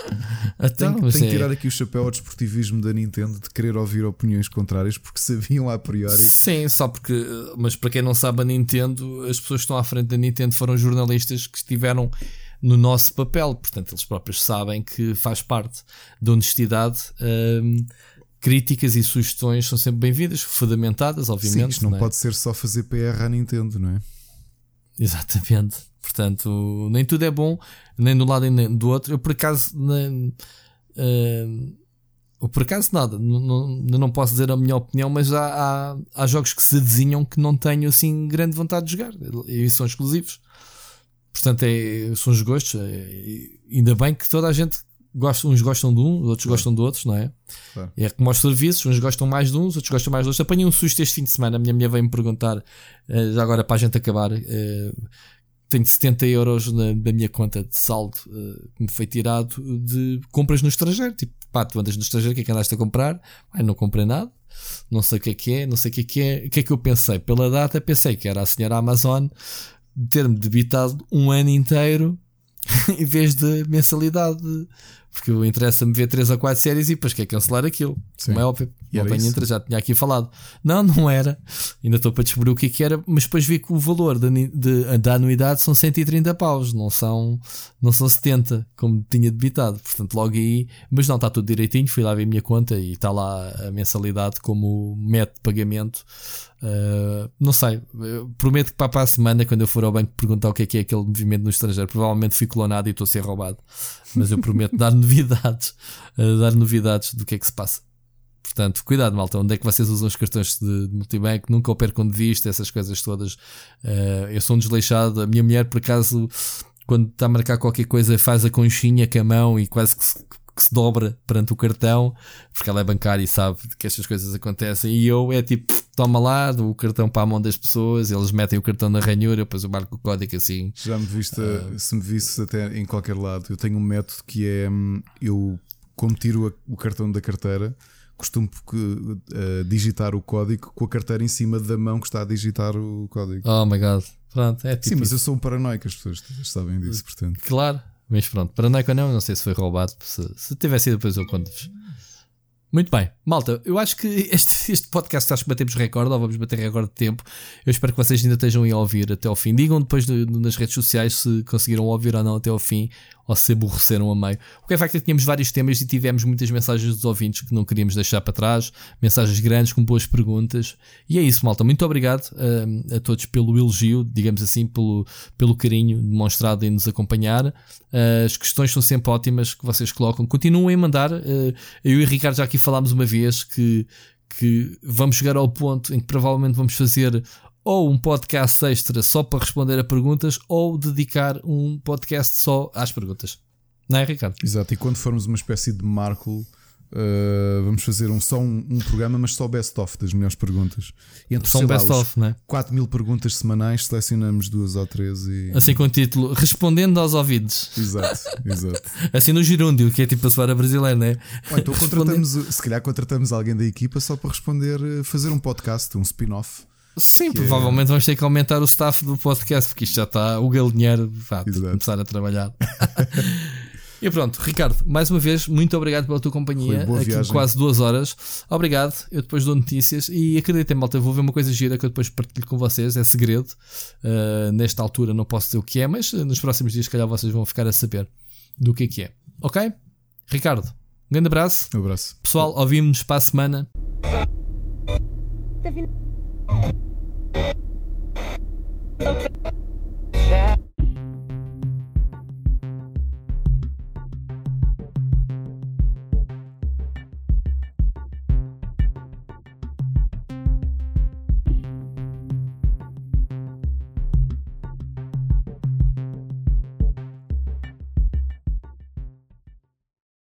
então,
tem, tem que tirar aqui o chapéu ao desportivismo da Nintendo de querer ouvir opiniões contrárias porque sabiam a priori.
Sim, só porque, mas para quem não sabe, a Nintendo, as pessoas que estão à frente da Nintendo foram jornalistas que estiveram no nosso papel, portanto, eles próprios sabem que faz parte da honestidade. Hum, críticas e sugestões são sempre bem-vindas, fundamentadas, obviamente.
Sim, não,
não
é? pode ser só fazer PR à Nintendo, não é?
Exatamente. Portanto, nem tudo é bom, nem do lado nem do outro. Eu, por acaso, nem, uh, por acaso, nada. Não, não, posso dizer a minha opinião, mas há, há, há, jogos que se desenham que não tenho assim grande vontade de jogar e são exclusivos. Portanto, é, são os gostos. É, ainda bem que toda a gente gosta, uns gostam de um, outros gostam de outros, não é? Claro. É como aos serviços, uns gostam mais de uns, outros gostam mais de outros. Apanhei um susto este fim de semana. A minha mulher veio-me perguntar, uh, já agora para a gente acabar, uh, tenho 70 euros na, na minha conta de saldo uh, que me foi tirado de compras no estrangeiro. Tipo, pá, tu andas no estrangeiro, o que é que andaste a comprar? Ai, não comprei nada. Não sei o que é que é, não sei o que é que é. O que é que eu pensei? Pela data, pensei que era a senhora Amazon ter-me debitado um ano inteiro em vez de mensalidade porque interessa-me ver 3 ou 4 séries e depois quer cancelar aquilo. Sim. Como é óbvio. Não entre, já tinha aqui falado. Não, não era. Ainda estou para descobrir o que, é que era, mas depois vi que o valor de, de, da anuidade são 130 paus, não são, não são 70, como tinha debitado. Portanto, logo aí, mas não, está tudo direitinho. Fui lá ver a minha conta e está lá a mensalidade como método de pagamento. Uh, não sei, prometo que para a semana, quando eu for ao banco perguntar o que é que é aquele movimento no estrangeiro, provavelmente fui clonado e estou a ser roubado. Mas eu prometo dar novidades, uh, dar novidades do que é que se passa. Portanto, cuidado, malta. Onde é que vocês usam os cartões de, de multibanco? Nunca o percam de vista, essas coisas todas. Uh, eu sou um desleixado. A minha mulher, por acaso, quando está a marcar qualquer coisa, faz a conchinha com a mão e quase que se que se dobra perante o cartão, porque ela é bancária e sabe que estas coisas acontecem. E eu é tipo, toma lá, o cartão para a mão das pessoas, eles metem o cartão na ranhura, depois eu marco o código assim.
Já me viste, uh, se me visse até em qualquer lado, eu tenho um método que é hum, eu, como tiro o cartão da carteira, costumo uh, digitar o código com a carteira em cima da mão que está a digitar o código.
Oh my god. Pronto, é tipo
Sim, mas eu sou um paranoico, as pessoas sabem disso, portanto.
Claro, mas pronto, paranoico ou não, não sei se foi roubado. Se, se tivesse sido, depois eu conto-vos. Muito bem, malta, eu acho que este, este podcast acho que batemos recorde, ou vamos bater recorde de tempo. Eu espero que vocês ainda estejam a ouvir até ao fim. Digam depois nas redes sociais se conseguiram ouvir ou não até ao fim, ou se aborreceram a meio. O que é facto é que tínhamos vários temas e tivemos muitas mensagens dos ouvintes que não queríamos deixar para trás, mensagens grandes com boas perguntas. E é isso, malta. Muito obrigado uh, a todos pelo elogio, digamos assim, pelo, pelo carinho demonstrado em nos acompanhar. Uh, as questões são sempre ótimas que vocês colocam. Continuem a mandar. Uh, eu e o Ricardo já aqui falámos uma vez que, que vamos chegar ao ponto em que provavelmente vamos fazer ou um podcast extra só para responder a perguntas, ou dedicar um podcast só às perguntas. Não é, Ricardo?
Exato, e quando formos uma espécie de marco. Uh, vamos fazer um, só um, um, programa, mas só best-of das melhores perguntas.
Entre, só um best-of, não é?
4 mil perguntas semanais, selecionamos duas ou três e.
Assim com o título Respondendo aos ouvidos.
Exato, exato.
assim no Girúndio, que é tipo a soar brasileira, é?
Ou então contratamos, se calhar contratamos alguém da equipa só para responder, eh, fazer um podcast, um spin-off.
Sim, que provavelmente é... vamos ter que aumentar o staff do podcast, porque isto já está o galinheiro vai começar a trabalhar. e pronto, Ricardo, mais uma vez, muito obrigado pela tua companhia. Aqui viagem. quase duas horas. Obrigado. Eu depois dou notícias e acreditem, malta, eu vou ver uma coisa gira que eu depois partilho com vocês. É segredo. Uh, nesta altura não posso dizer o que é, mas nos próximos dias, se calhar, vocês vão ficar a saber do que é que é. Ok? Ricardo, um grande abraço.
Um abraço.
Pessoal, ouvimos-nos para a semana.